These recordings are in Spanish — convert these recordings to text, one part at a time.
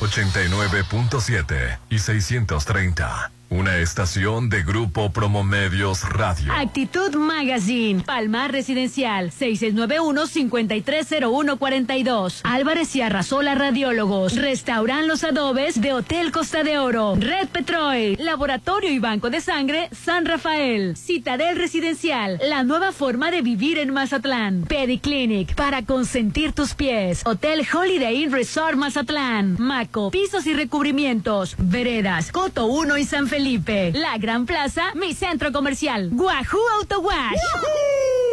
89.7 y 630. Una estación de Grupo Promomedios Radio. Actitud Magazine, Palmar Residencial, 6691-530142. Álvarez y Arrasola Radiólogos, Restauran Los Adobes de Hotel Costa de Oro, Red Petrol, Laboratorio y Banco de Sangre San Rafael, Citadel Residencial, la nueva forma de vivir en Mazatlán, Pediclinic, para consentir tus pies, Hotel Holiday Inn Resort Mazatlán, Pisos y recubrimientos, Veredas, Coto 1 y San Felipe, La Gran Plaza, mi centro comercial, Guajú Auto Wash.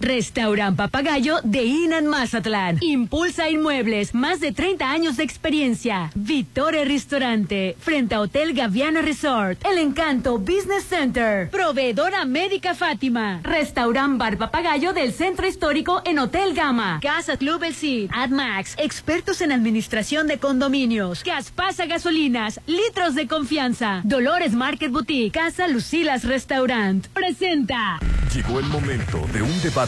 Restaurant Papagayo de Inan Mazatlán. Impulsa Inmuebles, más de 30 años de experiencia. Victoria Restaurante, frente a Hotel Gaviana Resort. El Encanto Business Center. Proveedora Médica Fátima. Restaurant Bar Papagayo del Centro Histórico en Hotel Gama. Casa Club El Cid. AdMax, expertos en administración de condominios. Gaspasa Gasolinas, litros de confianza. Dolores Market Boutique. Casa Lucilas Restaurant. Presenta. Llegó el momento de un debate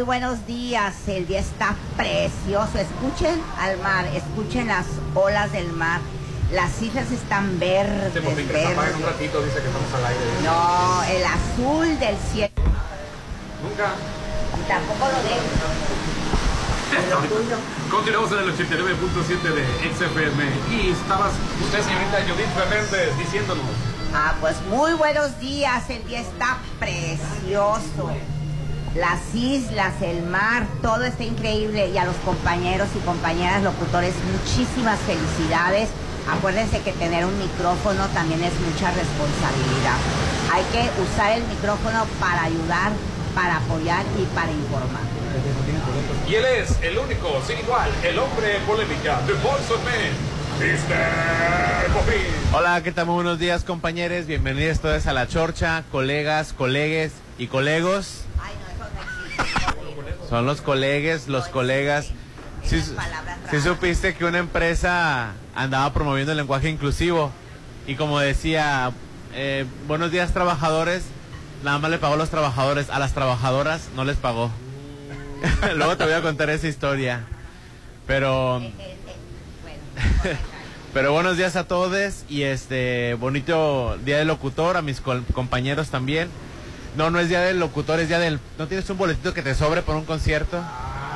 Muy buenos días. El día está precioso. Escuchen al mar, escuchen las olas del mar. Las islas están verdes, Popín que se apaga en un verdes. ratito dice que estamos al aire. No, el azul del cielo. Nunca. Y tampoco lo de lo tuyo. Continuamos en el 89.7 de XFM. Y estabas usted, señorita Judith Fernández, diciéndonos. Ah, pues muy buenos días. El día está precioso. Las islas, el mar, todo está increíble. Y a los compañeros y compañeras locutores, muchísimas felicidades. Acuérdense que tener un micrófono también es mucha responsabilidad. Hay que usar el micrófono para ayudar, para apoyar y para informar. Y él es el único, sin igual, el hombre polémica, The Voice of Man. Hola, ¿qué tal? Muy buenos días, compañeros. Bienvenidos todos a la Chorcha, colegas, colegues y colegos. Ay, no, eso no existe. Son los colegues, los colegas. Si supiste que una empresa andaba promoviendo el lenguaje inclusivo y como decía, eh, buenos días trabajadores, nada más le pagó a los trabajadores, a las trabajadoras no les pagó. Luego te voy a contar esa historia. Pero... Eh, eh, bueno, Pero buenos días a todos y este bonito día del locutor, a mis compañeros también. No, no es día del locutor, es día del... ¿No tienes un boletito que te sobre por un concierto?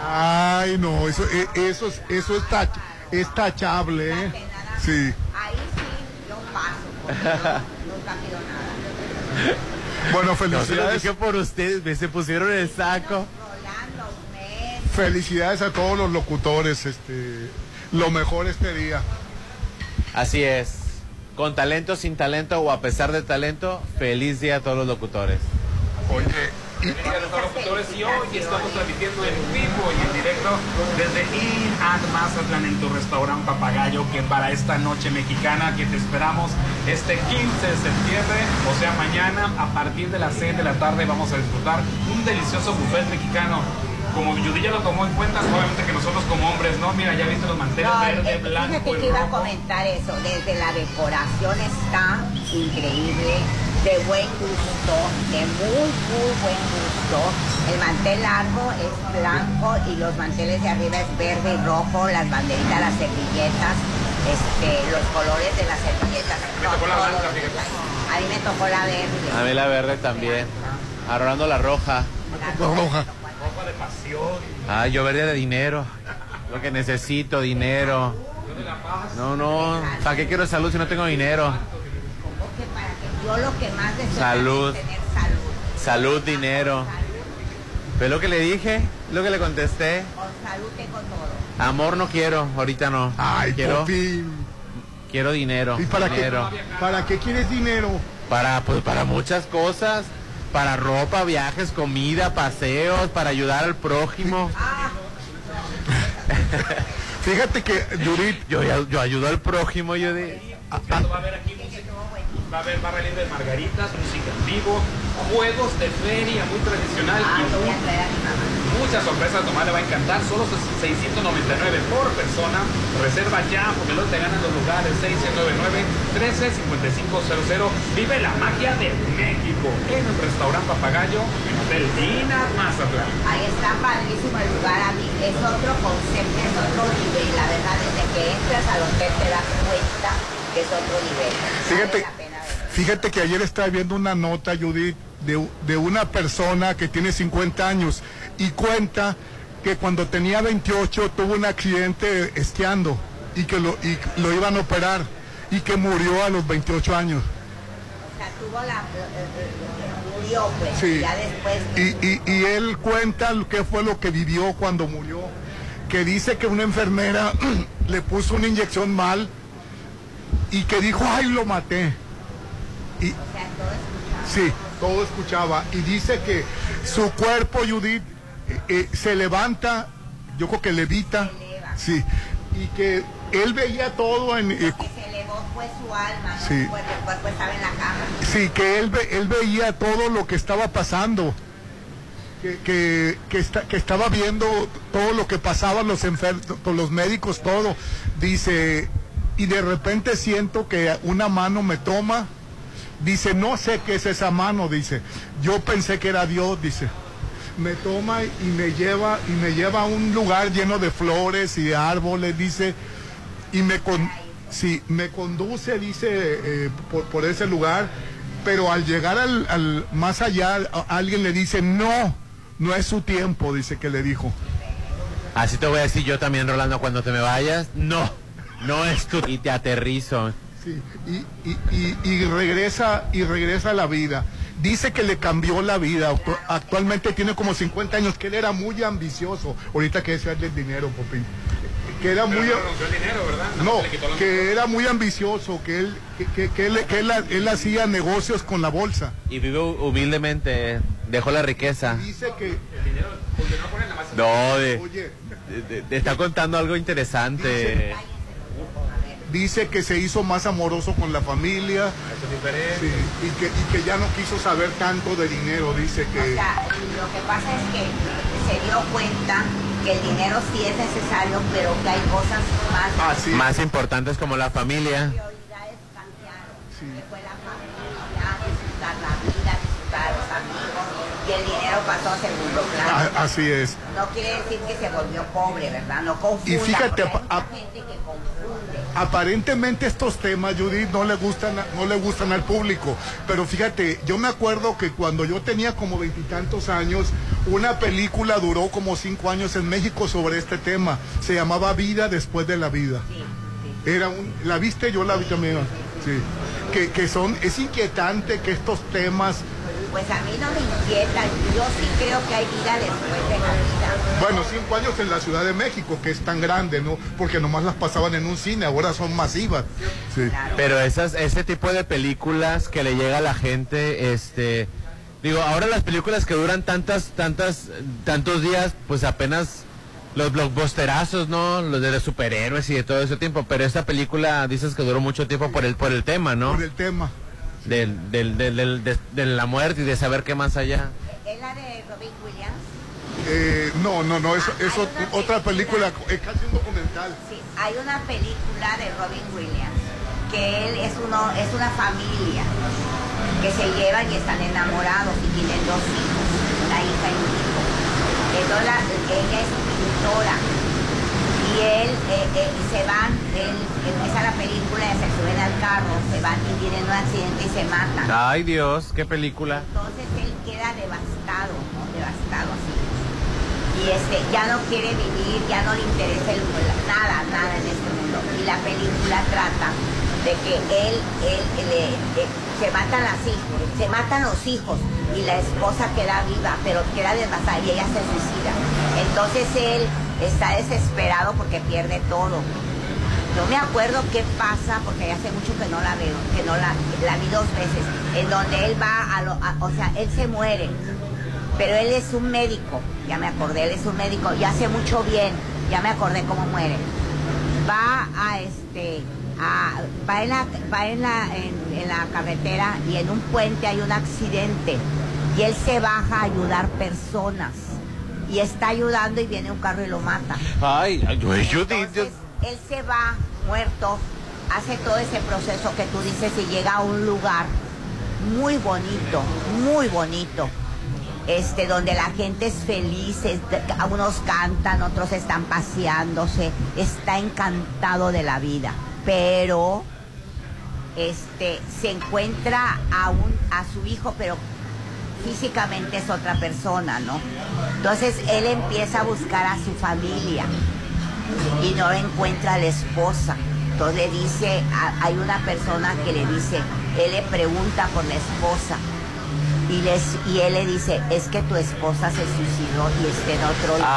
Ay, no, eso, eh, eso, es- eso está, es tachable, ¿eh? Sí. Ahí sí yo paso, nunca pido nada. Bueno, felicidades. dije por ustedes, me se pusieron el saco. Felicidades a todos los locutores, este, lo mejor este día. Así es. Con talento, sin talento o a pesar de talento, feliz día a todos los locutores. Oye, y- Bienvenidos a los locutores y hoy estamos transmitiendo en vivo y en directo desde In at Mazatlán en tu restaurante Papagayo que para esta noche mexicana que te esperamos este 15 de septiembre, o sea mañana a partir de las 6 de la tarde vamos a disfrutar un delicioso buffet mexicano. Como Judy ya lo tomó en cuenta, obviamente que nosotros como hombres, ¿no? Mira, ya viste los manteles No, verde, eh, blanco fíjate que iba a comentar eso. Desde la decoración está increíble, de buen gusto, de muy, muy buen gusto. El mantel largo es blanco y los manteles de arriba es verde y rojo, las banderitas, las servilletas, este, los colores de las servilletas. Me tocó la blanca, fíjate. A mí me tocó la verde. A mí la verde también. A Rolando la roja. La roja. Pasión. Ah, yo verde de dinero. Lo que necesito, dinero. No, no. ¿Para qué quiero salud si no tengo dinero? Porque para que yo lo que más deseo Salud. es tener salud. Salud, dinero. ¿Ves lo que le dije? Lo que le contesté. Con salud tengo todo. Amor no quiero, ahorita no. ay, quiero, dinero. ¿Y para qué, para qué quieres dinero? Para, pues, para muchas cosas. Para ropa, viajes, comida, paseos, para ayudar al prójimo. Fíjate que, Judith, Yo, yo ayudo al prójimo, yo de... Va a haber aquí música, va a haber barra libre de margaritas, música en vivo, juegos de feria muy tradicional Ah, y voy a traer a mi mamá. muchas sorpresas. Tomás le va a encantar, solo 699 por persona. Reserva ya, porque luego te ganan los lugares 699-135500. Vive la magia de México en el restaurante Papagayo, en Hotel Dina Mazatlán. Ahí está padrísimo el lugar, a mí es otro concepto, es otro nivel. La verdad, desde que entras al hotel te das cuenta que es otro nivel. Fíjate, fíjate que ayer estaba viendo una nota, Judith, de, de una persona que tiene 50 años y cuenta que cuando tenía 28 tuvo un accidente esquiando y que lo, y lo iban a operar y que murió a los 28 años. O sea, tuvo la... eh, eh, murió, pues, Sí. ya después... Y, y- y él cuenta lo- qué fue lo que vivió cuando murió, que dice que una enfermera le puso una inyección mal y que dijo, ay, lo maté. Y, O sea, todo escuchado. Sí, todo escuchaba. Y dice que su cuerpo, Judith, eh, eh, se levanta, yo creo que levita. Se. Sí. Y que él veía todo en... eh, Que se elevó fue su alma, no Sí. el cuerpo estaba en la cama. sí, que él, ve- él veía todo lo que estaba pasando. Que, que, que, está- que estaba viendo todo lo que pasaba, los enfermos, los médicos, todo. Dice, y de repente siento que una mano me toma. Dice, no sé qué es esa mano, dice. Yo pensé que era Dios, dice. Me toma y me lleva y me lleva a un lugar lleno de flores y de árboles, dice. Y me con, me conduce, dice, eh, por, por ese lugar. Pero al llegar al, al- más allá, alguien le dice, no, no es su tiempo, dice que le dijo. Así te voy a decir yo también, Rolando, cuando te me vayas. No, no es tu... Y te aterrizo. Sí, y, y- y- y regresa y regresa a la vida. Dice que le cambió la vida. Actu- Actualmente tiene como 50 años, que él era muy ambicioso. Ahorita que decía del dinero, Popín. Que era muy... Pero no renunció el dinero, ¿verdad? No, la- que era muy ambicioso, que él, que, que- que él, que él- él hacía negocios con la bolsa. Y vive humildemente. Dejó la riqueza. Dice que, Porque no ponen nada más. No, de, oye, de- de- te está contando algo interesante. dice que se hizo más amoroso con la familia Eso es diferente. sí, y, que, y que ya no quiso saber tanto de dinero. Dice O que... sea, lo que pasa es que se dio cuenta que el dinero sí es necesario, pero que hay cosas más Ah, sí. Más importantes como la familia. prioridades cambiaron. Sí. Que fue la familia, disfrutar la vida, disfrutar a los amigos, y el dinero pasó a segundo plano. Ah, así es. No quiere decir que se volvió pobre, ¿verdad? No confunda. Y fíjate, a- mucha gente que confunde. Aparentemente estos temas, Judith, no le gustan, no le gustan al público. Pero fíjate, yo me acuerdo que cuando yo tenía como veintitantos años, una película duró como cinco años en México sobre este tema. Se llamaba Vida después de la vida. Era un, la viste, yo la vi también. Sí. Que, que son, es inquietante que estos temas, Pues a mí no me inquieta, yo sí creo que hay vida después de la vida. bueno, cinco años en la Ciudad de México, que es tan grande, ¿no? Porque nomás las pasaban en un cine, ahora son masivas. Sí. Pero esas, ese tipo de películas que le llega a la gente, este, digo, ahora las películas que duran tantas, tantas, tantos días, pues apenas los blockbusterazos, ¿no? Los de los superhéroes y de todo ese tiempo. Pero esta película dices que duró mucho tiempo por el, por el tema, ¿no? Por el tema. Del, del, del, del- de, de la muerte y de saber qué más allá. ¿Es la de Robin Williams? Eh, no, no, no, eso es una otra película, película. es casi un documental. Sí, hay una película de Robin Williams que él es uno es una familia que se llevan y están enamorados y tienen dos hijos, una hija y un hijo. Entonces la- ella es pintora y él eh, eh, y se van, él empieza la película y se suben al carro, se van y tienen un accidente y se matan. Ay Dios, qué película. Entonces él queda devastado, ¿no? devastado así. Y este, ya no quiere vivir, ya no le interesa el- nada, nada en este mundo. Y la película trata de que él, él, le- eh, se matan las hijos, se matan los hijos y la esposa queda viva, pero queda devastada y ella se suicida. Entonces él está desesperado porque pierde todo. No me acuerdo qué pasa, porque hace mucho que no la veo, que no la, vi dos veces, en donde él va a lo, o sea, él se muere, pero él es un médico, ya me acordé, él es un médico, y hace mucho bien, ya me acordé cómo muere. Va a este, a- va en la, va en la, en la carretera y en un puente hay un accidente, y él se baja a ayudar personas, y está ayudando y viene un carro y lo mata. Ay, ay, güey, Judith, Entonces, él se va muerto, hace todo ese proceso que tú dices y llega a un lugar muy bonito, muy bonito. Este, donde la gente es feliz, es- unos cantan, otros están paseándose, está encantado de la vida. Pero este, se encuentra a, un, a su hijo, pero físicamente es otra persona, ¿no? Entonces él empieza a buscar a su familia y no encuentra a la esposa. Entonces le dice, a- hay una persona que le dice, él le pregunta por la esposa y, les, y él le dice, es que tu esposa se suicidó y está en otro lugar.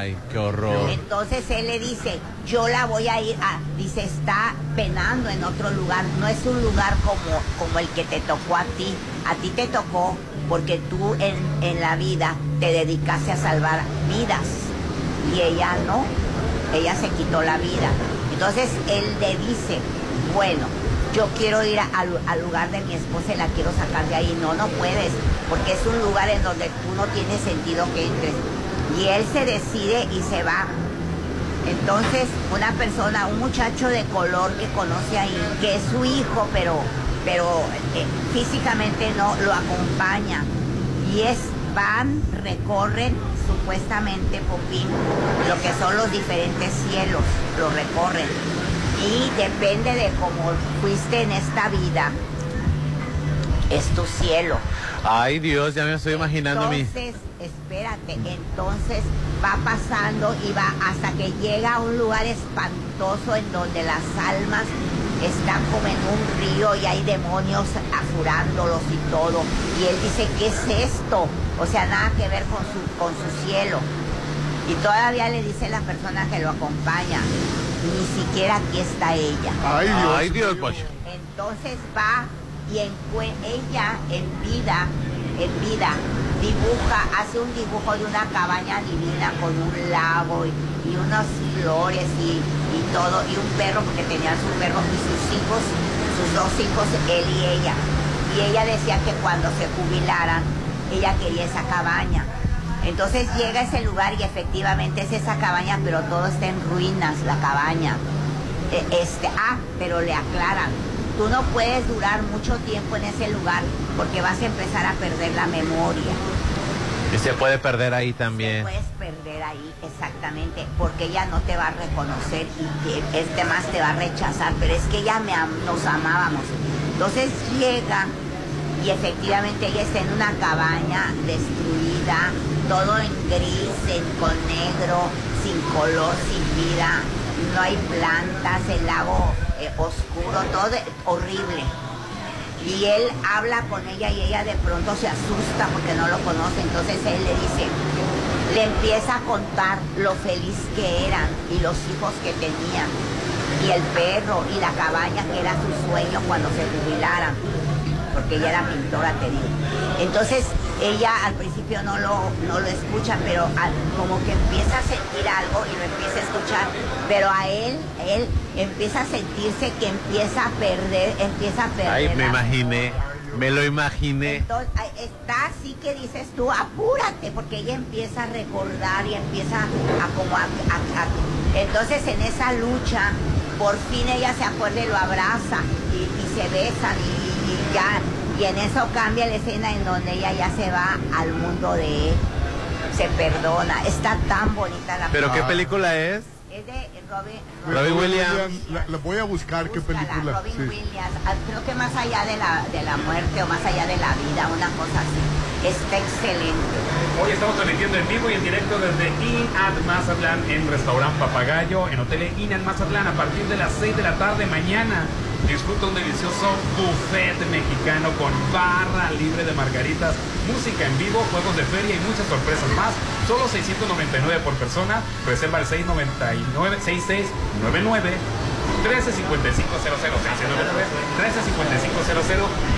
Ay, qué horror. Entonces él le dice, yo la voy a ir a, dice, está penando en otro lugar, no es un lugar como, como el que te tocó a ti, a ti te tocó porque tú en, en la vida te dedicaste a salvar vidas y ella no, ella se quitó la vida. Entonces él le dice, bueno, yo quiero ir a- al, al lugar de mi esposa y la quiero sacar de ahí. No, no puedes, porque es un lugar en donde tú no tienes sentido que entres. Y él se decide y se va. Entonces, una persona, un muchacho de color que conoce ahí, que es su hijo, pero, pero eh, físicamente no, lo acompaña. Y es, van, recorren supuestamente, Popín, lo que son los diferentes cielos, lo recorren. Y depende de cómo fuiste en esta vida, es tu cielo. Ay, Dios, ya me estoy imaginando mi... Entonces, espérate, entonces va pasando y va hasta que llega a un lugar espantoso en donde las almas están como en un río y hay demonios afurándolos y todo. Y él dice, ¿qué es esto? O sea, nada que ver con su, con su cielo. Y todavía le dice la persona que lo acompaña, ni siquiera aquí está ella. Ay, Dios. Ay, Dios. Entonces va y ella en vida, en vida, dibuja, hace un dibujo de una cabaña divina con un lago y, y unas flores y, y todo, y un perro, porque tenía su perro y sus hijos, sus dos hijos, él y ella. Y ella decía que cuando se jubilaran, ella quería esa cabaña. Entonces llega a ese lugar y efectivamente es esa cabaña, pero todo está en ruinas, la cabaña. Eh, Este, ah, pero le aclaran, tú no puedes durar mucho tiempo en ese lugar porque vas a empezar a perder la memoria. Y se puede perder ahí también. puedes perder ahí exactamente, porque ella no te va a reconocer y este más te va a rechazar, pero es que ella me nos amábamos. Entonces llega y efectivamente ella está en una cabaña destruida, todo en gris, en, con negro, sin color, sin vida, no hay plantas, el lago oscuro, todo horrible. Y él habla con ella y ella de pronto se asusta porque no lo conoce. Entonces él le dice, le empieza a contar lo feliz que eran y los hijos que tenían. Y el perro y la cabaña que era su sueño cuando se jubilaran. Porque ella era pintora, te digo. Entonces ella al principio no lo, no lo escucha, pero al- como que empieza a sentir algo y lo empieza a escuchar. Pero a él, él empieza a sentirse que empieza a perder, empieza a perder. Ay, me imaginé, me lo imaginé. entonces, está así que dices tú, apúrate, porque ella empieza a recordar y empieza a como a, a- a- Entonces en esa lucha, por fin ella se acuerda y lo abraza y, y se besan y, y ya. Y en eso cambia la escena en donde ella ya se va al mundo de él. Se perdona. Está tan bonita la ¿Pero qué película es? Es de Robin, Robin Williams. La, la voy a buscar, qué película. Robin sí. Williams, ah, creo que más allá de la, de la muerte o más allá de la vida, una cosa así. Está excelente. Hoy estamos transmitiendo en vivo y en directo desde In at Mazatlán en Restaurant Papagayo, en Hotel In at Mazatlán a partir de las 6 de la tarde mañana. Disfruta un delicioso buffet mexicano con barra libre de margaritas, música en vivo, juegos de feria y muchas sorpresas más. Solo 699 por persona. Reserva al 699 6699 135500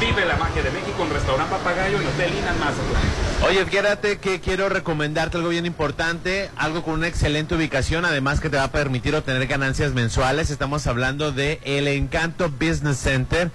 Vive la magia de México en Restaurant Papagayo en Hotel In at Mazatlán. Oye, fíjate que quiero recomendarte algo bien importante, algo con una excelente ubicación, además que te va a permitir obtener ganancias mensuales. Estamos hablando de El Encanto Business Center.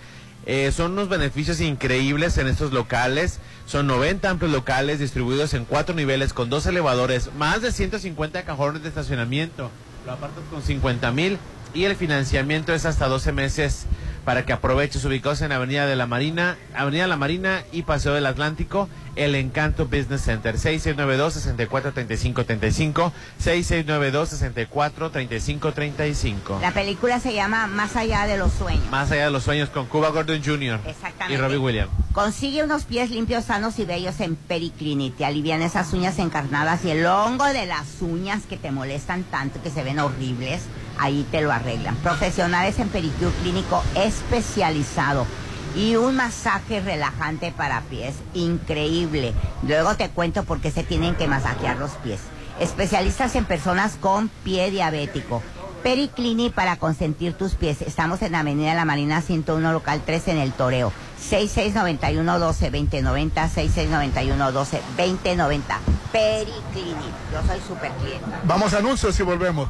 Eh, son unos beneficios increíbles en estos locales. Son 90 amplios locales distribuidos en cuatro niveles con dos elevadores, más de 150 cajones de estacionamiento. Lo apartas con 50 mil y el financiamiento es hasta 12 meses para que aproveches ubicados en Avenida de la Marina, Avenida La Marina y Paseo del Atlántico, El Encanto Business Center, 6692-643535, 6692-643535. La película se llama Más allá de los sueños. Más allá de los sueños con Cuba Gordon Jr. Exactamente. y Robbie Williams. Consigue unos pies limpios, sanos y bellos en Periclinic. Te alivian esas uñas encarnadas y el hongo de las uñas que te molestan tanto, que se ven horribles, ahí te lo arreglan. Profesionales en pericure clínico especializado. Y un masaje relajante para pies, increíble. Luego te cuento por qué se tienen que masajear los pies. Especialistas en personas con pie diabético. Periclini para consentir tus pies. Estamos en Avenida La Marina 101, local 3 en El Toreo. 6691-12-2090, 6691-12-2090. Periclini. Yo soy super cliente. Vamos a anuncios y volvemos.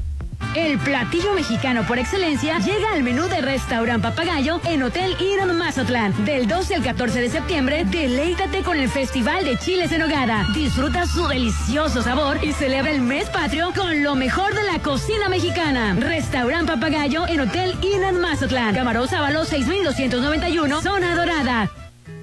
El platillo mexicano por excelencia llega al menú de Restaurant Papagayo en Hotel Iron Mazatlán. Del 12 al 14 de septiembre, deleítate con el Festival de Chiles en Hogada. Disfruta su delicioso sabor y celebra el mes patrio con lo mejor de la cocina mexicana. Restaurant Papagayo en Hotel Iron Mazatlán. Camarón Sábalo 6291, Zona Dorada.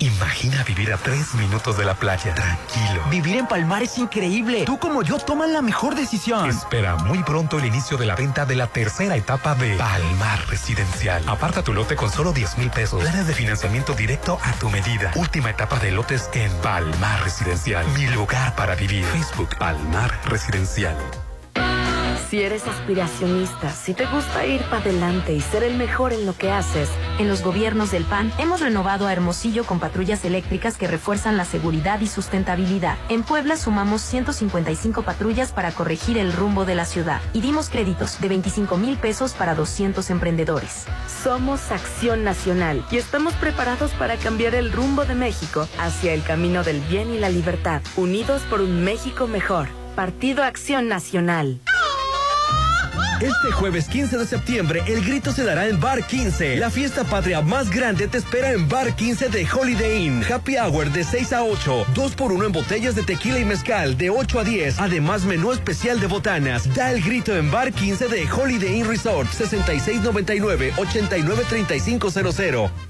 Imagina vivir a tres minutos de la playa, tranquilo. Vivir en Palmar es increíble. Tú como yo toman la mejor decisión. Espera muy pronto el inicio de la venta de la tercera etapa de Palmar Residencial. Aparta tu lote con solo 10 mil pesos. Planes de financiamiento directo a tu medida. Última etapa de lotes en Palmar Residencial. Mi lugar para vivir. Facebook Palmar Residencial. Si eres aspiracionista, si te gusta ir para adelante y ser el mejor en lo que haces. En los gobiernos del PAN hemos renovado a Hermosillo con patrullas eléctricas que refuerzan la seguridad y sustentabilidad. En Puebla sumamos 155 patrullas para corregir el rumbo de la ciudad y dimos créditos de 25 mil pesos para 200 emprendedores. Somos Acción Nacional y estamos preparados para cambiar el rumbo de México hacia el camino del bien y la libertad. Unidos por un México mejor. Partido Acción Nacional. Este jueves 15 de septiembre, el grito se dará en Bar 15. La fiesta patria más grande te espera en Bar 15 de Holiday Inn. Happy Hour de 6 a 8. 2 por 1 en botellas de tequila y mezcal de 8 a 10. Además, menú especial de botanas. Da el grito en Bar 15 de Holiday Inn Resort. 6699-893500.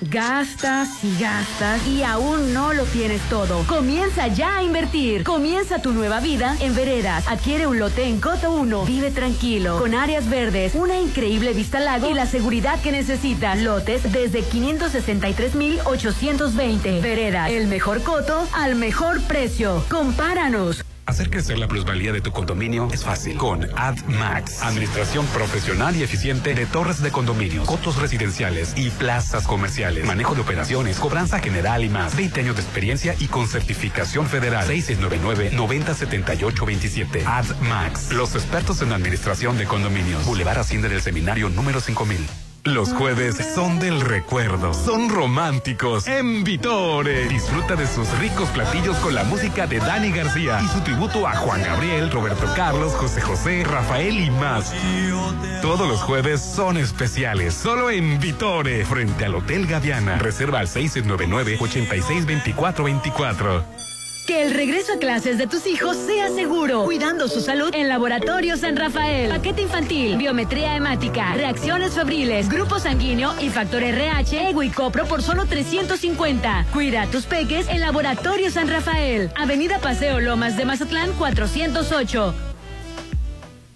Gastas y gastas y aún no lo tienes todo. Comienza ya a invertir. Comienza tu nueva vida en Veredas. Adquiere un lote en Coto 1. Vive tranquilo, con áreas verdes, una increíble vista al lago y la seguridad que necesitas. Lotes desde 563,820. Veredas, el mejor coto al mejor precio. Compáranos. Hacer crecer la plusvalía de tu condominio es fácil con AdMax. Administración profesional y eficiente de torres de condominio, cotos residenciales y plazas comerciales. Manejo de operaciones, cobranza general y más. 20 años de experiencia y con certificación federal. 6699-907827. AdMax. Los expertos en administración de condominios. Boulevard Hacienda del Seminario número 5000. Los jueves son del recuerdo, son románticos. En Vitore, disfruta de sus ricos platillos con la música de Dani García y su tributo a Juan Gabriel, Roberto Carlos, José José, Rafael y más. Todos los jueves son especiales, solo en Vitore, frente al Hotel Gaviana. Reserva al 699-862424. Que el regreso a clases de tus hijos sea seguro, cuidando su salud en Laboratorio San Rafael. Paquete infantil, biometría hemática, reacciones febriles, grupo sanguíneo y factor RH, ego y copro por solo 350. Cuida a tus peques en Laboratorio San Rafael. Avenida Paseo Lomas de Mazatlán 408.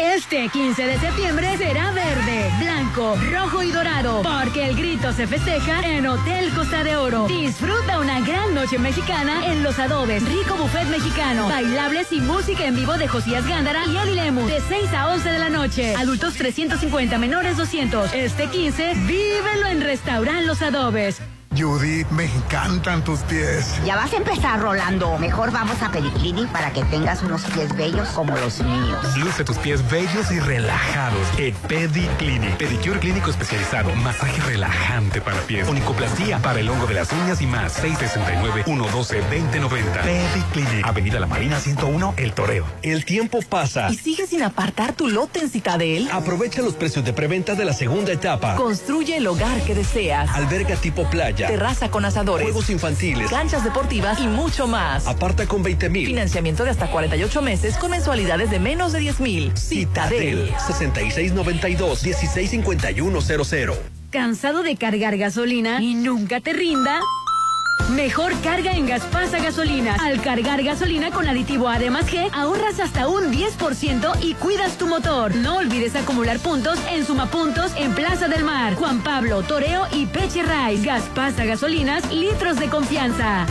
Este 15 de septiembre será verde, blanco, rojo y dorado, porque el grito se festeja en Hotel Costa de Oro. Disfruta una gran noche mexicana en Los Adobes, rico buffet mexicano, bailables y música en vivo de Josías Gándara y Eddie Lemus, de 6 a 11 de la noche. Adultos 350, menores 200. Este 15, vívelo en Restaurant Los Adobes. Judith, me encantan tus pies. Ya vas a empezar, Rolando. Mejor vamos a Pediclinic para que tengas unos pies bellos como los míos. Luce tus pies bellos y relajados en Pediclinic. Pedicure clínico especializado, masaje relajante para pies, onicoplastía para el hongo de las uñas y más. 669-112-2090. Pediclinic. Avenida La Marina 101, El Toreo. El tiempo pasa. ¿Y sigues sin apartar tu lote en Citadel? Aprovecha los precios de preventa de la segunda etapa. Construye el hogar que deseas. Alberga tipo playa. Terraza con asadores. Juegos infantiles. Canchas deportivas y mucho más. Aparta con 20 mil. Financiamiento de hasta 48 meses con mensualidades de menos de 10 mil. Citadel. 6692-165100. ¿Cansado de cargar gasolina y nunca te rinda? Mejor carga en Gaspasa Gasolina. Al cargar gasolina con aditivo Además G, ahorras hasta un 10% y cuidas tu motor. No olvides acumular puntos en Sumapuntos en Plaza del Mar, Juan Pablo, Toreo y Peche Rice. Gaspasa Gasolinas, litros de confianza.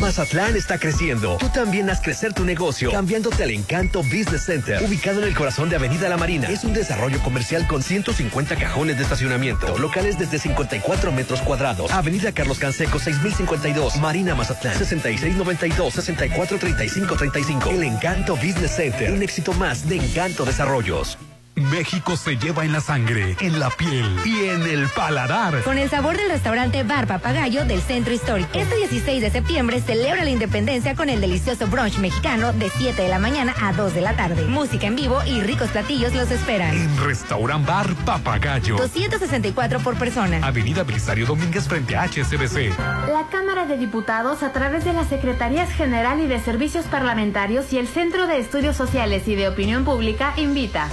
Mazatlán está creciendo. Tú también haz crecer tu negocio cambiándote al Encanto Business Center, ubicado en el corazón de Avenida La Marina. Es un desarrollo comercial con 150 cajones de estacionamiento, locales desde 54 metros cuadrados. Avenida Carlos Canseco 6052, Marina Mazatlán 6692 643535. El Encanto Business Center, un éxito más de Encanto Desarrollos. México se lleva en la sangre, en la piel y en el paladar. Con el sabor del restaurante Bar Papagayo del Centro Histórico. Este 16 de septiembre celebra la independencia con el delicioso brunch mexicano de 7 de la mañana a 2 de la tarde. Música en vivo y ricos platillos los esperan. En Restaurant Bar Papagayo. 264 por persona. Avenida Belisario Domínguez frente a HSBC. La Cámara de Diputados, a través de las Secretarías General y de Servicios Parlamentarios y el Centro de Estudios Sociales y de Opinión Pública, invita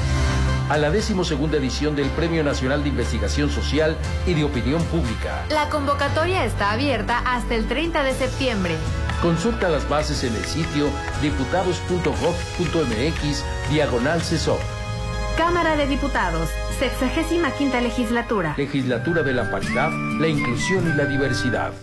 a la decimosegunda edición del Premio Nacional de Investigación Social y de Opinión Pública. La convocatoria está abierta hasta el 30 de septiembre. Consulta las bases en el sitio diputados.gov.mx diagonal CESOP. Cámara de Diputados, 65 legislatura. Legislatura de la paridad, la inclusión y la diversidad.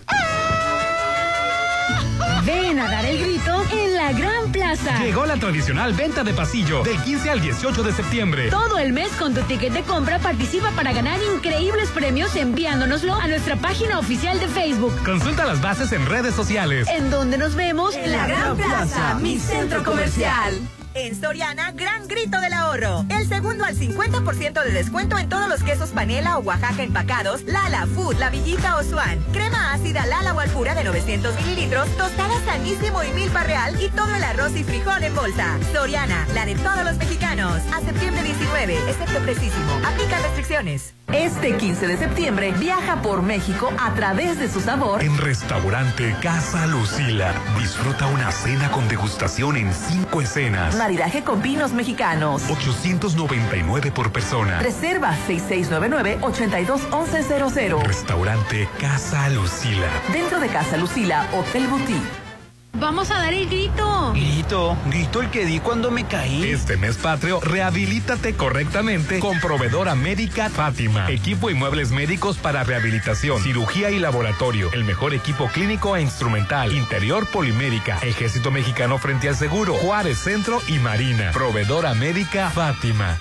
Ven a dar el grito en la Gran Plaza. Llegó la tradicional venta de pasillo del 15 al 18 de septiembre. Todo el mes con tu ticket de compra participa para ganar increíbles premios enviándonoslo a nuestra página oficial de Facebook. Consulta las bases en redes sociales. En donde nos vemos en la Gran Plaza, mi centro comercial. En Soriana, gran grito del ahorro. El segundo al 50% de descuento en todos los quesos panela o Oaxaca empacados, Lala, Food, La Villita o Swan. Crema ácida Lala o Alpura de 900 mililitros, tostada sanísimo y milpa real y todo el arroz y frijol en bolsa. Soriana, la de todos los mexicanos. A septiembre 19, excepto precisísimo. Aplica restricciones. Este 15 de septiembre viaja por México a través de su sabor. En restaurante Casa Lucila, disfruta una cena con degustación en cinco escenas. Maridaje con vinos mexicanos. 899 por persona. Reserva 6699-821100. Restaurante Casa Lucila. Dentro de Casa Lucila, Hotel Boutique. Vamos a dar el grito. Grito, grito el que di cuando me caí. Este mes patrio, rehabilítate correctamente con proveedora médica Fátima. Equipo y muebles médicos para rehabilitación, cirugía y laboratorio. El mejor equipo clínico e instrumental. Interior polimérica. Ejército Mexicano frente al seguro. Juárez Centro y Marina. Proveedora médica Fátima.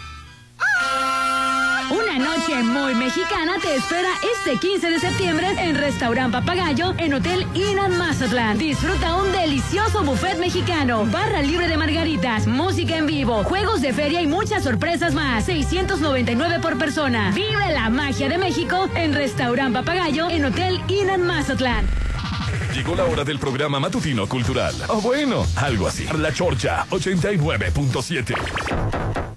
Una noche muy mexicana te espera este 15 de septiembre en Restaurant Papagayo en Hotel Inan Mazatlán. Disfruta un delicioso buffet mexicano, barra libre de margaritas, música en vivo, juegos de feria y muchas sorpresas más. 699 por persona. Vive la magia de México en Restaurant Papagayo en Hotel Inan Mazatlán. Llegó la hora del programa matutino cultural. O bueno, algo así. La Chorcha 89.7.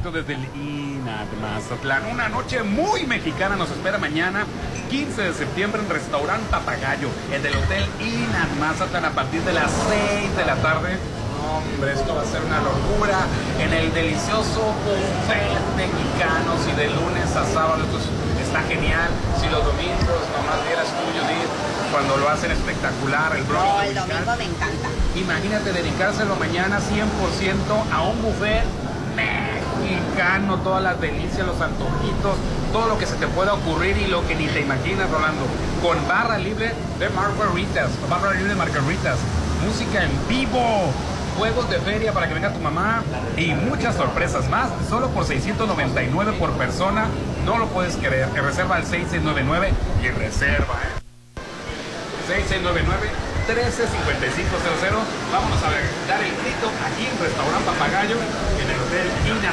directo desde el INAD Mazatlán. Una noche muy mexicana nos espera mañana, 15 de septiembre, en Restaurant Papagayo, en el Hotel INAD Mazatlán, a partir de las 6 de la tarde. Hombre, esto va a ser una locura. En el delicioso buffet mexicanos y de lunes a sábado. Esto es- está genial. Si los domingos nomás vieras tú, Judith, cuando lo hacen espectacular, el brunch No, el domingo me encanta. Imagínate dedicárselo mañana 100% a un buffet mexicano, todas las delicias, los antojitos, todo lo que se te pueda ocurrir y lo que ni te imaginas, Rolando. Con barra libre de margaritas, barra libre de margaritas, música en vivo, juegos de feria para que venga tu mamá y muchas sorpresas más, solo por 699 por persona. No lo puedes creer. Que reserva al 6699 y reserva, ¿eh? 6699 135500. Vámonos a dar el grito aquí en Restaurant Papagayo, en el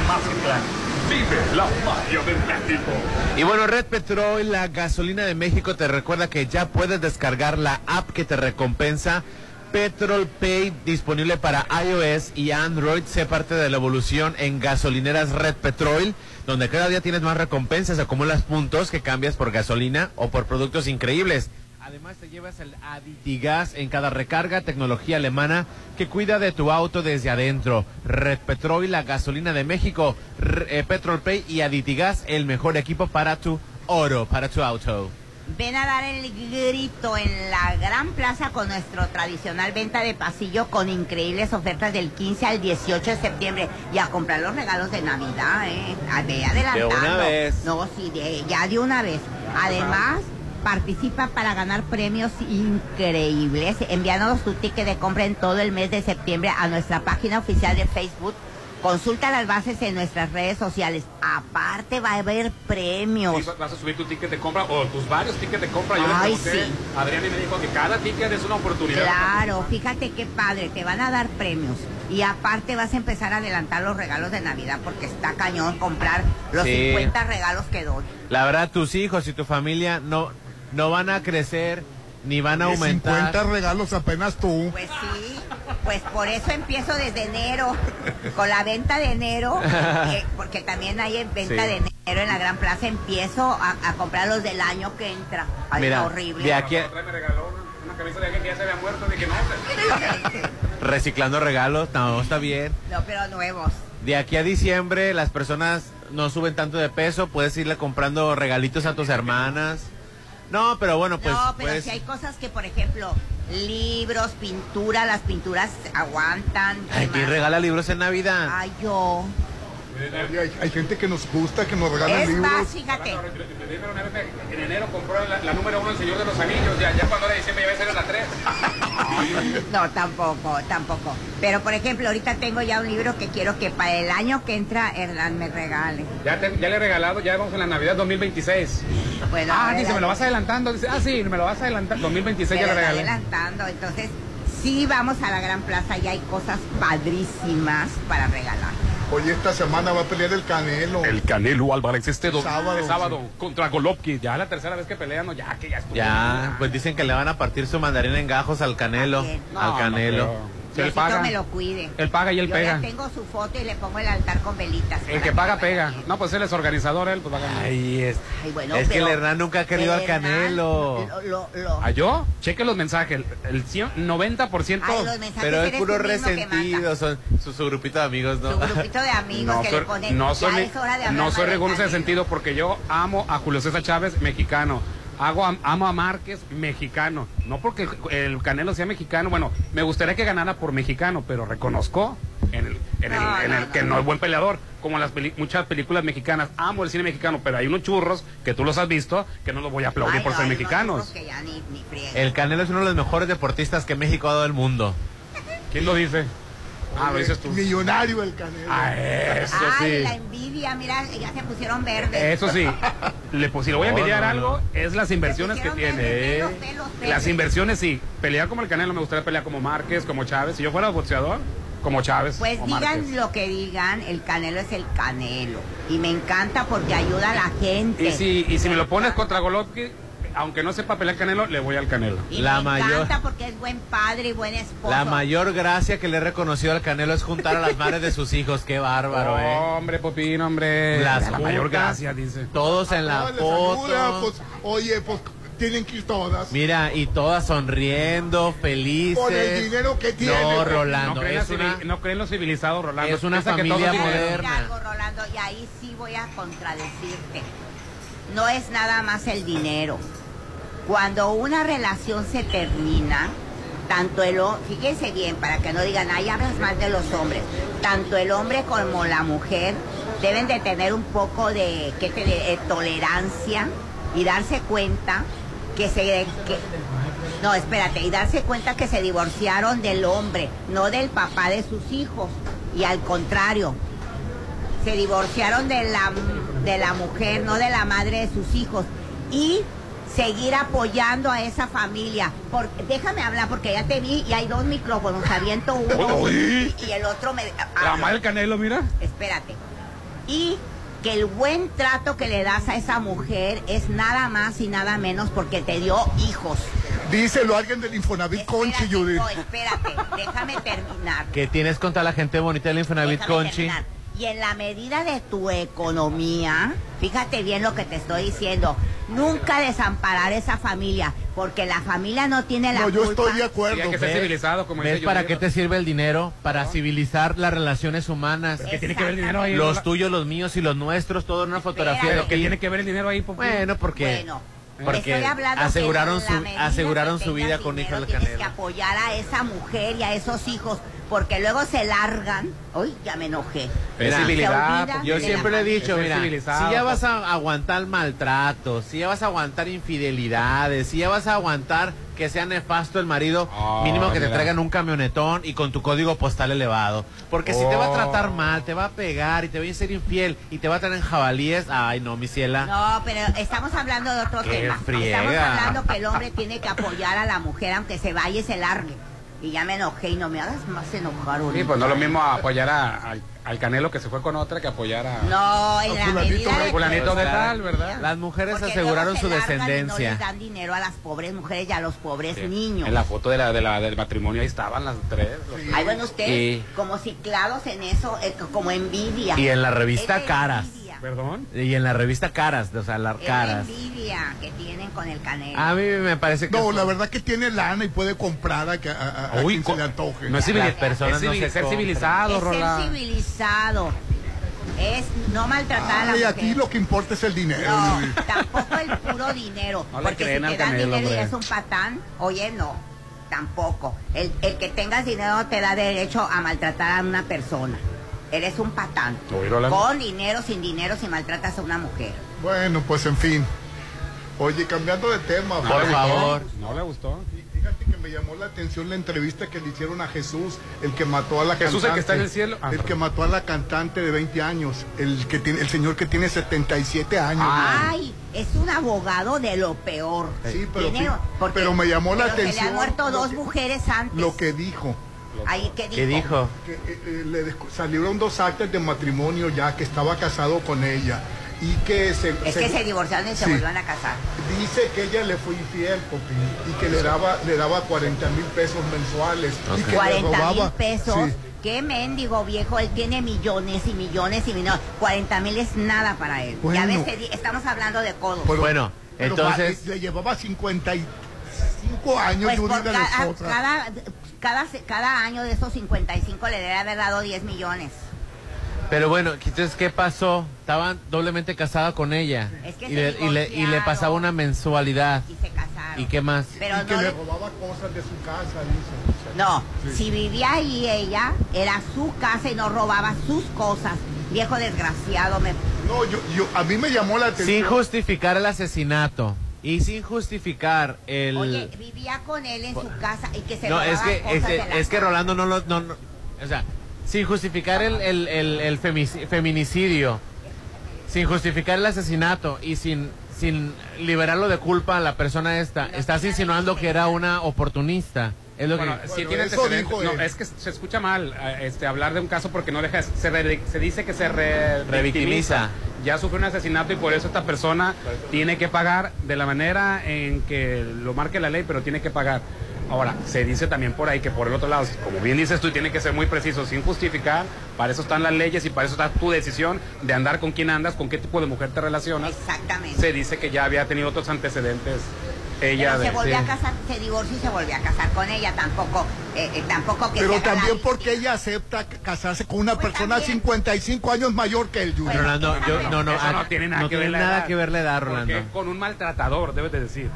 Mazatlán. Vive la magia del México. Y bueno, Red Petrol, la gasolina de México, te recuerda que ya puedes descargar la app que te recompensa. Petrol Pay disponible para iOS y Android. Sé parte de la evolución en gasolineras Red Petrol, donde cada día tienes más recompensas, acumulas puntos que cambias por gasolina o por productos increíbles. Además te llevas el Aditigas en cada recarga, tecnología alemana que cuida de tu auto desde adentro. Red Petrol, la gasolina de México, eh, Petrol Pay y Aditigas, el mejor equipo para tu oro, para tu auto. Ven a dar el grito en la gran plaza con nuestro tradicional venta de pasillo con increíbles ofertas del 15 al 18 de septiembre y a comprar los regalos de Navidad, ¿eh? Adelantando. De una vez. No, sí, de- ya de una vez. Además, participa para ganar premios increíbles enviándonos tu ticket de compra en todo el mes de septiembre a nuestra página oficial de Facebook. Consulta las bases en nuestras redes sociales. Aparte va a haber premios. Sí, vas a subir tu ticket de compra o tus varios tickets de compra. Yo le Ay, pregunté sí. a Adrián y me dijo que cada ticket es una oportunidad. Claro, fíjate qué padre, te van a dar premios. Y aparte vas a empezar a adelantar los regalos de Navidad porque está cañón comprar los Sí. 50 regalos que doy. La verdad, tus hijos y tu familia no, no van a crecer ni van a De aumentar. 50 regalos apenas tú. Pues sí, pues por eso empiezo desde enero, con la venta de enero, que- porque también hay en venta Sí. de enero en la Gran Plaza, empiezo a, a comprar los del año que entra. Ay, Mira, horrible. de aquí a- Otra vez me regaló una, una camisa de alguien que ya se había muerto. Dije, no, reciclando regalos, no, está bien. No, pero nuevos. De aquí a diciembre las personas no suben tanto de peso, puedes irle comprando regalitos a tus hermanas. No, pero bueno, pues... no, pero pues- si hay cosas que, por ejemplo, libros, pintura, las pinturas aguantan. ¿qué Ay, ¿quién más? regala libros en Navidad? Ay, yo. Hay, hay gente que nos gusta, que nos regala Es libros. más, fíjate. En enero compró la, la número uno, El Señor de los Anillos. Ya, ya cuando era diciembre ya va a ser la tres. No, tampoco, tampoco. Pero, por ejemplo, ahorita tengo ya un libro que quiero que para el año que entra Hernán me regale. Ya, te- ya le he regalado, ya vamos en la Navidad 2026. Bueno, ah, dice, me lo vas adelantando. Dice, ah, sí, me lo vas adelantando. 2026 ya Me le lo está regalé. adelantando. Entonces, sí vamos a la Gran Plaza y hay cosas padrísimas para regalar. Oye, esta semana va a pelear el Canelo. El Canelo Álvarez este do- Sábado, contra Golovkin. Ya la tercera vez que pelean, no, ya que ya estuvo. Ya, pues dicen que le van a partir su mandarín en gajos al Canelo. No, al Canelo. Si él paga. me lo cuide. Él paga y él Yo pega. ya tengo su foto y le pongo el altar con velitas. El que paga, pega. No, pues él es organizador, él pues va a ganar. Ay, es, Ay, bueno, es que el Hernán nunca ha querido al Hernán Canelo. Lo, lo, lo- ¿A yo? Cheque los mensajes. El, el cien- 90%. Ay, los mensajes Pero es puro que resentido, son su, su grupito de amigos, ¿no? Su grupito de amigos No que soy, le ponen. no soy, no soy de sentido porque yo amo a Julio César Chávez, mexicano. Hago a- amo a Márquez, mexicano. No porque el, el Canelo sea mexicano. Bueno, me gustaría que ganara por mexicano, pero reconozco en el, en el- No, en el no, que no, no. es buen peleador. Como las peli- muchas películas mexicanas. Amo el cine mexicano, pero hay unos churros que tú los has visto que no los voy a aplaudir Ay, por ser mexicanos. churros que ya ni- ni friegan. El Canelo es uno de los mejores deportistas que México ha dado al mundo. ¿Quién lo dice? Ah, lo dices tú. Millonario el Canelo. Ah, eso Ay, sí. la envidia, mira, ya se pusieron verdes. Eso sí, le, pues, si le voy a envidiar no, no. algo, es las inversiones que pusieron tiene. verdes, ¿eh? pelos, pelos, pelos. Las inversiones sí. Pelear como el Canelo, me gustaría pelear como Márquez, como Chávez. Si yo fuera boxeador, como Chávez. Pues o digan Márquez. lo que digan, el Canelo es el Canelo. Y me encanta porque ayuda a la gente. Y si, y si me lo pones contra Golovkin, aunque no sepa pelear Canelo, le voy al Canelo. Y La me mayor- encanta porque es buen padre y buen esposo. La mayor gracia que le he reconocido al Canelo es juntar a las madres de sus hijos. Qué bárbaro, ¿eh? Hombre, Popín, hombre. Las la mayor gracia, dice. Todos en la les ayuda, foto. pues, oye, pues tienen que ir todas. Mira, y todas sonriendo, felices. Por el dinero que tienen. No, No Rolando, creen, es la una... civil- no creen los civilizados, Rolando. es una que familia tiene- moderna. Algo, Rolando, y ahí sí voy a contradecirte. No es nada más el dinero. Cuando una relación se termina, tanto el hombre, fíjense bien, para que no digan, ay, hablas mal de los hombres, tanto el hombre como la mujer deben de tener un poco de. Eh, tolerancia y darse cuenta que se... no, espérate, y darse cuenta que se divorciaron del hombre, no del papá de sus hijos. Y al contrario, se divorciaron de la, de la mujer, no de la madre de sus hijos. Y seguir apoyando a esa familia. Por- déjame hablar porque ya te vi y hay dos micrófonos, aviento uno y, y el otro me... La hablo. madre Canelo, mira. Espérate. Y que el buen trato que le das a esa mujer es nada más y nada menos porque te dio hijos. Díselo a alguien del Infonavit Conchi, Espérate, Judith. no, espérate, déjame terminar. ¿Qué tienes contra la gente bonita del Infonavit Déjame Conchi? terminar. Y en la medida de tu economía, fíjate bien lo que te estoy diciendo, nunca desamparar esa familia, porque la familia no tiene la No, yo culpa. estoy de acuerdo. Sí, hay que ser civilizado, como ¿Ves para qué te sirve el dinero? Para civilizar las relaciones humanas. ¿Qué tiene que ver el dinero ahí? Los tuyos, los míos y los nuestros, todo en una fotografía de Pero ¿qué tiene que ver el dinero ahí, Popi? Bueno, porque, Bueno, porque aseguraron su, aseguraron su vida con hijos tienes que apoyar a esa mujer y a esos hijos, porque luego se largan. Uy, ya me enojé. Mira, olvidan Yo siempre la he dicho, mira, si ya vas pues. a aguantar maltratos, si ya vas a aguantar infidelidades, si ya vas a aguantar que sea nefasto el marido, Oh, mínimo que te traigan un camionetón y con tu código postal elevado. Porque si te va a tratar Oh. mal, te va a pegar y te va a ser infiel y te va a traer en jabalíes, ay no, mi ciela. No, pero estamos hablando de otro Qué tema. friega. Estamos hablando que el hombre tiene que apoyar a la mujer aunque se vaya y se largue. Y ya me enojé y no me hagas más enojar ahorita. Sí, pues no es lo mismo apoyar a- al, al Canelo que se fue con otra que apoyar a... No, en la medida de Fulanito de tal, ¿verdad? Las mujeres Porque aseguraron luego su largan y descendencia. No les dan dinero a las pobres mujeres y a los pobres Sí. niños. En la foto de la, de la, del matrimonio ahí estaban las tres. los- Ay, bueno, ustedes Sí. como ciclados en eso, eh, como envidia. Y en la revista Caras. envidia. ¿Perdón? Y en la revista Caras, o sea, las caras. envidia que tienen con el canelo. A mí me parece que No, es- la verdad que tiene lana y puede comprar a, que- a- a- a Uy, quien se co- le antoje. No es personas es no civil- se ser civilizado, es Rola. ser civilizado. Es no maltratar a la mujer. aquí lo que importa es el dinero. No, tampoco el puro dinero. No le porque creen si al te dan Canelo, dinero y es un patán, oye, no, tampoco. El, el que tengas dinero te da derecho a maltratar a una persona. Eres un patán. Con dinero, sin dinero, si maltratas a una mujer. Bueno, pues en fin. Oye, cambiando de tema. Por favor. No le gustó. Fíjate que me llamó la atención la entrevista que le hicieron a Jesús, el que mató a la Jesús, cantante. el que está en el cielo. Ah, el que mató a la cantante de 20 años, el que tiene, el señor que tiene 77 años. Ay, es un abogado de lo peor. Sí, pero Tiene- sí, porque- pero me llamó la pero Se le atención han muerto dos que- mujeres antes. Lo que dijo. Ay, ¿qué dijo? ¿Qué dijo? que eh, eh, le salieron dos actas de matrimonio ya que estaba casado con ella y que se, Es que se divorciaron y se volvieron a casar. dice que ella le fue infiel Popi, y que le daba le daba 40 mil pesos mensuales y que le 40 mil robaba pesos. Sí. Qué mendigo viejo, él tiene millones y millones y millones. 40 mil es nada para él. Bueno. Ya ves, estamos hablando de codos. Pero- Bueno, pero entonces- le llevaba 55 años pues por de cada, cada, cada, cada año de esos 55 le debe haber dado 10 millones. Pero bueno, entonces, ¿qué pasó? Estaban doblemente casada con ella. Es que y, le, y, le, y le divorciaron. pasaba una mensualidad. Y se casaron. ¿Y qué más? Pero y que no le le- robaba cosas de su casa, dice. No, Sí. si vivía ahí ella, era su casa y no robaba sus cosas. Viejo desgraciado, me... No, yo, yo, a mí me llamó la atención. Sin justificar el asesinato y sin justificar el... Oye, vivía con él en su casa y que se no, es que, es, que- es que. Rolando no lo... No, no- o sea, sin justificar el, el, el- el feminicidio, sin justificar el asesinato y sin, sin liberarlo de culpa a la persona esta, estás insinuando que era una oportunista. Es lo Bueno, que... sí Bueno, tiene No, es que se escucha mal eh, este, hablar de un caso porque no deja. Se, re- se dice que se re- Revictimiza. victimiza. Ya sufrió un asesinato y por eso esta persona tiene que pagar de la manera en que lo marque la ley, pero tiene que pagar. Ahora, se dice también por ahí que por el otro lado, como bien dices tú, tiene que ser muy preciso, sin justificar. Para eso están las leyes y para eso está tu decisión de andar con quién andas, con qué tipo de mujer te relacionas. Exactamente. Se dice que ya había tenido otros antecedentes. Ella Pero se volvió sí. a casar, se divorció y se volvió a casar con ella. Tampoco, eh, eh, tampoco que Pero también porque ella acepta casarse con una Pues persona también. 55 años mayor que él, Yuri. Bueno, Rolando, yo, no, no, ah, no tiene nada, no que, tiene ver nada que ver la edad, Porque Rolando. con un maltratador, debes de decir.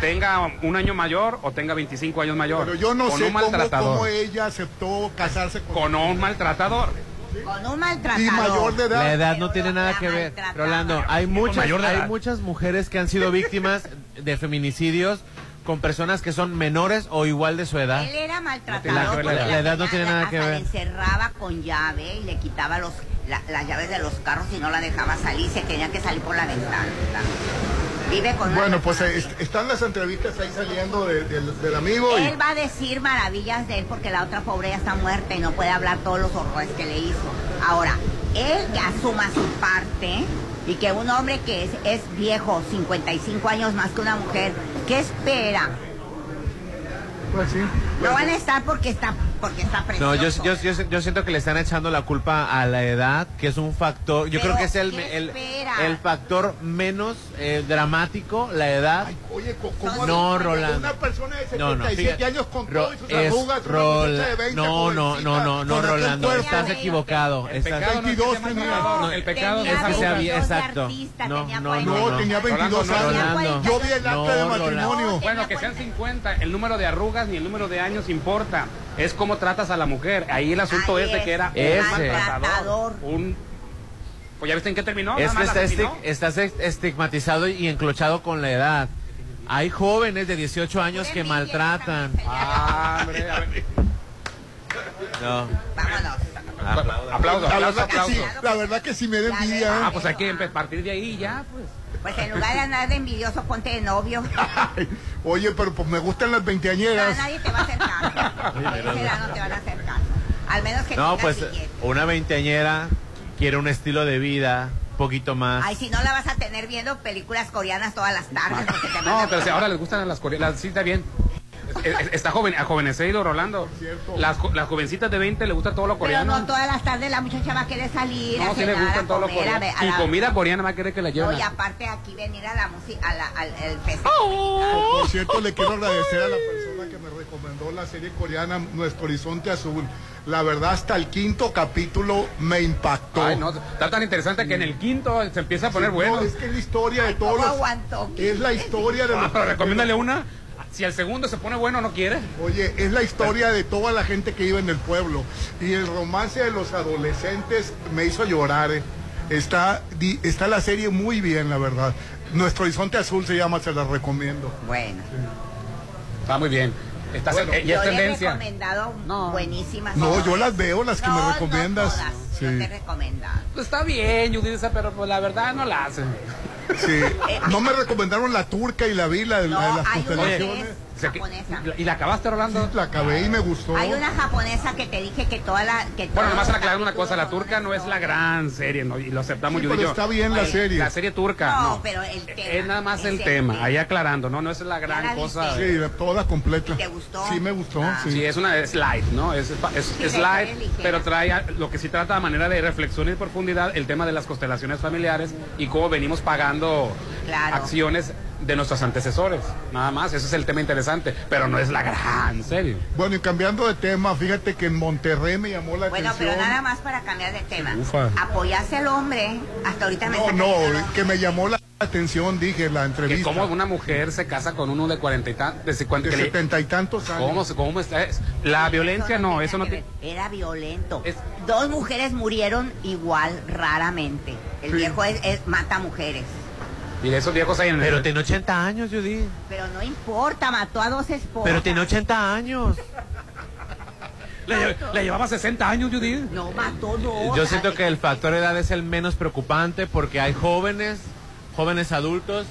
Tenga un año mayor o tenga 25 años mayor. Pero yo no con sé un cómo, maltratador. cómo ella aceptó casarse con, Con un maltratador. Con un maltratador. y mayor de edad. La edad no tiene nada la que ver. Rolando, hay muchas, hay muchas mujeres que han sido víctimas de feminicidios con personas que son menores o igual de su edad. Él era La- maltratador. la- porque la edad no tiene nada que ver. Le encerraba con llave y le quitaba los, la- las llaves de los carros y no la dejaba salir. Se tenía que salir por la ventana. Vive con Bueno, pues están las entrevistas ahí saliendo de- del- del amigo. y- Él va a decir maravillas de él porque la otra pobre ya está muerta y no puede hablar todos los horrores que le hizo. Ahora, él que asuma su parte y que un hombre que es, es viejo, 55 años más que una mujer, ¿qué espera? Pues sí. No van a estar porque está porque está No, precioso. yo, yo, yo, yo siento que le están echando la culpa a la edad, que es un factor, yo Pero, creo que es el, ¿qué el, factor menos eh, dramático, la edad. Oye, co- ¿cómo no, Rolando. Una persona de No, no, 77 fíjate. años con Ro- todo y sus es arrugas, una Rol- muchacha de 20 no, no, no, no, no, Rolando, cuerpo. estás equivocado. El Estás pecado no es que 22 sea más tenía. mamador, el pecado es que sea bien, 22 de exacto. artista, No, no, 40. No, tenía 22 Rolando, años. Yo vi el acta No, de Rolando. matrimonio. Bueno, que sean 50, el número de arrugas ni el número de años importa. Es cómo tratas a la mujer. Ahí el asunto Ahí es de es, que era Ese. un maltratador. Un... Pues ya viste en qué terminó. Es que está estás estigmatizado y enclochado con la edad. Hay jóvenes de 18 años que maltratan. Ah, hombre, a ver. No. Vámonos. Aplauso, La aplauso, verdad, que aplauso. sí, la verdad que sí me da envidia. Ah, ¿eh? pues hay que partir de ahí ya, pues. Pues en lugar de andar de envidioso, ponte de novio. Oye, pero pues me gustan las No, veinteañeras. nadie te va a hacer caso. A esa edad no te van a hacer caso. Al menos que No, pues billete. una veinteañera quiere un estilo de vida un poquito más. Ay, si no la vas a tener viendo películas coreanas todas las tardes. porque te van No, pero si ahora les gustan las coreanas, sí está bien. Es- es- Está joven, ajovenecido Rolando. Las, las jovencitas de 20 le gusta todo lo Pero coreano. no todas las tardes la muchacha va a querer salir a No, sí le gustan a todo lo a coreano. a Y la- comida coreana va a querer que la No, lleven. y aparte aquí venir a la música, a la- al el festival. Por, por cierto, le quiero agradecer a la persona que me recomendó la serie coreana Nuestro Horizonte Azul. La verdad, hasta el quinto capítulo me impactó. Ay, no, está tan interesante que en el quinto se empieza a poner Sí, bueno. no, es que es la historia de todos ¿Cómo los... aguantó? Es la historia de Ah, los... pero recomiéndale una. Si el segundo se pone bueno, no quiere. Oye, es la historia de toda la gente que vive en el pueblo. Y el romance de los adolescentes me hizo llorar. eh. Está, di- está la serie muy bien, la verdad. Nuestro Horizonte Azul se llama, se la recomiendo. Bueno, Está muy bien. Está, Bueno, eh, yo es le he tendencia. recomendado buenísimas. No, todas. yo las veo, las que No, me no recomiendas. todas, Sí. Yo te he recomendado. Pues está bien, Judith, esa, pero pues la verdad no la hacen. Sí. No me recomendaron la turca y la vi, la de, la de las constelaciones. Es O sea, que- japonesa. ¿Y la acabaste, Rolando? La acabé y me gustó. Hay una japonesa que te dije que toda la... Que Bueno, nomás los aclarar una cosa, la turca no es la gran serie, ¿no? Y lo aceptamos Sí, Judith y pero yo. está bien la Ay, serie. La serie turca, No, no. pero el tema. Es nada más es el tema, tema. ahí aclarando, ¿no? No es la la gran cosa. viste? Sí, la- toda completa. ¿Te gustó? Sí, me gustó. Ah. sí. Sí, es una es light, ¿no? Es, es, Sí, es sí, light, es ligera. pero trae a- lo que sí trata a manera de reflexión y profundidad el tema de las constelaciones familiares y cómo venimos pagando Claro. acciones de nuestros antecesores. Nada más, ese es el tema interesante, pero no es la gran serie. Bueno, y cambiando de tema, fíjate que en Monterrey me llamó la Bueno, atención. pero nada más para cambiar de tema. Ufa. Apoyaste al hombre. Hasta ahorita me No, no, que me llamó la atención, dije, la Que entrevista. cómo una mujer se casa con uno de cuarenta y tantos, de, cincuenta- que setenta y tantos años. ¿Cómo, cómo está? Es- La violencia no, eso no que tiene... ver. Era violento. Dos mujeres murieron igual, raramente. El Sí. viejo es, es- mata mujeres. Y de esos viejos hay en el... Pero tiene 80 años, Judith. Pero no importa, mató a dos esposas. Pero tiene 80 años. Le llevaba 60 años, Judith. No, mató dos. Yo siento que el factor edad es el menos preocupante porque hay jóvenes, jóvenes adultos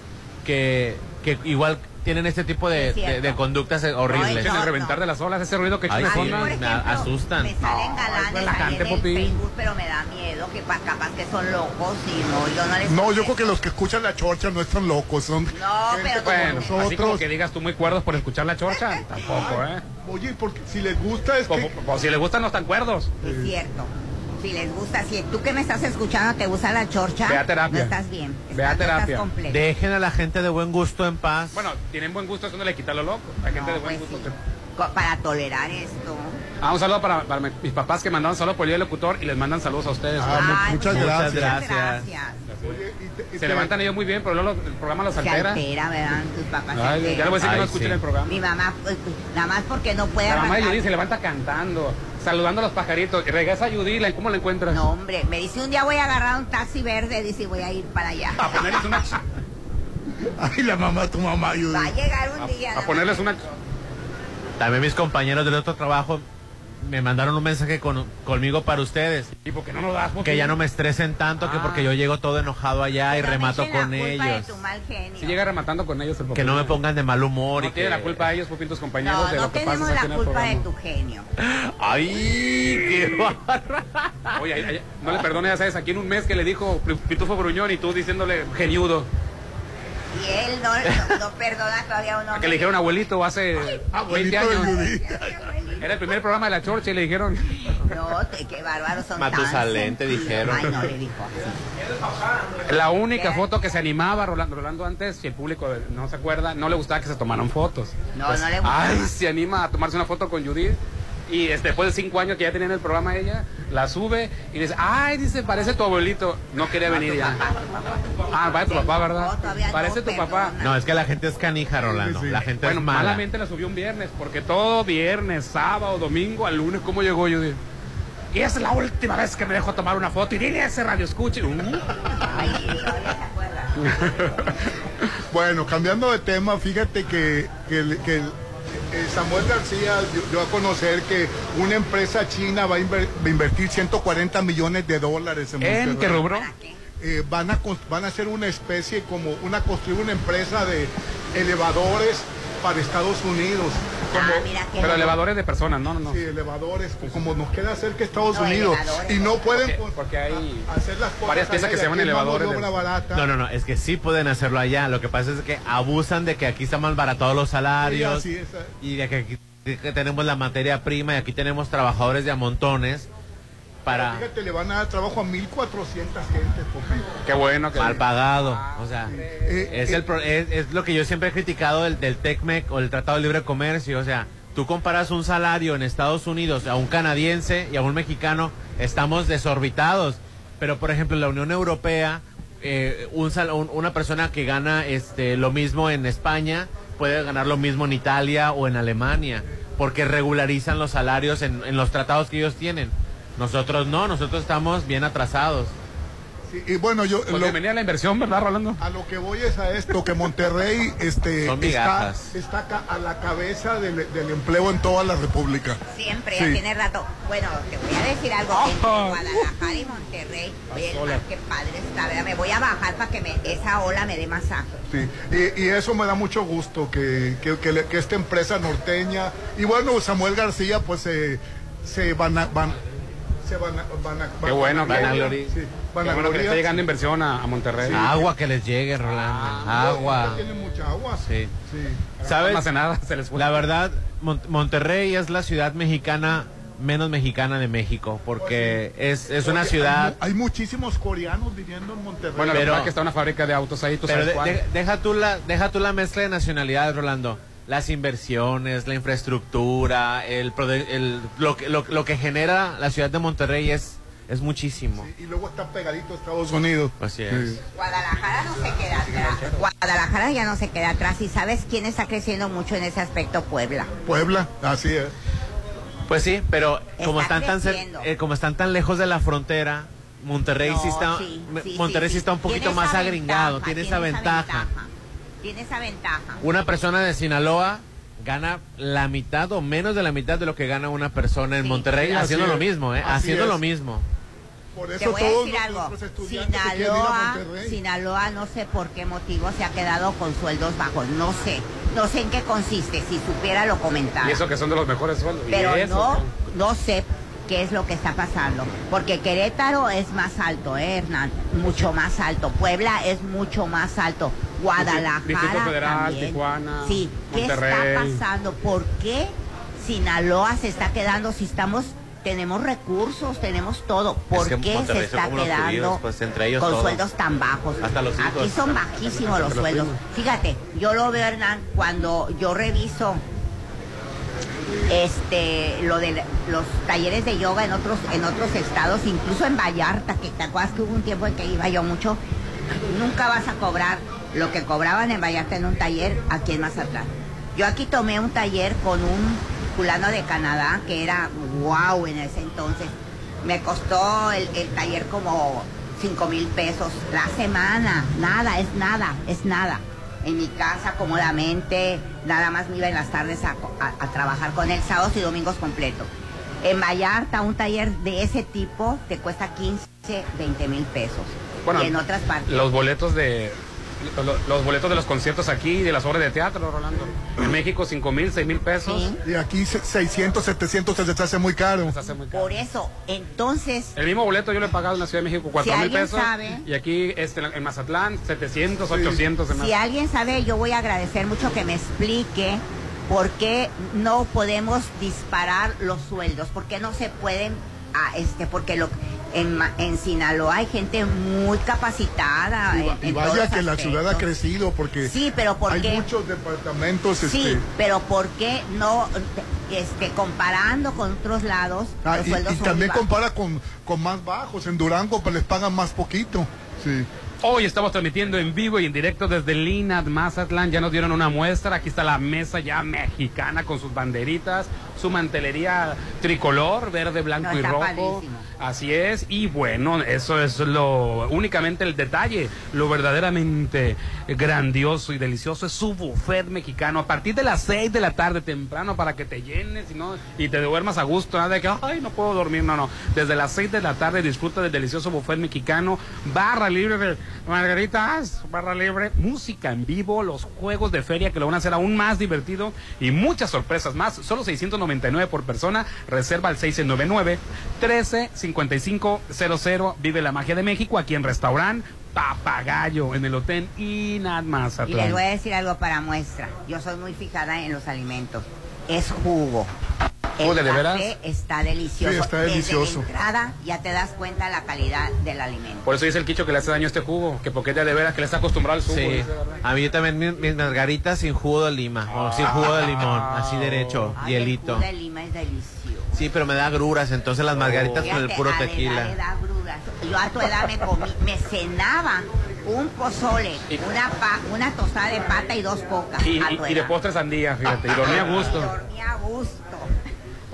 que, que igual tienen este tipo de, de- de conductas horribles. En el reventar de las olas, ese ruido que echan sí, me asustan. Me salen galanes ahí relajante, en el Popi. Facebook, pero me da miedo que pa- capaz que son locos y no, yo no les No, yo creo que los que escuchan la chorcha no están locos, son No, gente pero como Bueno, así como nosotros. que digas tú muy cuerdos por escuchar la chorcha, tampoco, ¿eh? Oye, porque si les gusta es Como- que... como si les gustan los tan cuerdos. Es cierto. Si les gusta, si tú que me estás escuchando te gusta la chorcha, Ve a terapia. no estás bien. Ve a Estás- no estás terapia. Dejen a la gente de buen gusto en paz. Bueno, tienen buen gusto, eso no le quita lo loco. Hay gente No, de buen pues gusto. sí. que- Co- Para tolerar esto. Ah, un saludo para, para mi- mis papás que mandaron saludos por el día del locutor y les mandan saludos a ustedes. Ah, Ay, muchas muchas gracias. gracias. gracias. Oye, y te- y Se te- levantan ellos muy bien, pero luego el programa los Se altera. altera, ¿verdad? Tus papás Ay, ya le voy a decir que no escuchen sí. el programa. Mi mamá, pues, pues, nada más porque no puede La mamá de. Judy se levanta cantando, saludando a los pajaritos. Y regresa Judy, ¿la- ¿cómo la encuentras? No, hombre, me dice un día voy a agarrar un taxi verde, dice voy a ir para allá. A ponerles una... Ay, la mamá, tu mamá, ayuda. Va a llegar un día. A, a ponerles una... También mis compañeros del otro trabajo me mandaron un mensaje con- conmigo para ustedes. ¿Y por qué no lo das? Popi? Que ya no me estresen tanto, que Ah. porque yo llego todo enojado allá y no remato echen la con culpa de ellos. tu mal genio. Si llega rematando con ellos el Que no me pongan de mal humor No y tiene que... la culpa ellos, Popi, tus compañeros No, de no lo que pasa tenemos la culpa de tu genio. ¡Ay, qué barra! Oye, ay, ay, no le perdone, ya sabes, aquí en un mes que le dijo Pitufo Gruñón y tú diciéndole geniudo. Y él no, no, no perdona todavía a un A hombre. que le dijeron abuelito hace 20 abuelito años. de Era el primer programa de la Chorcha y le dijeron. No, te- qué bárbaros son Matusalén, te dijeron. Ay, no le dijo así. La única foto que se animaba Rolando, Rolando antes, si el público no se acuerda, no le gustaba que se tomaran fotos. No, Pues, no le gustaba. Ay, se anima a tomarse una foto con Judith. Y este, después de cinco años que ya tenía en el programa ella, la sube y dice, ay, dice, parece tu abuelito. No quería venir ya. Ah, vaya tu papá, ¿verdad? Parece tu papá. No, es que la gente es canija, Rolando. La gente Bueno, es mala. malamente la subió un viernes, porque todo viernes, sábado, domingo, al lunes, ¿cómo llegó Judith? Y es la última vez que me dejo tomar una foto y dile a ese radio escuche. Uh. Bueno, cambiando de tema, fíjate que, que el- que Samuel García dio, a conocer que una empresa china va a inver- va a invertir 140 millones de dólares en ¿En qué rubro? Eh, van, a, van a hacer una especie como una construir una empresa de elevadores para Estados Unidos. Como, Pero elevadores de personas, no, no, no. Sí, elevadores, como nos queda cerca Estados No, Unidos. Y no pueden Porque- porque hay hacer las cosas varias piezas que se llaman elevadores de-. No, no, no, es que sí pueden hacerlo allá. Lo que pasa es que abusan de que aquí están más baratados los salarios Sí, así es. y de que aquí que tenemos la materia prima y aquí tenemos trabajadores de a montones para Fíjate, le van a dar trabajo a 1.400 gentes. Qué bueno que mal pagado. O sea, Eh, es, el pro- es, es lo que yo siempre he criticado del, del TECMEC o el Tratado de Libre Comercio. O sea, tú comparas un salario en Estados Unidos a un canadiense y a un mexicano, estamos desorbitados. Pero, por ejemplo, en la Unión Europea, eh, un sal- un- una persona que gana este, lo mismo en España puede ganar lo mismo en Italia o en Alemania, porque regularizan los salarios en, en los tratados que ellos tienen. Nosotros no, nosotros estamos bien atrasados. Sí, y bueno, yo Pues lo- bienvenida la inversión, ¿verdad, Rolando? a lo que voy es a esto, que Monterrey este, Son está, a la cabeza del, del empleo en toda la República. Siempre, Sí. ya tiene rato. Bueno, te voy a decir algo. Entre Guadalajara y Monterrey, oye, qué padre está, ¿verdad? Me voy a bajar para que me, esa ola me dé masaje. Sí, y, y eso me da mucho gusto, que, que, que le- que esta empresa norteña, y bueno, Samuel García, pues se, se van a... Van, van a, van a- Qué bueno, van a- Vanagloria. sí, Qué bueno que está llegando inversión a, a Monterrey. Agua que les llegue, Rolando. Agua. Tiene mucha agua. Sí. Sí. ¿Sabes? Se les. La verdad, Mon- Monterrey es la ciudad mexicana menos mexicana de México, porque es, es una ciudad... Hay, mu- hay muchísimos coreanos viviendo en Monterrey. Bueno, la Pero- verdad que está una fábrica de autos ahí, tú Pero sabes de- cuál. de- deja, tú la, deja tú la mezcla de nacionalidades, Rolando. Las inversiones, la infraestructura, el, el- lo, que- lo, lo que genera la ciudad de Monterrey es, es muchísimo. Y luego está pegadito a Estados Unidos. Así es. Sí. Guadalajara no se queda atrás. Guadalajara ya no se queda atrás. ¿Y sabes quién está creciendo mucho en ese aspecto? Puebla. Puebla, así es. Pues sí, pero como Está están, tan eh, como están tan lejos de la frontera, Monterrey No, sí está, sí, me- sí, Monterrey sí, sí, está un poquito más agringado, tiene, tiene esa esa ventaja. Tiene esa ventaja. Una persona de Sinaloa gana la mitad o menos de la mitad de lo que gana una persona en Monterrey así haciendo lo mismo, ¿eh? Así haciendo es. lo mismo. Por Te eso voy a decir algo. Sinaloa. Sinaloa, no sé por qué motivo se ha quedado con sueldos bajos. No sé. No sé en qué consiste. Si supiera lo comentara. Y eso que son de los mejores sueldos. Y Pero eso, no, no sé qué es lo que está pasando. Porque Querétaro es más alto, ¿eh, Hernán? Mucho más alto. Puebla es mucho más alto. Guadalajara Distrito Federal, también. Tijuana, Sí, ¿qué está pasando? ¿Por qué Sinaloa se está quedando si estamos tenemos recursos, tenemos todo? ¿Por que qué Monterrey se está quedando judíos, pues, entre ellos con sueldos tan bajos? Hasta los Aquí son bajísimos los sueldos. primos. Fíjate, yo lo veo, Hernán, cuando yo reviso este lo de los talleres de yoga en otros en otros estados incluso en Vallarta que te acuerdas que hubo un tiempo en que iba yo mucho nunca vas a cobrar lo que cobraban en Vallarta en un taller aquí en Mazatlán yo aquí tomé un taller con un fulano de Canadá que era wow en ese entonces me costó el, el taller como 5 mil pesos la semana nada es nada es nada en mi casa cómodamente, nada más me iba en las tardes a, a- a trabajar con él, sábados y domingos completo. En Vallarta, un taller de ese tipo te cuesta 15, 20 mil pesos. Bueno, y en otras partes. Los boletos de, lo- los boletos de los conciertos aquí, de las obras de teatro, Rolando. En México, 5 mil, 6 mil pesos. Y aquí se- 600, 700 se les hace muy caro. Por eso, entonces, El mismo boleto yo le he pagado en la Ciudad de México, 4 mil pesos. sabe- Y aquí este, en Mazatlán, 700, 800. demás. si alguien sabe, yo voy a agradecer mucho que me explique por qué no podemos disparar los sueldos, por qué no se pueden, ah, este, porque lo, en, en Sinaloa hay gente muy capacitada. Y, va- en- y en vaya que la ciudad ha crecido porque Sí, pero ¿por hay qué? muchos departamentos. Sí, este, pero ¿por qué no, este, comparando con otros lados, ah, los y, sueldos y también bajos? compara con, con más bajos. En Durango pues les pagan más poquito. Sí. Hoy estamos transmitiendo en vivo y en directo desde Linat, Mazatlán. Ya nos dieron una muestra. Aquí está la mesa ya mexicana con sus banderitas, su mantelería tricolor, verde, blanco No, y rojo. padrísimo. Así es. Y bueno, eso es lo únicamente el detalle. Lo verdaderamente grandioso y delicioso es su buffet mexicano. A partir de las 6 de la tarde temprano para que te llenes y, no, y te duermas a gusto. Nada de que, ay, no puedo dormir. No, no. Desde las 6 de la tarde disfruta del delicioso buffet mexicano. Barra libre margaritas, barra libre, música en vivo, los juegos de feria que lo van a hacer aún más divertido y muchas sorpresas más. Solo 699 por persona. Reserva al 699 13 55 00. Vive la magia de México aquí en restaurante Papagayo en el hotel Inat Y les voy a decir algo para muestra. Yo soy muy fijada en los alimentos. Es jugo. El Ole, ¿de veras? está delicioso. Sí, está Desde delicioso. la entrada ya te das cuenta la calidad del alimento. Por eso dice el quicho que le hace daño a este jugo, que porque ella de veras que le está acostumbrado al jugo. Sí. A mí también mis, mis margaritas sin jugo de lima o sin jugo de limón, así derecho, Ay, el hielito. jugo de lima es delicioso. Sí, pero me da gruras, entonces las margaritas con el puro a tequila. da gruras. Yo a tu edad me comí, me cenaba un pozole, una pa- una tostada de pata y dos cocas. Y, y- y de postre sandía, fíjate, y dormía a gusto. Dormía a gusto.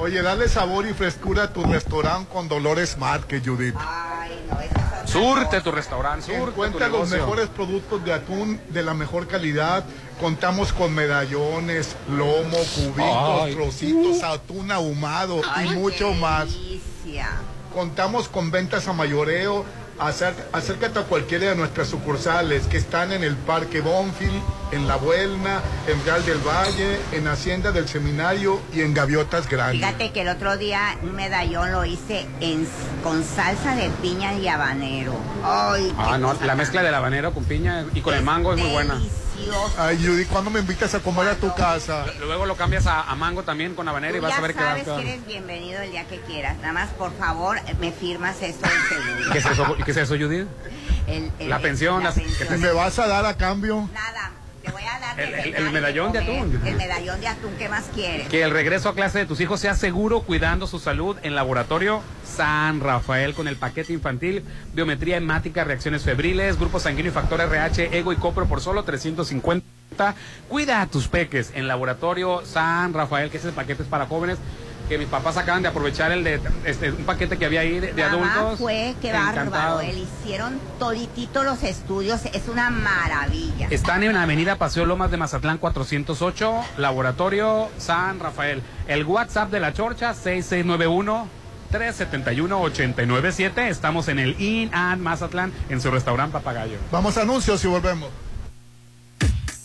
Oye, dale sabor y frescura a tu restaurante con Dolores Marque, Judith. Ay, no, eso es Surte tu restaurante, surte tu Encuentra los mejores productos de atún de la mejor calidad. Contamos con medallones, lomo, cubitos, Ay. trocitos, atún ahumado Ay, y mucho qué más. delicia. Contamos con ventas a mayoreo. Acer- acércate a cualquiera de nuestras sucursales que están en el Parque Bonfil, en La Buelna, en Real del Valle, en Hacienda del Seminario y en Gaviotas Grandes. Fíjate que el otro día un medallón lo hice en, con salsa de piña y habanero. Ay, Ah, no, la mezcla del habanero con piña y con el mango es muy buena. Ay, Judy, ¿cuándo me invitas a comer a tu casa? Luego lo cambias a, a mango también con habanero y vas a ver qué va a sabes que eres bienvenido el día que quieras. Nada más, por favor, me firmas esto. ¿Qué es eso, ¿Qué es eso Judith? El- el- La pensión, la pensión. ¿Que me vas a dar a cambio? Nada, te voy a dar El- medallón de atún. El medallón de atún, ¿qué más quieres? Que el regreso a clase de tus hijos sea seguro, cuidando su salud en Laboratorio San Rafael con el paquete infantil, biometría hemática, reacciones febriles, grupo sanguíneo y factor RH, ego y copro por solo 350. Cuida a tus peques en Laboratorio San Rafael, que ese paquete es para jóvenes. Que mis papás acaban de aprovechar el de este, un paquete que había ahí de, de adultos. fue, qué bárbaro. Encantado. Le hicieron toditito los estudios. Es una maravilla. Están en Avenida Paseo Lomas de Mazatlán 408, Laboratorio San Rafael. El WhatsApp de la Chorcha 6691 371 897. Estamos en el In and Mazatlán en su restaurante Papagayo. Vamos a anuncios y volvemos.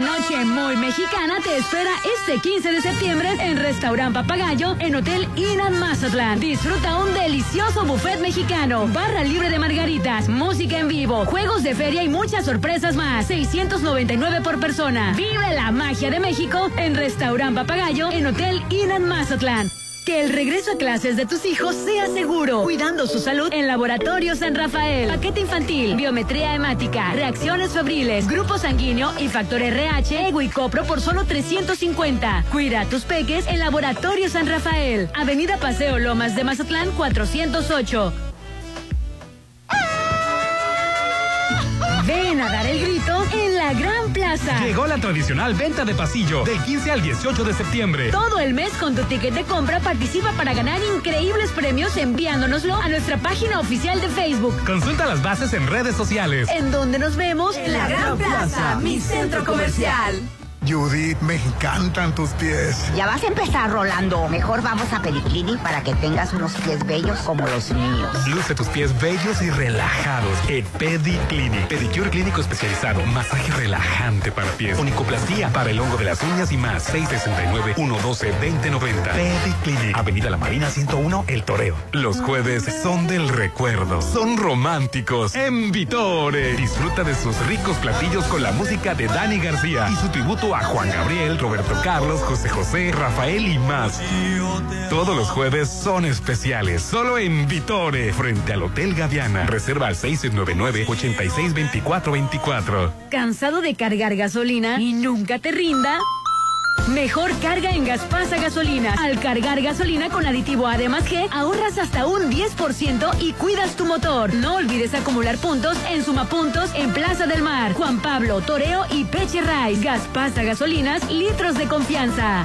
Noche muy mexicana te espera este 15 de septiembre en Restaurant Papagayo en Hotel Inan Mazatlán. Disfruta un delicioso buffet mexicano, barra libre de margaritas, música en vivo, juegos de feria y muchas sorpresas más. 699 por persona. Vive la magia de México en Restaurant Papagayo en Hotel Inan Mazatlán. Que el regreso a clases de tus hijos sea seguro, cuidando su salud en Laboratorio San Rafael. Paquete infantil, biometría hemática, reacciones febriles, grupo sanguíneo y factor RH, ego y copro por solo 350. Cuida a tus peques en Laboratorio San Rafael. Avenida Paseo Lomas de Mazatlán 408. Ven a dar el grito en la Gran Plaza. Llegó la tradicional venta de pasillo del 15 al 18 de septiembre. Todo el mes con tu ticket de compra participa para ganar increíbles premios enviándonoslo a nuestra página oficial de Facebook. Consulta las bases en redes sociales. En donde nos vemos en la Gran Plaza, mi centro comercial. Judith, me encantan tus pies. Ya vas a empezar, Rolando. Mejor vamos a Pediclinic para que tengas unos pies bellos como los míos. Luce tus pies bellos y relajados en Pediclinic. Pedicure clínico especializado, masaje relajante para pies, onicoplastía para el hongo de las uñas y más. 669-112-2090. Pediclinic. Avenida La Marina 101, El Toreo. Los jueves son del recuerdo. Son románticos. En Vitore. Disfruta de sus ricos platillos con la música de Dani García y su tributo a Juan Gabriel, Roberto Carlos, José José, Rafael y más. Todos los jueves son especiales, solo en Vitore, frente al Hotel Gaviana. Reserva al 699-862424. ¿Cansado de cargar gasolina y nunca te rinda? Mejor carga en Gaspasa Gasolina. Al cargar gasolina con aditivo A más G, ahorras hasta un 10% y cuidas tu motor. No olvides acumular puntos en Sumapuntos en Plaza del Mar, Juan Pablo, Toreo y Peche Rice. Gaspasa Gasolinas, litros de confianza.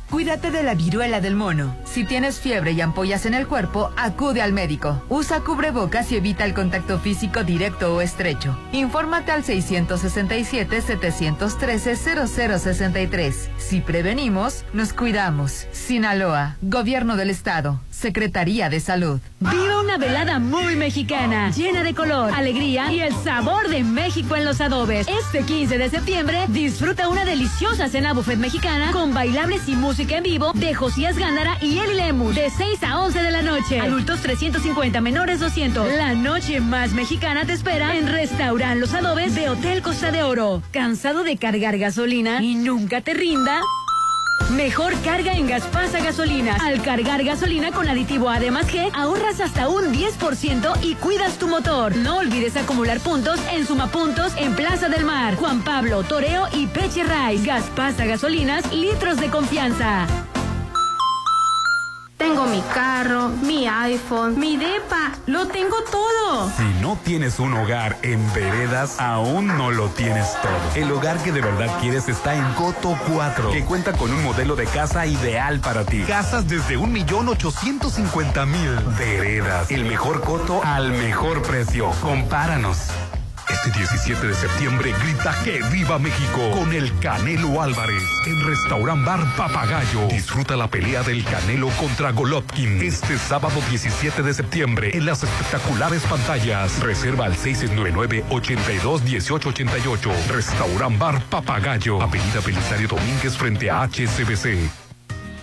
Cuídate de la viruela del mono. Si tienes fiebre y ampollas en el cuerpo, acude al médico. Usa cubrebocas y evita el contacto físico directo o estrecho. Infórmate al 667-713-0063. Si prevenimos, nos cuidamos. Sinaloa, Gobierno del Estado, Secretaría de Salud. Viva una velada muy mexicana, llena de color, alegría y el sabor de México en los adobes. Este 15 de septiembre, disfruta una deliciosa cena buffet mexicana con bailables y música en vivo de Josías Gándara y Eli Lemus de 6 a 11 de la noche. Adultos 350, menores 200. La noche más mexicana te espera en Restaurant Los Adobes de Hotel Costa de Oro. ¿Cansado de cargar gasolina y nunca te rinda? Mejor carga en Gaspasa Gasolina. Al cargar gasolina con aditivo A G, ahorras hasta un 10% y cuidas tu motor. No olvides acumular puntos en Sumapuntos en Plaza del Mar, Juan Pablo, Toreo y Peche Rice. Gaspasa Gasolinas, litros de confianza. Tengo mi carro, mi iPhone, mi DEPA, lo tengo todo. Si no tienes un hogar en veredas, aún no lo tienes todo. El hogar que de verdad quieres está en Coto 4, que cuenta con un modelo de casa ideal para ti. Casas desde 1.850.000. Veredas, el mejor coto al mejor precio. Compáranos. Este 17 de septiembre grita que viva México con el Canelo Álvarez en Restaurant Bar Papagayo. Disfruta la pelea del Canelo contra Golovkin este sábado 17 de septiembre en las espectaculares pantallas. Reserva al 669-821888. Restaurant Bar Papagayo. Avenida Belisario Domínguez frente a HCBC.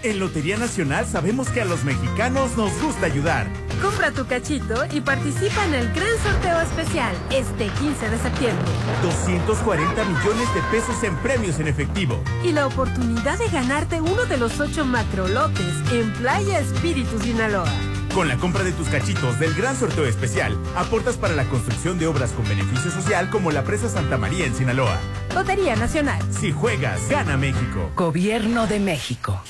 En Lotería Nacional sabemos que a los mexicanos nos gusta ayudar. Compra tu cachito y participa en el gran sorteo especial este 15 de septiembre. 240 millones de pesos en premios en efectivo. Y la oportunidad de ganarte uno de los ocho macrolotes en Playa Espíritu Sinaloa. Con la compra de tus cachitos del gran sorteo especial, aportas para la construcción de obras con beneficio social como la presa Santa María en Sinaloa. Lotería Nacional. Si juegas, gana México. Gobierno de México.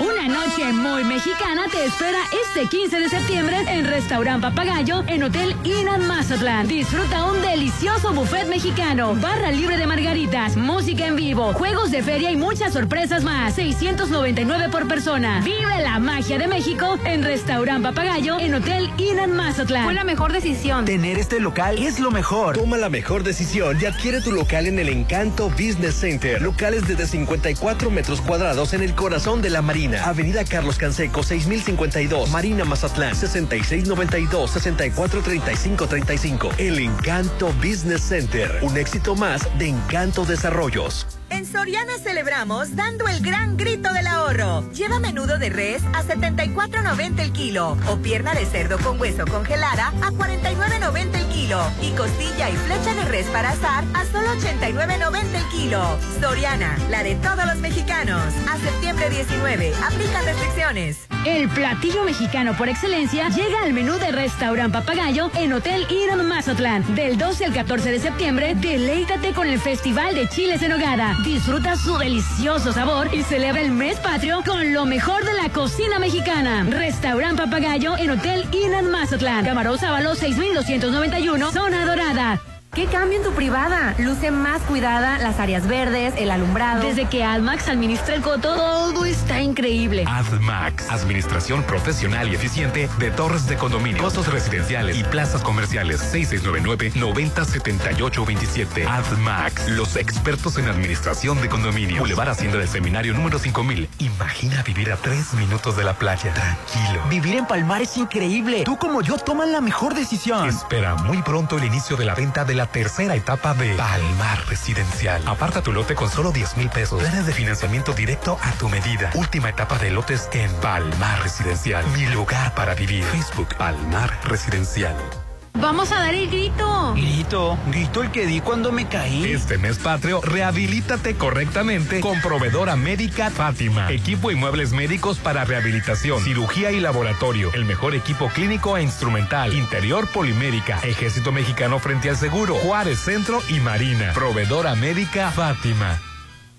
Una noche muy mexicana te espera este 15 de septiembre en Restaurant Papagayo en Hotel Inan Mazatlán. Disfruta un delicioso buffet mexicano, barra libre de margaritas, música en vivo, juegos de feria y muchas sorpresas más. 699 por persona. Vive la magia de México en Restaurant Papagayo en Hotel Inan Mazatlán. Fue la mejor decisión. Tener este local es lo mejor. Toma la mejor decisión y adquiere tu local en el Encanto Business Center. Locales desde 54 metros cuadrados en el corazón de la Avenida Carlos Canseco, 6052. Marina Mazatlán, 6692-643535. El Encanto Business Center. Un éxito más de Encanto Desarrollos. En Soriana celebramos dando el gran grito del ahorro. Lleva menudo de res a 74.90 el kilo o pierna de cerdo con hueso congelada a 49.90 el kilo y costilla y flecha de res para asar a solo 89.90 el kilo. Soriana, la de todos los mexicanos. A septiembre 19, aplica restricciones. El platillo mexicano por excelencia llega al menú de Restaurant Papagayo en Hotel Iron Mazatlán. Del 12 al 14 de septiembre, deleítate con el Festival de Chiles en Hogada. Disfruta su delicioso sabor y celebra el mes patrio con lo mejor de la cocina mexicana. Restaurant Papagayo en Hotel Iron Mazatlán. Camarón Sábalo 6291, Zona Dorada. ¿Qué cambio en tu privada? Luce más cuidada, las áreas verdes, el alumbrado. Desde que AdMax administra el coto, todo está increíble. AdMax, administración profesional y eficiente de torres de condominio, costos residenciales y plazas comerciales. 6699-907827. AdMax, los expertos en administración de condominio. Boulevard Hacienda del Seminario número 5000. Imagina vivir a tres minutos de la playa. Tranquilo. Vivir en Palmar es increíble. Tú como yo toman la mejor decisión. Espera muy pronto el inicio de la venta de la tercera etapa de Palmar Residencial. Aparta tu lote con solo 10 mil pesos. Planes de financiamiento directo a tu medida. Última etapa de lotes en Palmar Residencial. Mi lugar para vivir. Facebook Palmar Residencial. Vamos a dar el grito. Grito, grito el que di cuando me caí. Este mes patrio, rehabilítate correctamente con proveedora médica Fátima. Equipo y muebles médicos para rehabilitación, cirugía y laboratorio. El mejor equipo clínico e instrumental. Interior polimérica. Ejército Mexicano frente al seguro. Juárez Centro y Marina. Proveedora médica Fátima.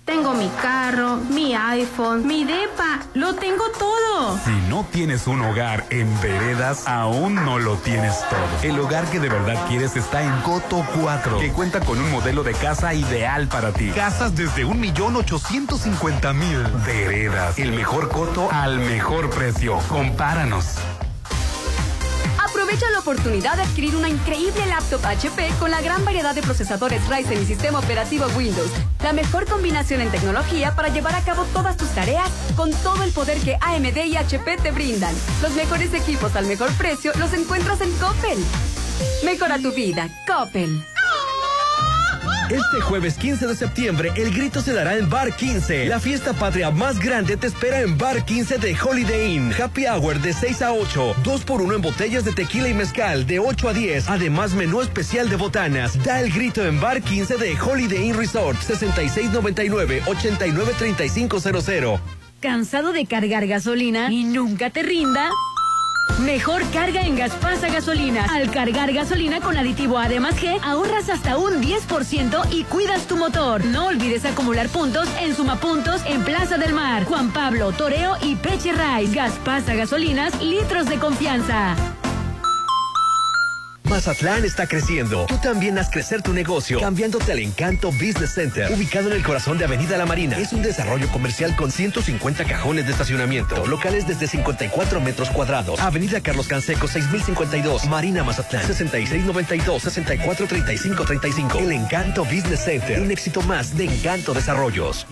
Tengo mi carro, mi iPhone, mi DEPA, lo tengo todo. Si no tienes un hogar en veredas, aún no lo tienes todo. El hogar que de verdad quieres está en Coto 4, que cuenta con un modelo de casa ideal para ti. Casas desde 1.850.000. Veredas, el mejor coto al mejor precio. Compáranos. Aprovecha la oportunidad de adquirir una increíble laptop HP con la gran variedad de procesadores Ryzen y sistema operativo Windows. La mejor combinación en tecnología para llevar a cabo todas tus tareas con todo el poder que AMD y HP te brindan. Los mejores equipos al mejor precio los encuentras en Coppel. Mejora tu vida, Coppel. Este jueves 15 de septiembre, el grito se dará en Bar 15. La fiesta patria más grande te espera en Bar 15 de Holiday Inn. Happy Hour de 6 a 8. 2 por 1 en botellas de tequila y mezcal de 8 a 10. Además, menú especial de botanas. Da el grito en Bar 15 de Holiday Inn Resort. 6699-893500. ¿Cansado de cargar gasolina y nunca te rinda? Mejor carga en Gaspasa Gasolinas. Al cargar gasolina con aditivo Además G, ahorras hasta un 10% y cuidas tu motor. No olvides acumular puntos en Sumapuntos en Plaza del Mar, Juan Pablo, Toreo y Peche Rice. Gaspasa Gasolinas, litros de confianza. Mazatlán está creciendo. Tú también haz crecer tu negocio cambiándote al Encanto Business Center, ubicado en el corazón de Avenida La Marina. Es un desarrollo comercial con 150 cajones de estacionamiento, locales desde 54 metros cuadrados. Avenida Carlos Canseco 6052, Marina Mazatlán 6692-643535. El Encanto Business Center, un éxito más de Encanto Desarrollos.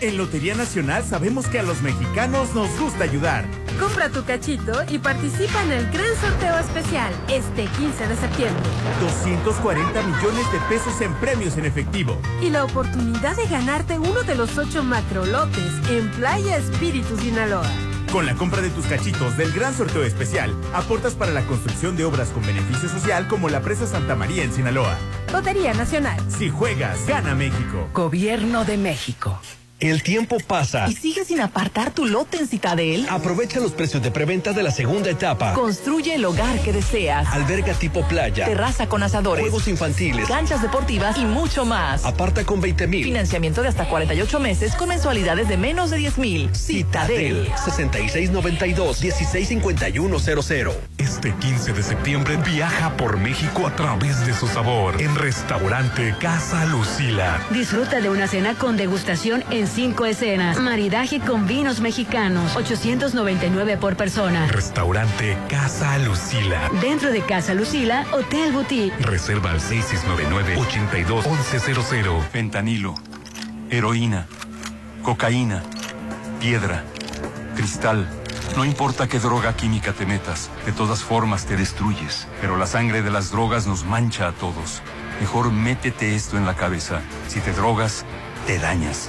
En Lotería Nacional sabemos que a los mexicanos nos gusta ayudar. Compra tu cachito y participa en el gran sorteo especial este 15 de septiembre. 240 millones de pesos en premios en efectivo. Y la oportunidad de ganarte uno de los ocho macrolotes en Playa Espíritu Sinaloa. Con la compra de tus cachitos del gran sorteo especial, aportas para la construcción de obras con beneficio social como la presa Santa María en Sinaloa. Lotería Nacional. Si juegas, gana México. Gobierno de México. El tiempo pasa. ¿Y sigues sin apartar tu lote en Citadel? Aprovecha los precios de preventa de la segunda etapa. Construye el hogar que deseas. Alberga tipo playa. Terraza con asadores. Juegos infantiles. Canchas deportivas y mucho más. Aparta con 20 mil. Financiamiento de hasta 48 meses con mensualidades de menos de 10 mil. Citadel. 6692-165100. Este 15 de septiembre viaja por México a través de su sabor en restaurante Casa Lucila. Disfruta de una cena con degustación en cinco escenas. Maridaje con vinos mexicanos. 899 por persona. Restaurante Casa Lucila. Dentro de Casa Lucila, Hotel Boutique. Reserva al 6699-821100. Fentanilo, heroína, cocaína, piedra, cristal. No importa qué droga química te metas, de todas formas te destruyes. Pero la sangre de las drogas nos mancha a todos. Mejor métete esto en la cabeza. Si te drogas, te dañas.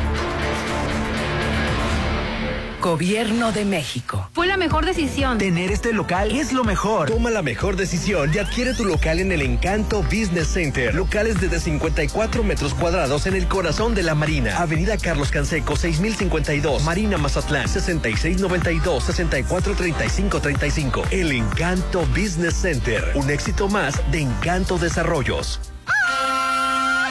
Gobierno de México. Fue la mejor decisión. Tener este local es lo mejor. Toma la mejor decisión y adquiere tu local en el Encanto Business Center. Locales desde 54 metros cuadrados en el corazón de la Marina. Avenida Carlos Canseco, 6052. Marina Mazatlán, 6692-643535. El Encanto Business Center. Un éxito más de Encanto Desarrollos.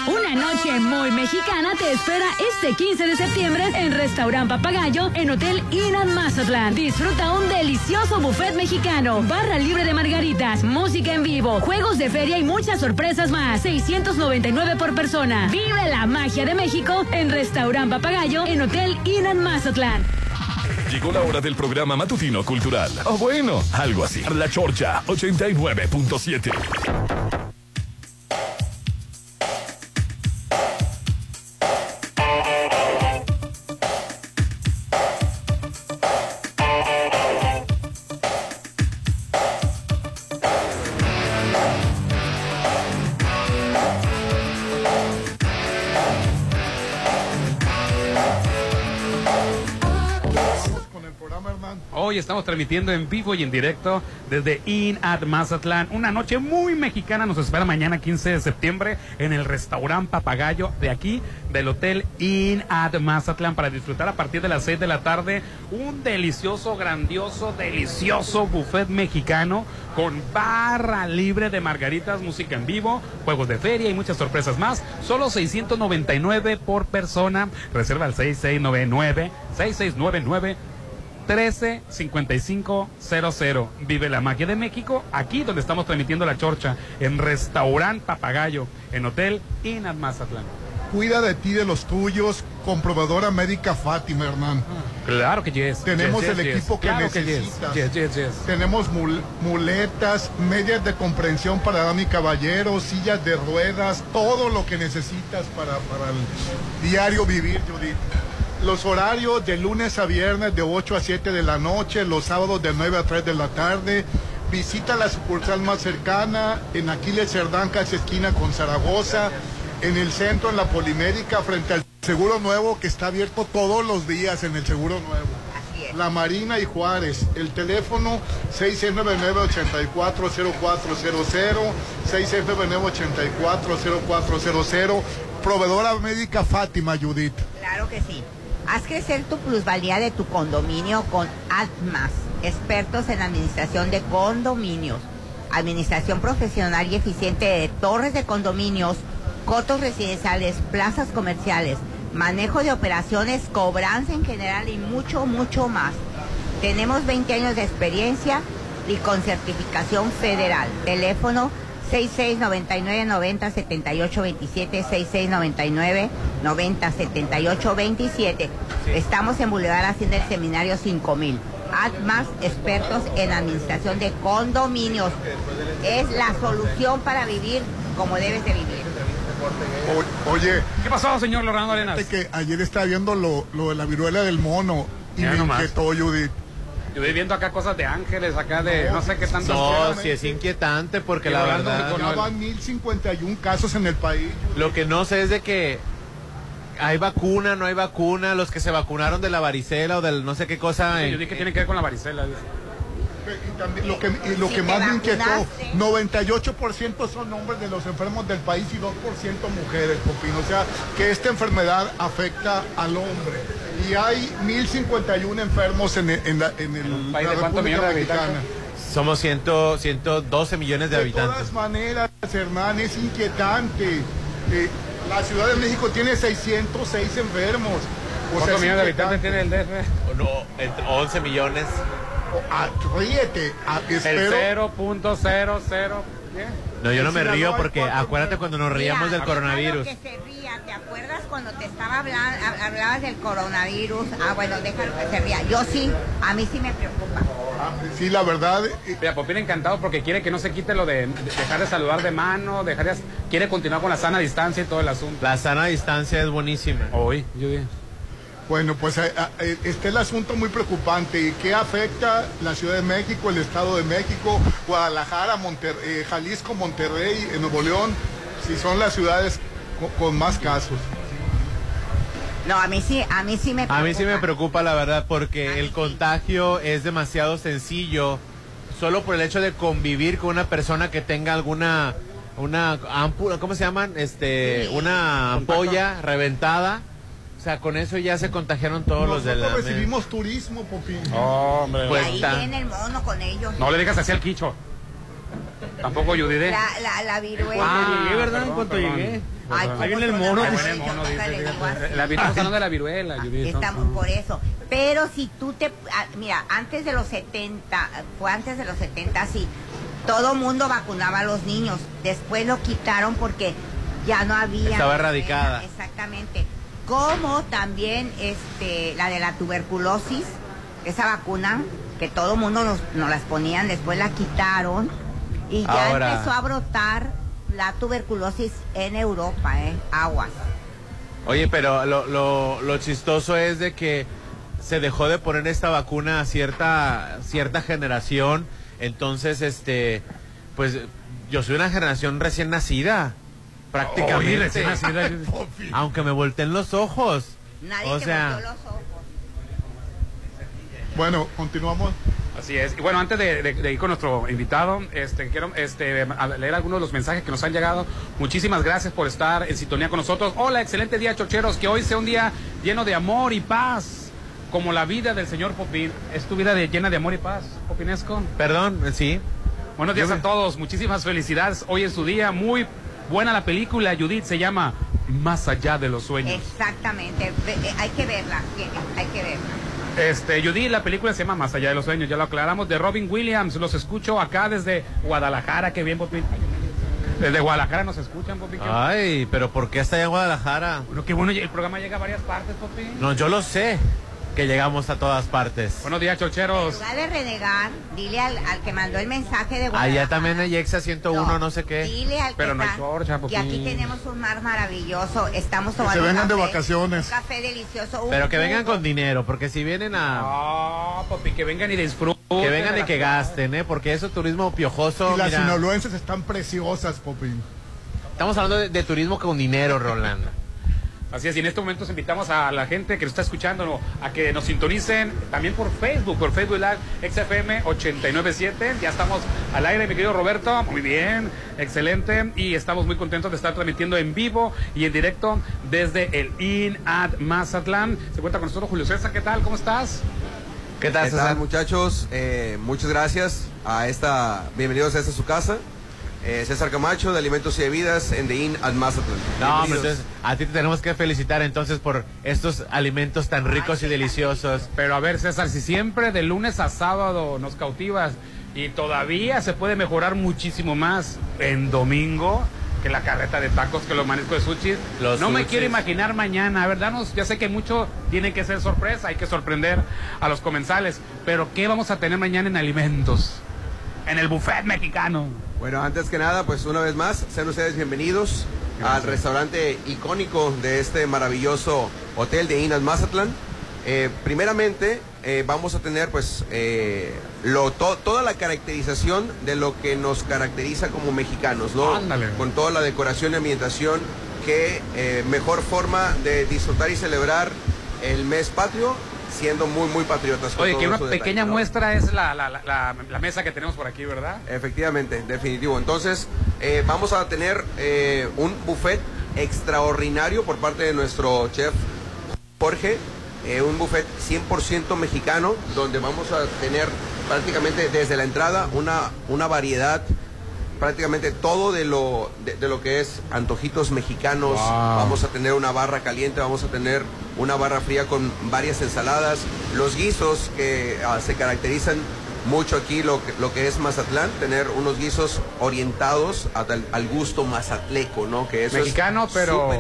Una noche muy mexicana te espera este 15 de septiembre en Restaurant Papagayo en Hotel Inan Mazatlán. Disfruta un delicioso buffet mexicano, barra libre de margaritas, música en vivo, juegos de feria y muchas sorpresas más. 699 por persona. Vive la magia de México en Restaurant Papagayo en Hotel Inan Mazatlán. Llegó la hora del programa matutino cultural. O bueno, algo así. La Chorcha 89.7. estamos transmitiendo en vivo y en directo desde In at Mazatlán. Una noche muy mexicana nos espera mañana 15 de septiembre en el restaurante Papagayo de aquí del Hotel In at Mazatlán para disfrutar a partir de las 6 de la tarde un delicioso, grandioso, delicioso buffet mexicano con barra libre de margaritas, música en vivo, juegos de feria y muchas sorpresas más. Solo 699 por persona. Reserva al 6699 6699 135500. Vive la magia de México, aquí donde estamos transmitiendo la chorcha, en Restaurant Papagayo, en Hotel Inat Mazatlán. Cuida de ti, de los tuyos, comprobadora médica Fátima, Hernán. Claro que yes. Tenemos Yes, el yes, yes. equipo que Claro necesitas. Tenemos mul- muletas, medias de comprensión para y caballero, sillas de ruedas, todo lo que necesitas para, para el diario vivir, Judith. Los horarios de lunes a viernes de 8 a 7 de la noche, los sábados de 9 a 3 de la tarde. Visita la sucursal más cercana en Aquiles Cerdán, casi esquina con Zaragoza, en el centro, en la Polimédica, frente al Seguro Nuevo, que está abierto todos los días en el Seguro Nuevo. La Marina y Juárez. El teléfono 6699-840400, 6699-840400. Proveedora médica Fátima Judith. Claro que sí. Haz crecer tu plusvalía de tu condominio con Atmas, expertos en administración de condominios, administración profesional y eficiente de torres de condominios, cotos residenciales, plazas comerciales, manejo de operaciones, cobranza en general y mucho, mucho más. Tenemos 20 años de experiencia y con certificación federal. Teléfono 6699-907827, 6699-907827. Estamos en Boulevard Hacienda del Seminario 5000. Atmas, expertos en administración de condominios. Es la solución para vivir como debes de vivir. O- oye. ¿Qué pasó, señor Lorando Arenas? Que ayer estaba viendo lo, lo de la viruela del mono y Ya me inquietó Judith. Yo voy viendo acá cosas de ángeles, acá de no sé qué tanto. No, si es inquietante porque la hablando verdad... Ya van 1051 casos en el país. Lo que no sé es de que hay vacuna, no hay vacuna, los que se vacunaron de la varicela o del no sé qué cosa. Yo en- dije que tiene que ver con la varicela. Y también lo que, y lo Si que más me inquietó, vacunaste. 98% son hombres de los enfermos del país y 2% mujeres, Popín. O sea, que esta enfermedad afecta al hombre. Y hay 1051 enfermos en, el- en la, en el, país la de República de. Somos 100, 112 millones de De habitantes. todas maneras, Hernán, es inquietante. Eh, la Ciudad de México tiene 606 enfermos. O ¿Cuántos es millones de habitantes tiene el DF? No, entre 11 millones. Ríete. El espero. 0.00. ¿Qué? No, yo no me río porque acuérdate cuando nos reíamos del coronavirus. que se ría. ¿Te acuerdas cuando te estaba hablando, hablabas del coronavirus? Ah, bueno, déjalo que se ría. Yo sí, a mí sí me preocupa. Ah, sí, la verdad. eh, Mira, Popín encantado porque quiere que no se quite lo de, de dejar de saludar de mano, dejar de, quiere continuar con la sana distancia y todo el asunto. La sana distancia es buenísima. Hoy, yo dije. Bueno, pues eh, eh, está el asunto muy preocupante. ¿Y qué afecta la Ciudad de México, el Estado de México, Guadalajara, Monter- eh, Jalisco, Monterrey, en Nuevo León? Si son las ciudades co- con más casos. No, a mí sí, a mí sí me A mí sí me preocupa la verdad porque el contagio es demasiado sencillo solo por el hecho de convivir con una persona que tenga alguna una ampu- ¿cómo se llaman? Este, una ampolla reventada. O sea, con eso ya se contagiaron todos los de la Nosotros recibimos turismo, Popín. Hombre. Pues ahí está. viene el mono con ellos. No le digas así al quicho. Tampoco Judith. ¿eh? La, la, la viruela. Ah, llegué, ¿verdad? En cuanto llegué. Ay, Ahí ¿cómo viene el mono. Yo. La, estamos hablando de la viruela, Judith. Estamos por eso. Pero si tú te... ah, Mira, antes de los 70, fue antes de los 70, sí, todo mundo vacunaba a los niños. Después lo quitaron porque ya no había... Estaba erradicada. Exactamente. Como también este, la de la tuberculosis, esa vacuna que todo mundo nos, nos las ponían, después la quitaron y ya Ahora- empezó a brotar la tuberculosis en Europa, ¿eh? Aguas. Oye, pero lo, lo, lo chistoso es de que se dejó de poner esta vacuna a cierta, cierta generación. Entonces, este, pues yo soy una generación recién nacida. Prácticamente. Oye, recién nacida. Aunque me volteen los ojos. Nadie o te sea, volteó los ojos. Bueno, continuamos. Así es. Y bueno, antes de, de- de ir con nuestro invitado, este, quiero este, a- leer algunos de los mensajes que nos han llegado. Muchísimas gracias por estar en sintonía con nosotros. Hola, excelente día, chocheros. Que hoy sea un día lleno de amor y paz, como la vida del señor Popín. ¿Es tu vida de, llena de amor y paz, Popinesco? Perdón, sí. Buenos días a todos. Muchísimas felicidades. Hoy es su día. Muy buena la película, Judith. Se llama Más allá de los sueños. Exactamente. Eh, Hay que verla. que- Hay que verla. Este, Judith, la película se llama Más allá de los sueños, ya lo aclaramos, de Robin Williams. Los escucho acá desde Guadalajara, qué bien, Popín. Desde Guadalajara nos escuchan, Popín. Ay, pero ¿por qué está allá en Guadalajara? Bueno, qué bueno, el programa llega a varias partes, Popín. No, yo lo sé, que llegamos a todas partes. Buenos días, En chocheros. lugar de renegar, dile al, al que mandó el mensaje de Guadalajara. Allá también hay Exa 101, no, sé qué. Dile al Pero que no hay está- chorcha, que aquí tenemos un mar maravilloso. Estamos Que tomando se vengan de vacaciones. Un café delicioso. un Pero que vengan con dinero, porque si vienen a... Ah, papi, que vengan y disfruten. Que vengan y que gasten, ¿eh? Porque eso turismo piojoso, Y las mira, sinaloenses están preciosas, Popín. Estamos hablando de, de turismo con dinero, Rolando. Así es, y en este momento invitamos a la gente que nos está escuchando ¿no? a que nos sintonicen también por Facebook, por Facebook Live XFM 897. Ya estamos al aire, mi querido Roberto. Muy bien, excelente. Y estamos muy contentos de estar transmitiendo en vivo y en directo desde el INAD Mazatlán. Se cuenta con nosotros Julio César. ¿Qué tal? ¿Cómo estás? ¿Qué tal, muchachos? Eh, muchas gracias a esta, bienvenidos a esta su casa. Eh, César Camacho de Alimentos y Bebidas en The Inn at Mazatlán. No, hombre, entonces a ti te tenemos que felicitar entonces por estos alimentos tan ricos y deliciosos. Pero a ver, César, si siempre de lunes a sábado nos cautivas y todavía se puede mejorar muchísimo más en domingo que la carreta de tacos, que los mariscos de sushi. Los no me quiero imaginar mañana, a ver, danos, ya sé que mucho tiene que ser sorpresa, hay que sorprender a los comensales, pero ¿qué vamos a tener mañana en alimentos? En el buffet mexicano. Bueno, antes que nada, pues una vez más, sean ustedes bienvenidos al restaurante icónico de este maravilloso hotel de Inn at Mazatlán. Eh, primeramente, eh, vamos a tener pues eh, lo, to- toda la caracterización de lo que nos caracteriza como mexicanos, ¿no? Ándale. Con toda la decoración y ambientación, que mejor forma de disfrutar y celebrar el mes patrio, siendo muy, muy patriotas. con Oye, que una pequeña ¿no? muestra es la, la- la- la- la mesa que tenemos por aquí, ¿verdad? Efectivamente, definitivo. Entonces, eh, vamos a tener eh, un buffet extraordinario por parte de nuestro chef Jorge, eh, un buffet 100% mexicano, donde vamos a tener prácticamente desde la entrada una, una variedad, prácticamente todo de lo, de, de lo que es antojitos mexicanos. Wow. Vamos a tener una barra caliente, vamos a tener una barra fría con varias ensaladas, los guisos que ah, se caracterizan mucho aquí lo que, lo que es Mazatlán, tener unos guisos orientados a tal- al gusto mazatleco, ¿no? Que eso es Mexicano, pero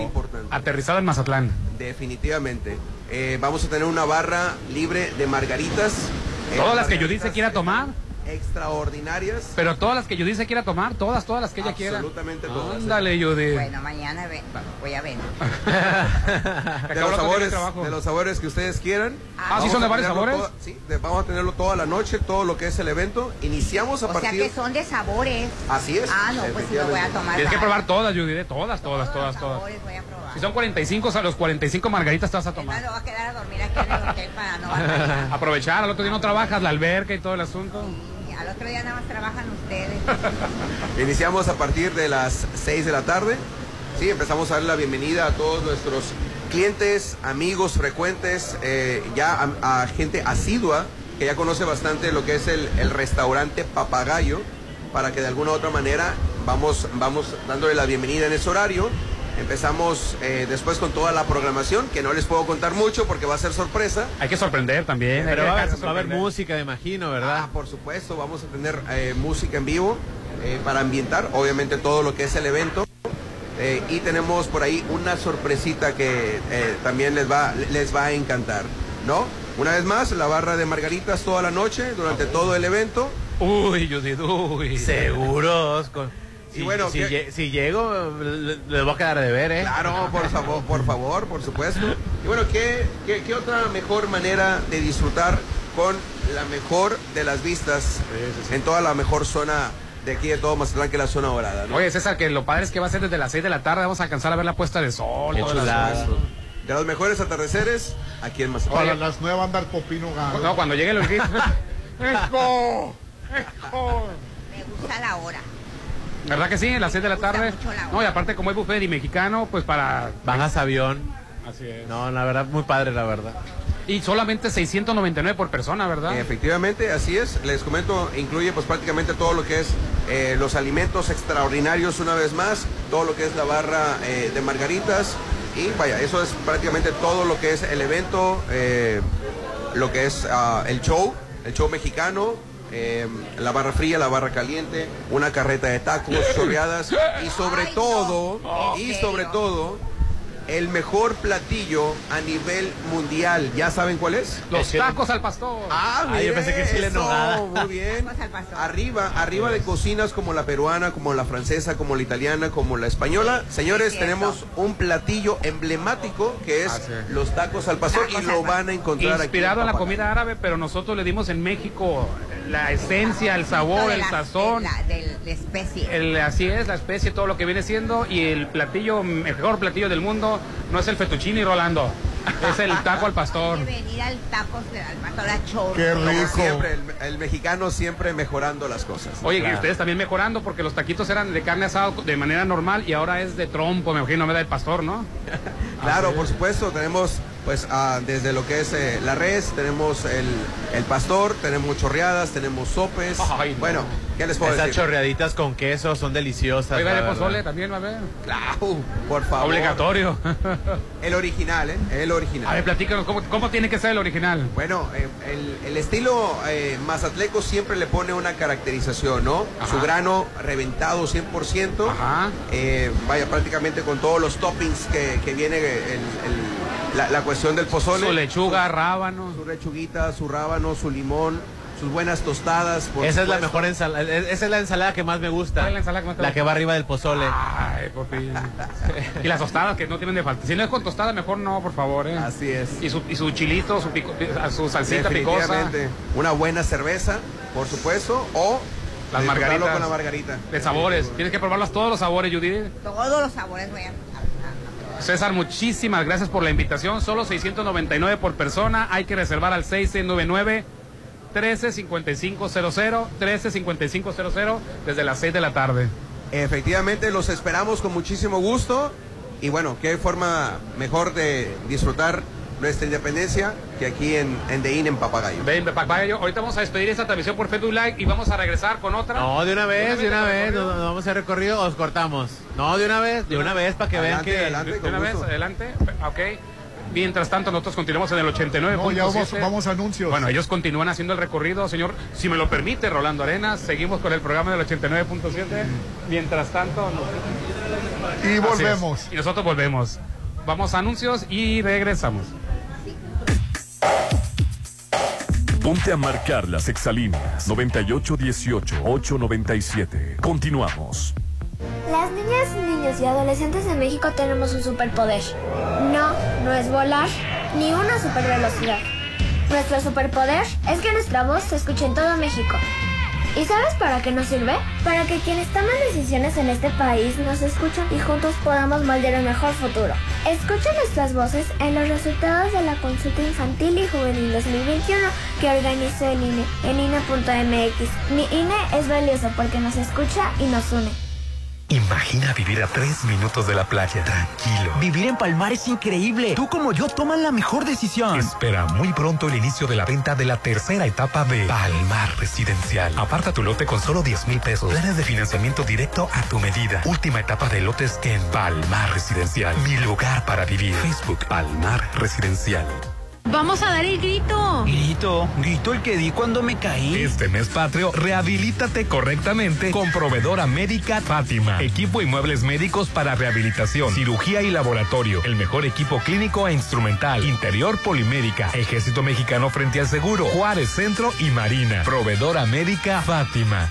aterrizado en Mazatlán. Definitivamente. Eh, vamos a tener una barra libre de margaritas. eh, Todas las que Judith margaritas se quiera tomar. Extraordinarias. Pero todas las que Judith se quiera tomar, todas, todas las que ella quiera. Absolutamente todas. Ándale, Judith. Bueno, mañana ve- voy a ver. De los, sabores, de los sabores que ustedes quieran. Ah, ¿sí Vamos son de varios sabores? toda- sí, de- vamos a tenerlo toda la noche, todo lo que es el evento. Iniciamos a O sea partir... que son de sabores. Así es. Ah, no, pues sí me voy a tomar. Tienes que probar todas, Judith, todas, todas, todas, todas. Sabores voy a probar. Si son 45, a los 45 margaritas te vas a tomar. va a quedar a dormir aquí en el hotel para no. Aprovechar, al otro día no trabajas, la alberca y todo el asunto. Al otro día nada más trabajan ustedes. Iniciamos a partir de las 6 de la tarde. Sí, empezamos a dar la bienvenida a todos nuestros clientes, amigos frecuentes, eh, ya a, gente asidua que ya conoce bastante lo que es el, el restaurante Papagayo, para que de alguna u otra manera vamos, vamos dándole la bienvenida en ese horario. Empezamos eh, después con toda la programación, que no les puedo contar mucho porque va a ser sorpresa. Hay que sorprender también. Pero va a, haber, va a haber sorprender. música, me imagino, ¿verdad? Ah, por supuesto, vamos a tener eh, música en vivo eh, para ambientar, obviamente todo lo que es el evento. Eh, y tenemos por ahí una sorpresita que eh, también les va, les va a encantar, ¿no? Una vez más, la barra de margaritas toda la noche, durante todo el evento. Uy, Judith, uy. Seguros. Con... Y Si, bueno, si, ¿qué- lle- si llego, le- les voy a quedar de ver, ¿eh? Claro, por favor, por favor, por supuesto. Y bueno, ¿qué, qué, qué otra mejor manera de disfrutar con la mejor de las vistas en toda la mejor zona de aquí de todo Mazatlán, que es la zona dorada, ¿no? Oye, César, que lo padre es que va a ser desde las 6 de la tarde, vamos a alcanzar a ver la puesta de sol. Qué. De los mejores atardeceres aquí en Mazatlán. Para las nuevas andar Popino Galo. No, cuando llegue el grito. ¡Eco! ¡Eco! Me gusta la hora. ¿Verdad que sí? A las 6 de la tarde. No, y aparte como es buffet y mexicano, pues para... Bajas avión. Así es. No, la verdad, muy padre, la verdad. Y solamente 699 por persona, ¿verdad? Efectivamente, así es. Les comento, incluye pues prácticamente todo lo que es eh, los alimentos extraordinarios una vez más, todo lo que es la barra eh, de margaritas y vaya, eso es prácticamente todo lo que es el evento, eh, lo que es ah, el show, el show mexicano. Eh, la barra fría, la barra caliente, una carreta de tacos, chorreadas y sobre todo, y sobre todo, el mejor platillo a nivel mundial. ¿Ya saben cuál es? Los tacos al pastor. Ah, Ah, yo pensé que chile nogada. Muy bien. Tacos al pastor. Arriba, arriba de cocinas como la peruana, como la francesa, como la italiana, como la española. Señores, tenemos un platillo emblemático que es Ah, sí. los tacos al pastor Tacos y lo van a encontrar Inspirado en la aquí. comida árabe, pero nosotros le dimos en México la esencia, el De sabor, el la- sazón. De la, de la especie. El, así es, la especie, todo lo que viene siendo. Y el platillo, mejor platillo del mundo, no es el fettuccine, Rolando. Es el taco al pastor. Hay que venir al tacos de al pastor a chorro. Qué Como rico. siempre, el, el mexicano siempre mejorando las cosas. Oye, Claro. ustedes también mejorando porque los taquitos eran de carne asada de manera normal y ahora es de trompo, me imagino, me da el pastor, ¿no? Claro, por es. supuesto, tenemos pues ah, desde lo que es eh, la res, tenemos el, el pastor, tenemos chorreadas, tenemos sopes. Ay, no. Bueno, ¿qué les puedo Esas decir? chorreaditas con queso son deliciosas. Oiga, de pozole también va a haber. Claro, por favor. Obligatorio. El original, ¿eh? El original. A ver, platícanos, ¿cómo, cómo tiene que ser el original? Bueno, eh, el, el estilo eh, mazatleco siempre le pone una caracterización, ¿no? Ajá. Su grano reventado 100%. Ajá. eh, vaya, prácticamente con todos los toppings que, que viene el- el- la, la cuestión del pozole. Su lechuga, rábano. Su lechuguita, su rábano, su limón, sus buenas tostadas. por Esa es la mejor ensalada. Esa es la ensalada que más me gusta. ¿Cuál es la ensalada que más te La gusta? que va arriba del pozole. Ay, papi. Y las tostadas que no tienen de falta. Si no es con tostada, mejor no, por favor, ¿eh? Así es. Y su, y su chilito, su, pico- su salsita picosa. Una buena cerveza, por supuesto, o Las margaritas. con la margarita. De sabores. Tienes que probarlas todos los sabores, Judith. Todos los sabores voy a. César, muchísimas gracias por la invitación. Solo 699 por persona. Hay que reservar al 6699 135500 135500 desde las 6 de la tarde. Efectivamente, los esperamos con muchísimo gusto. Y bueno, qué forma mejor de disfrutar nuestra independencia que aquí en, en The Inn, en Papagayo. Ven, Papagayo, ahorita vamos a despedir esta transmisión por Facebook Live y vamos a regresar con otra. No, de una vez, de una ¿De vez. Nos, nos vamos a hacer recorrido o os cortamos. No, de una vez, de una vez para que Adelante, vean que. adelante. De una vez, adelante. Ok. Mientras tanto, nosotros continuamos en el 89.7. No, ya vamos, vamos a anuncios. Bueno, ellos continúan haciendo el recorrido, señor. Si me lo permite, Rolando Arenas, seguimos con el programa del 89.7. Mientras tanto, nos- y volvemos. Y nosotros volvemos. Vamos a anuncios y regresamos. Ponte a marcar las exalíneas 9818-897. Continuamos. Las niñas, niños y adolescentes de México tenemos un superpoder. No, no es volar, ni una supervelocidad. Nuestro superpoder es que nuestra voz se escuche en todo México. ¿Y sabes para qué nos sirve? Para que quienes toman decisiones en este país nos escuchen y juntos podamos moldear un mejor futuro. Escucha nuestras voces en los resultados de la consulta infantil y juvenil 2021 que organizó el INE en INE.mx. Mi INE es valioso porque nos escucha y nos une. Imagina vivir a tres minutos de la playa, tranquilo. Vivir en Palmar es increíble. Tú como yo toman la mejor decisión. Espera muy pronto el inicio de la venta de la tercera etapa de Palmar Residencial. Aparta tu lote con solo 10 mil pesos. Planes de financiamiento directo a tu medida. Última etapa de lotes en Palmar Residencial. Mi lugar para vivir. Facebook Palmar Residencial. Vamos a dar el grito. Grito, grito el que di cuando me caí. Este mes patrio, rehabilítate correctamente con proveedora médica Fátima. Equipo y muebles médicos para rehabilitación, cirugía y laboratorio. El mejor equipo clínico e instrumental. Interior polimédica. Ejército Mexicano frente al seguro. Juárez Centro y Marina. Proveedora médica Fátima.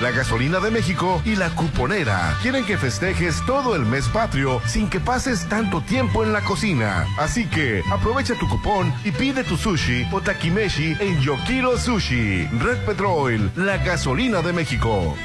la gasolina de México y la cuponera quieren que festejes todo el mes patrio sin que pases tanto tiempo en la cocina. Así que aprovecha tu cupón y pide tu sushi o takimeshi en Yokiro Sushi. Red Petrol, la gasolina de México.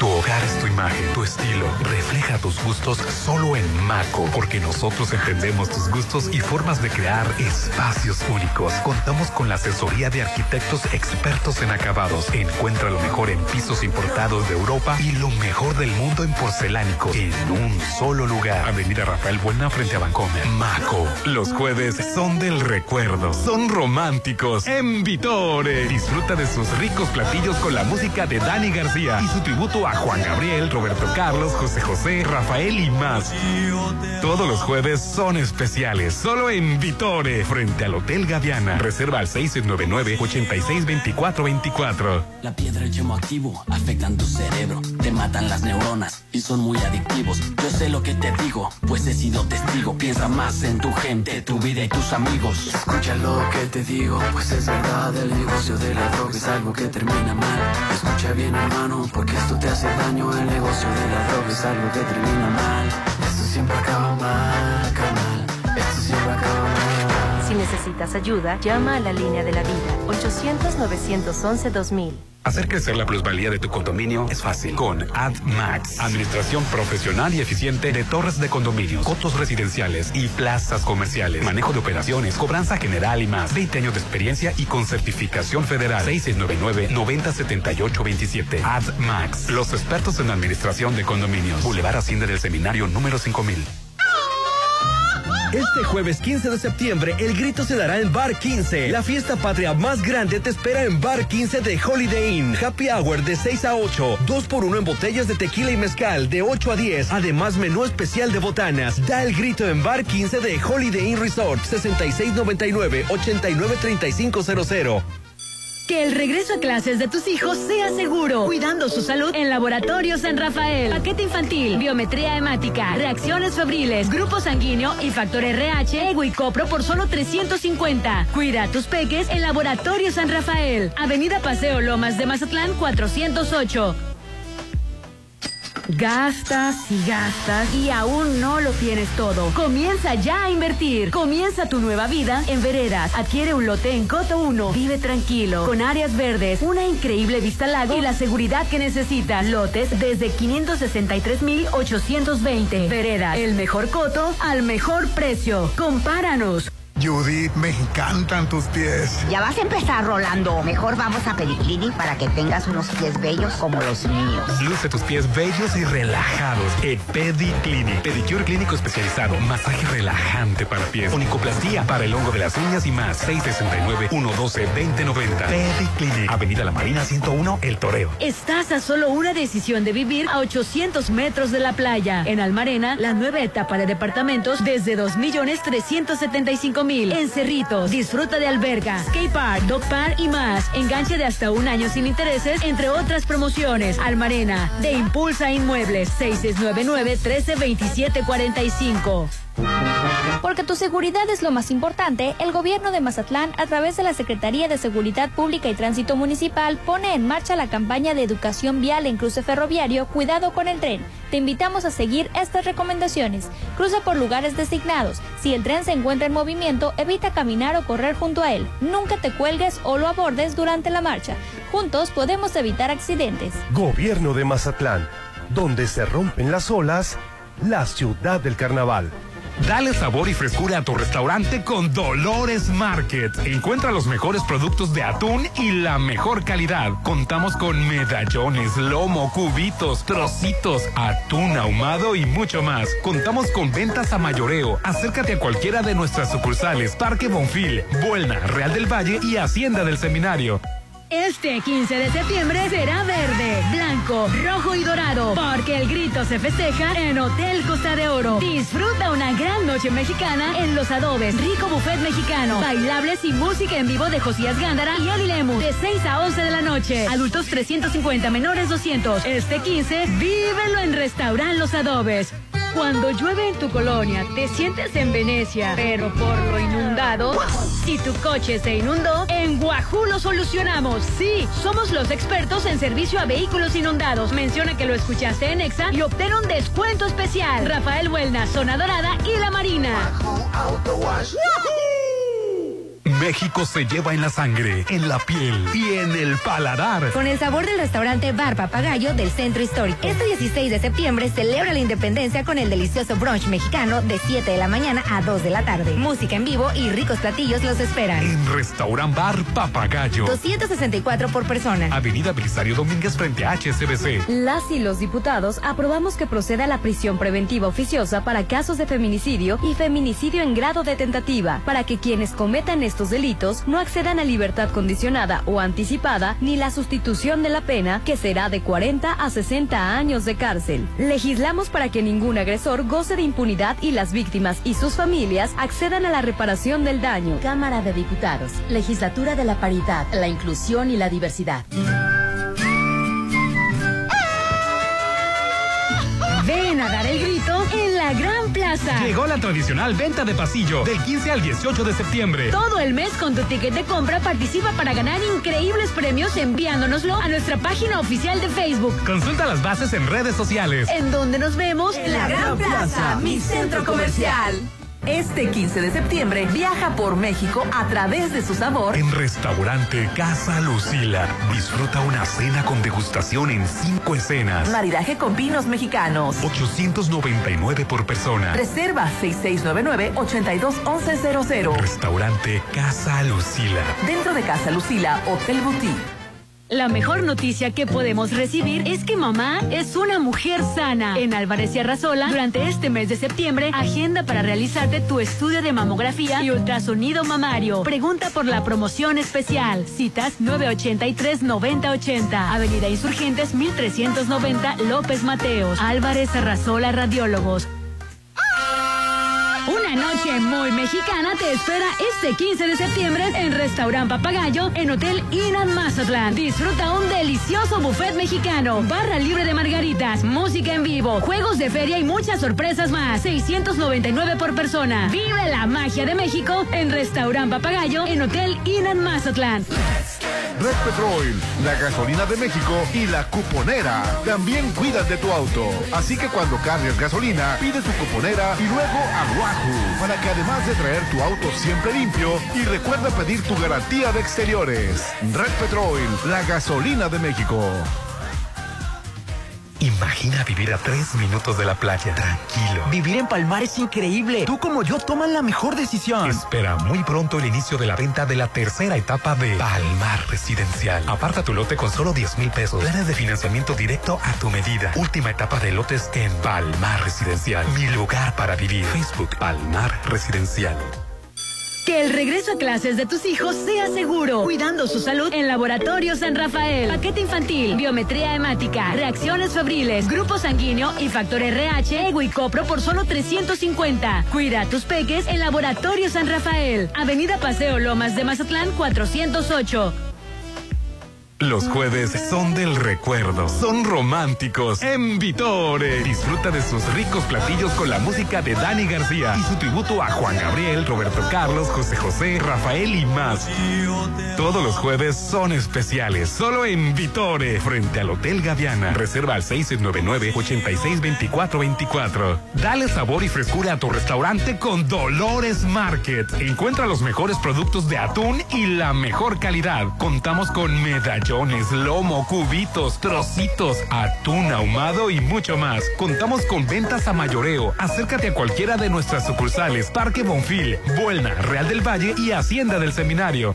Tu hogar es tu imagen, tu estilo. Refleja tus gustos solo en Maco, porque nosotros entendemos tus gustos y formas de crear espacios únicos. Contamos con la asesoría de arquitectos expertos en acabados. Encuentra lo mejor en pisos importados de Europa y lo mejor del mundo en porcelánicos en un solo lugar. Avenida Rafael Buena frente a Bancomer. Maco. Los jueves son del recuerdo. Son románticos. En Vitore. Disfruta de sus ricos platillos con la música de Dani García y su tributo a Juan Gabriel, Roberto Carlos, José José, Rafael y más. Todos los jueves son especiales, solo en Vitore, frente al Hotel Gaviana. Reserva al 699-862424. La piedra y el yemo activo afectan tu cerebro, te matan las neuronas y son muy adictivos. Yo sé lo que te digo, pues he sido testigo. Piensa más en tu gente, tu vida y tus amigos. Escucha lo que te digo, pues es verdad. El negocio de la droga es algo que termina mal. Escucha bien, hermano, porque esto te hace daño. El negocio de la droga es algo que termina mal. Esto siempre acaba mal, necesitas ayuda, llama a la línea de la vida 800-911-2000. Hacer crecer la plusvalía de tu condominio es fácil con AdMax. Administración profesional y eficiente de torres de condominios, cotos residenciales y plazas comerciales. Manejo de operaciones, cobranza general y más. 20 años de experiencia y con certificación federal. 6699-907827. AdMax. Los expertos en administración de condominios. Boulevard Hacienda del Seminario número 5000. Este jueves 15 de septiembre, el grito se dará en Bar 15. La fiesta patria más grande te espera en Bar 15 de Holiday Inn. Happy Hour de 6 a 8. 2 por 1 en botellas de tequila y mezcal de 8 a 10. Además, menú especial de botanas. Da el grito en Bar 15 de Holiday Inn Resort. 6699-893500. Que el regreso a clases de tus hijos sea seguro, cuidando su salud en Laboratorio San Rafael. Paquete infantil, biometría hemática, reacciones febriles, grupo sanguíneo y factor RH, ego y copro por solo 350. Cuida a tus peques en Laboratorio San Rafael. Avenida Paseo Lomas de Mazatlán 408. Gastas y gastas y aún no lo tienes todo. Comienza ya a invertir. Comienza tu nueva vida en Veredas. Adquiere un lote en Coto 1. Vive tranquilo, con áreas verdes, una increíble vista al lago y la seguridad que necesitas. Lotes desde 563,820. Veredas, el mejor coto al mejor precio. Compáranos. Judith, me encantan tus pies. Ya vas a empezar, Rolando. Mejor vamos a Pediclinic para que tengas unos pies bellos como los míos. Luce tus pies bellos y relajados en Pediclinic. Pedicure clínico especializado, masaje relajante para pies, onicoplastía para el hongo de las uñas y más. 669-112-2090. Pediclinic. Avenida La Marina 101, El Toreo. Estás a solo una decisión de vivir a 800 metros de la playa. En Almarena, la nueva etapa de departamentos desde 2.375.000 5000. En Cerritos, disfruta de alberga, skate park, dog park y más. Enganche de hasta un año sin intereses, entre otras promociones. Almarena, de Impulsa Inmuebles, 6699 132745. Porque tu seguridad es lo más importante, el gobierno de Mazatlán, a través de la Secretaría de Seguridad Pública y Tránsito Municipal, pone en marcha la campaña de educación vial en cruce ferroviario Cuidado con el tren. Te invitamos a seguir estas recomendaciones. Cruza por lugares designados. Si el tren se encuentra en movimiento, evita caminar o correr junto a él. Nunca te cuelgues o lo abordes durante la marcha. Juntos podemos evitar accidentes. Gobierno de Mazatlán, donde se rompen las olas, la ciudad del carnaval. Dale sabor y frescura a tu restaurante con Dolores Market. Encuentra los mejores productos de atún y la mejor calidad. Contamos con medallones, lomo, cubitos, trocitos, atún ahumado y mucho más. Contamos con ventas a mayoreo. Acércate a cualquiera de nuestras sucursales. Parque Bonfil, Buelna, Real del Valle y Hacienda del Seminario. Este 15 de septiembre será verde, blanco, rojo y dorado, porque el grito se festeja en Hotel Costa de Oro. Disfruta una gran noche mexicana en Los Adobes, rico buffet mexicano, bailables y música en vivo de Josías Gándara y Eli Lemus, de 6 a 11 de la noche. Adultos 350, menores 200. Este 15, vívelo en Restaurant Los Adobes. Cuando llueve en tu colonia, te sientes en Venecia, pero por lo inundado, si tu coche se inundó, en Guajú lo solucionamos. Sí, somos los expertos en servicio a vehículos inundados. Menciona que lo escuchaste en Exa y obtén un descuento especial. Rafael Buelna, Zona Dorada y La Marina. México se lleva en la sangre, en la piel y en el paladar. Con el sabor del restaurante Bar Papagayo del Centro Histórico. Este 16 de septiembre celebra la independencia con el delicioso brunch mexicano de 7 de la mañana a 2 de la tarde. Música en vivo y ricos platillos los esperan. En Restaurant Bar Papagayo. 264 por persona. Avenida Belisario Domínguez frente a HSBC. Las y los diputados aprobamos que proceda la prisión preventiva oficiosa para casos de feminicidio y feminicidio en grado de tentativa, para que quienes cometan estos delitos no accedan a libertad condicionada o anticipada ni la sustitución de la pena, que será de 40 a 60 años de cárcel. Legislamos para que ningún agresor goce de impunidad y las víctimas y sus familias accedan a la reparación del daño. Cámara de Diputados, Legislatura de la Paridad, la Inclusión y la Diversidad. Ven a dar el grito en la Gran Plaza. Llegó la tradicional venta de pasillo del 15 al 18 de septiembre. Todo el mes con tu ticket de compra participa para ganar increíbles premios enviándonoslo a nuestra página oficial de Facebook. Consulta las bases en redes sociales. En donde nos vemos en la Gran Plaza, mi centro comercial. Este 15 de septiembre viaja por México a través de su sabor. En restaurante Casa Lucila. Disfruta una cena con degustación en cinco escenas. Maridaje con vinos mexicanos. 899 por persona. Reserva 6699-821100. Restaurante Casa Lucila. Dentro de Casa Lucila, Hotel Boutique. La mejor noticia que podemos recibir es que mamá es una mujer sana. En Álvarez y Arrasola, durante este mes de septiembre, agenda para realizarte tu estudio de mamografía y ultrasonido mamario. Pregunta por la promoción especial. Citas 983-9080. Avenida Insurgentes 1390 López Mateos. Álvarez Arrasola Radiólogos. Noche muy mexicana te espera este 15 de septiembre en Restaurant Papagayo en Hotel Inan Mazatlán. Disfruta un delicioso buffet mexicano, barra libre de margaritas, música en vivo, juegos de feria y muchas sorpresas más. 699 por persona. Vive la magia de México en Restaurant Papagayo en Hotel Inan Mazatlán. Red Petrol, la gasolina de México y la cuponera también cuidan de tu auto. Así que cuando cargues gasolina, pide tu cuponera y luego a Wahoo para que además de traer tu auto siempre limpio y recuerda pedir tu garantía de exteriores. Red Petrol, la gasolina de México. Imagina vivir a tres minutos de la playa, tranquilo. Vivir en Palmar es increíble. Tú como yo toman la mejor decisión. Espera muy pronto el inicio de la venta de la tercera etapa de Palmar Residencial. Aparta tu lote con solo 10 mil pesos. Planes de financiamiento directo a tu medida. Última etapa de lotes en Palmar Residencial. Mi lugar para vivir. Facebook Palmar Residencial. Que el regreso a clases de tus hijos sea seguro, cuidando su salud en Laboratorio San Rafael. Paquete infantil, biometría hemática, reacciones febriles, grupo sanguíneo y factor RH, ego y copro por solo 350. Cuida a tus peques en Laboratorio San Rafael. Avenida Paseo Lomas de Mazatlán 408. Los jueves son del recuerdo, son románticos. En Vitore, disfruta de sus ricos platillos con la música de Dani García y su tributo a Juan Gabriel, Roberto Carlos, José José, Rafael y más. Todos los jueves son especiales, solo en Vitore, frente al Hotel Gaviana. Reserva al 699-862424. Dale sabor y frescura a tu restaurante con Dolores Market. Encuentra los mejores productos de atún y la mejor calidad. Contamos con lomo, cubitos, trocitos, atún ahumado y mucho más. Contamos con ventas a mayoreo. Acércate a cualquiera de nuestras sucursales Parque Bonfil, Buelna, Real del Valle y Hacienda del Seminario.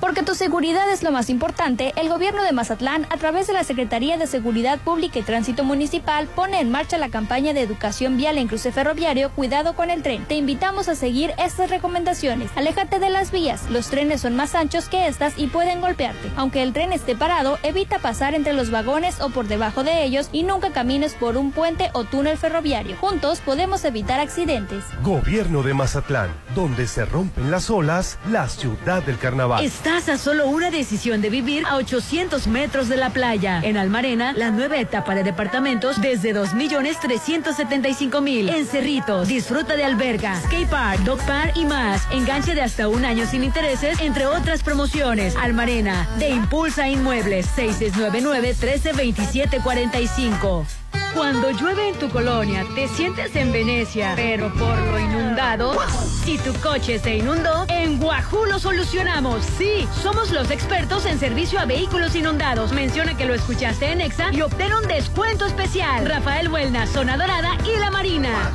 Porque tu seguridad es lo más importante, el gobierno de Mazatlán, a través de la Secretaría de Seguridad Pública y Tránsito Municipal, pone en marcha la campaña de educación vial en cruce ferroviario Cuidado con el tren. Te invitamos a seguir estas recomendaciones. Aléjate de las vías, los trenes son más anchos que estas y pueden golpearte. Aunque el tren esté parado, evita pasar entre los vagones o por debajo de ellos y nunca camines por un puente o túnel ferroviario. Juntos podemos evitar accidentes. Gobierno de Mazatlán, donde se rompen las olas, la ciudad carnaval. Estás a solo una decisión de vivir a 800 metros de la playa. En Almarena, la nueva etapa de departamentos desde 2.375.000. En Cerritos, disfruta de alberga, skate park, dog park y más. Enganche de hasta un año sin intereses, entre otras promociones. Almarena, de Impulsa Inmuebles, 6699-132745. Cuando llueve en tu colonia, te sientes en Venecia, pero por lo inundado, si tu coche se inundó, en Guajú lo solucionamos. Sí, somos los expertos en servicio a vehículos inundados. Menciona que lo escuchaste en Exa y obtén un descuento especial. Rafael Buelna, Zona Dorada y La Marina.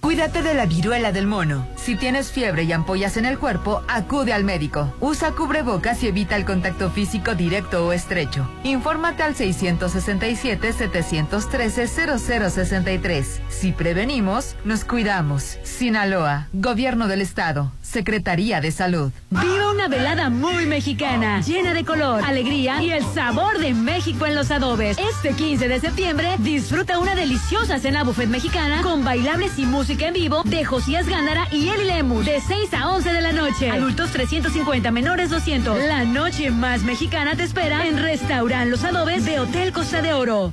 Cuídate de la viruela del mono. Si tienes fiebre y ampollas en el cuerpo, acude al médico. Usa cubrebocas y evita el contacto físico directo o estrecho. Infórmate al 667-713-0063. Si prevenimos, nos cuidamos. Sinaloa, Gobierno del Estado, Secretaría de Salud. Viva una velada muy mexicana, llena de color, alegría y el sabor de México en los adobes. Este 15 de septiembre, disfruta una deliciosa cena buffet mexicana con bailables y música en vivo de Josías Gándara y Eli Lemus, de 6 a 11 de la noche. Adultos 350, menores 200. La noche más mexicana te espera en Restaurant Los Adobes de Hotel Costa de Oro.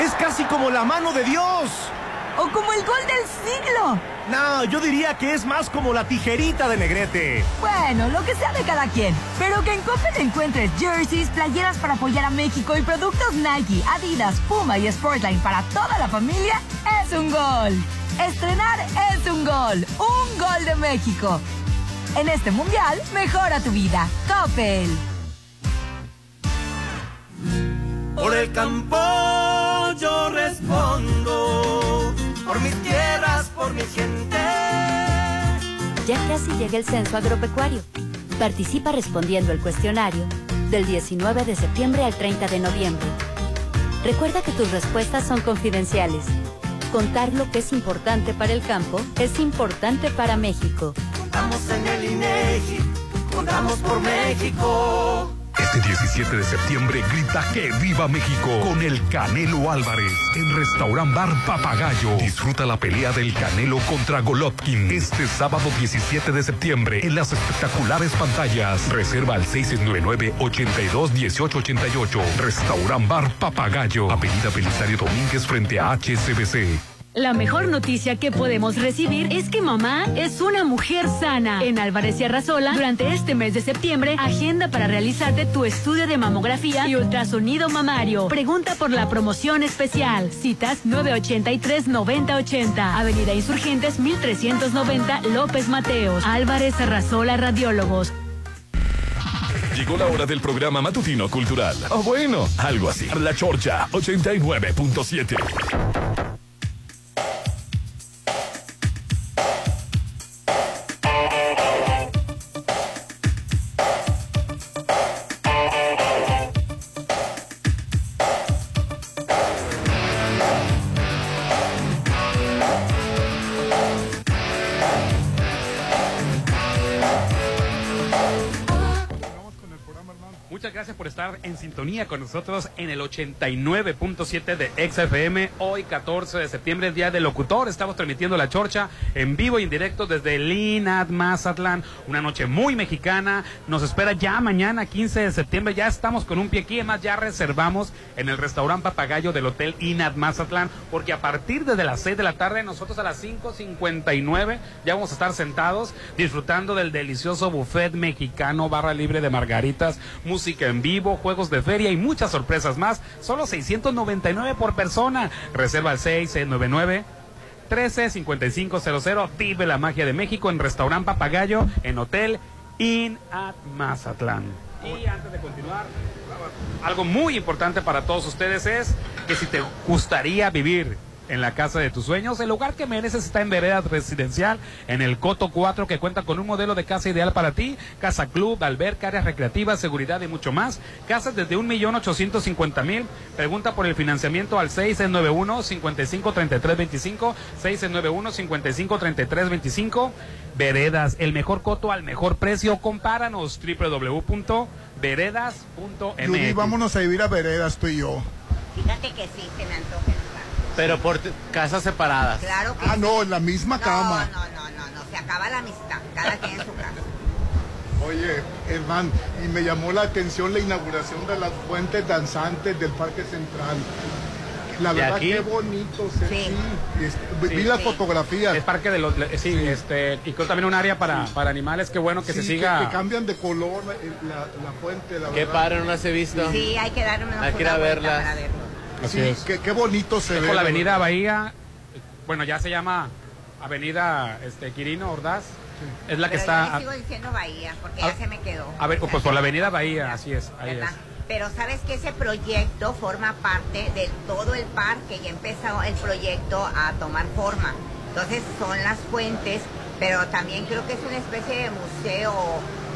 Es casi como la mano de Dios. O como el gol del siglo. No, yo diría que es más como la tijerita de Negrete. Bueno, lo que sea de cada quien. Pero que en Coppel encuentres jerseys, playeras para apoyar a México y productos Nike, Adidas, Puma y Sportline para toda la familia es un gol. Estrenar es un gol. Un gol de México. En este mundial, mejora tu vida. Coppel. Por el campo yo respondo, por mis tierras, por mi gente. Ya casi llega el censo agropecuario. Participa respondiendo el cuestionario del 19 de septiembre al 30 de noviembre. Recuerda que tus respuestas son confidenciales. Contar lo que es importante para el campo es importante para México. Contamos en el INEGI, contamos por México. Este 17 de septiembre grita que viva México con el Canelo Álvarez en Restaurant Bar Papagayo. Disfruta la pelea del Canelo contra Golovkin este sábado 17 de septiembre en las espectaculares pantallas. Reserva al 669-821888. Restaurant Bar Papagayo. Avenida Belisario Domínguez frente a HCBC. La mejor noticia que podemos recibir es que mamá es una mujer sana. En Álvarez y Arrasola, durante este mes de septiembre, agenda para realizarte tu estudio de mamografía y ultrasonido mamario. Pregunta por la promoción especial. Citas 983-9080. Avenida Insurgentes 1390 López Mateos. Álvarez Arrasola Radiólogos. Llegó la hora del programa matutino cultural. O bueno, algo así. La Chorcha 89.7. en sintonía con nosotros en el 89.7 de XFM. Hoy, 14 de septiembre, Día del Locutor. Estamos transmitiendo la chorcha en vivo y en directo desde Linat Mazatlán. Una noche muy mexicana. Nos espera ya mañana, 15 de septiembre. Ya estamos con un pie aquí. Además, ya reservamos en el restaurante Papagayo del Hotel Inat Mazatlán. Porque a partir de las 6 de la tarde, nosotros a las 5.59 ya vamos a estar sentados disfrutando del delicioso buffet mexicano, barra libre de margaritas música en vivo, juegos de feria y muchas sorpresas más. Solo 699 por persona. Reserva al 6699 135500. Vive la magia de México en Restaurant Papagayo en Hotel In at Mazatlán. Y antes de continuar, algo muy importante para todos ustedes es que si te gustaría vivir en la casa de tus sueños. El lugar que mereces está en Vereda Residencial, en el Coto 4, que cuenta con un modelo de casa ideal para ti. Casa club, alberca, áreas recreativas, seguridad y mucho más. Casas desde un millón ochocientos cincuenta mil. Pregunta por el financiamiento al 691-553325. 691-553325. Veredas, el mejor coto al mejor precio. Compáranos www.veredas.mx. Judy, vámonos a vivir a Veredas tú y yo. Fíjate que sí, se me antoja. Pero por casas separadas. Claro que Ah, no, en la misma no, cama. No, no, no, no, se acaba la amistad. Cada quien en su casa. Oye, hermano, y me llamó la atención la inauguración de las fuentes danzantes del Parque Central. La ¿De verdad, aquí? qué bonito se sí. este, Vi las fotografías. Es parque de los. Sí, este. Y creo también un área para, para animales. Qué bueno que se Sí, siga. Que, que cambian de color eh, la, la fuente, la Qué verdad. padre, no las he visto. Sí, hay que darme una Hay que ir a verlas. para verlo. Así Sí, es. qué, qué bonito se Es ve. por la avenida. Bahía. Bueno, ya se llama Avenida este, Quirino Ordaz. Es la que Pero está. Yo sigo diciendo Bahía, porque a- ya se me quedó. A ver, pues por la avenida Bahía, así es. Ahí es. Pero sabes que ese proyecto forma parte de todo el parque, ya empezó el proyecto a tomar forma. Entonces son las fuentes, pero también creo que es una especie de museo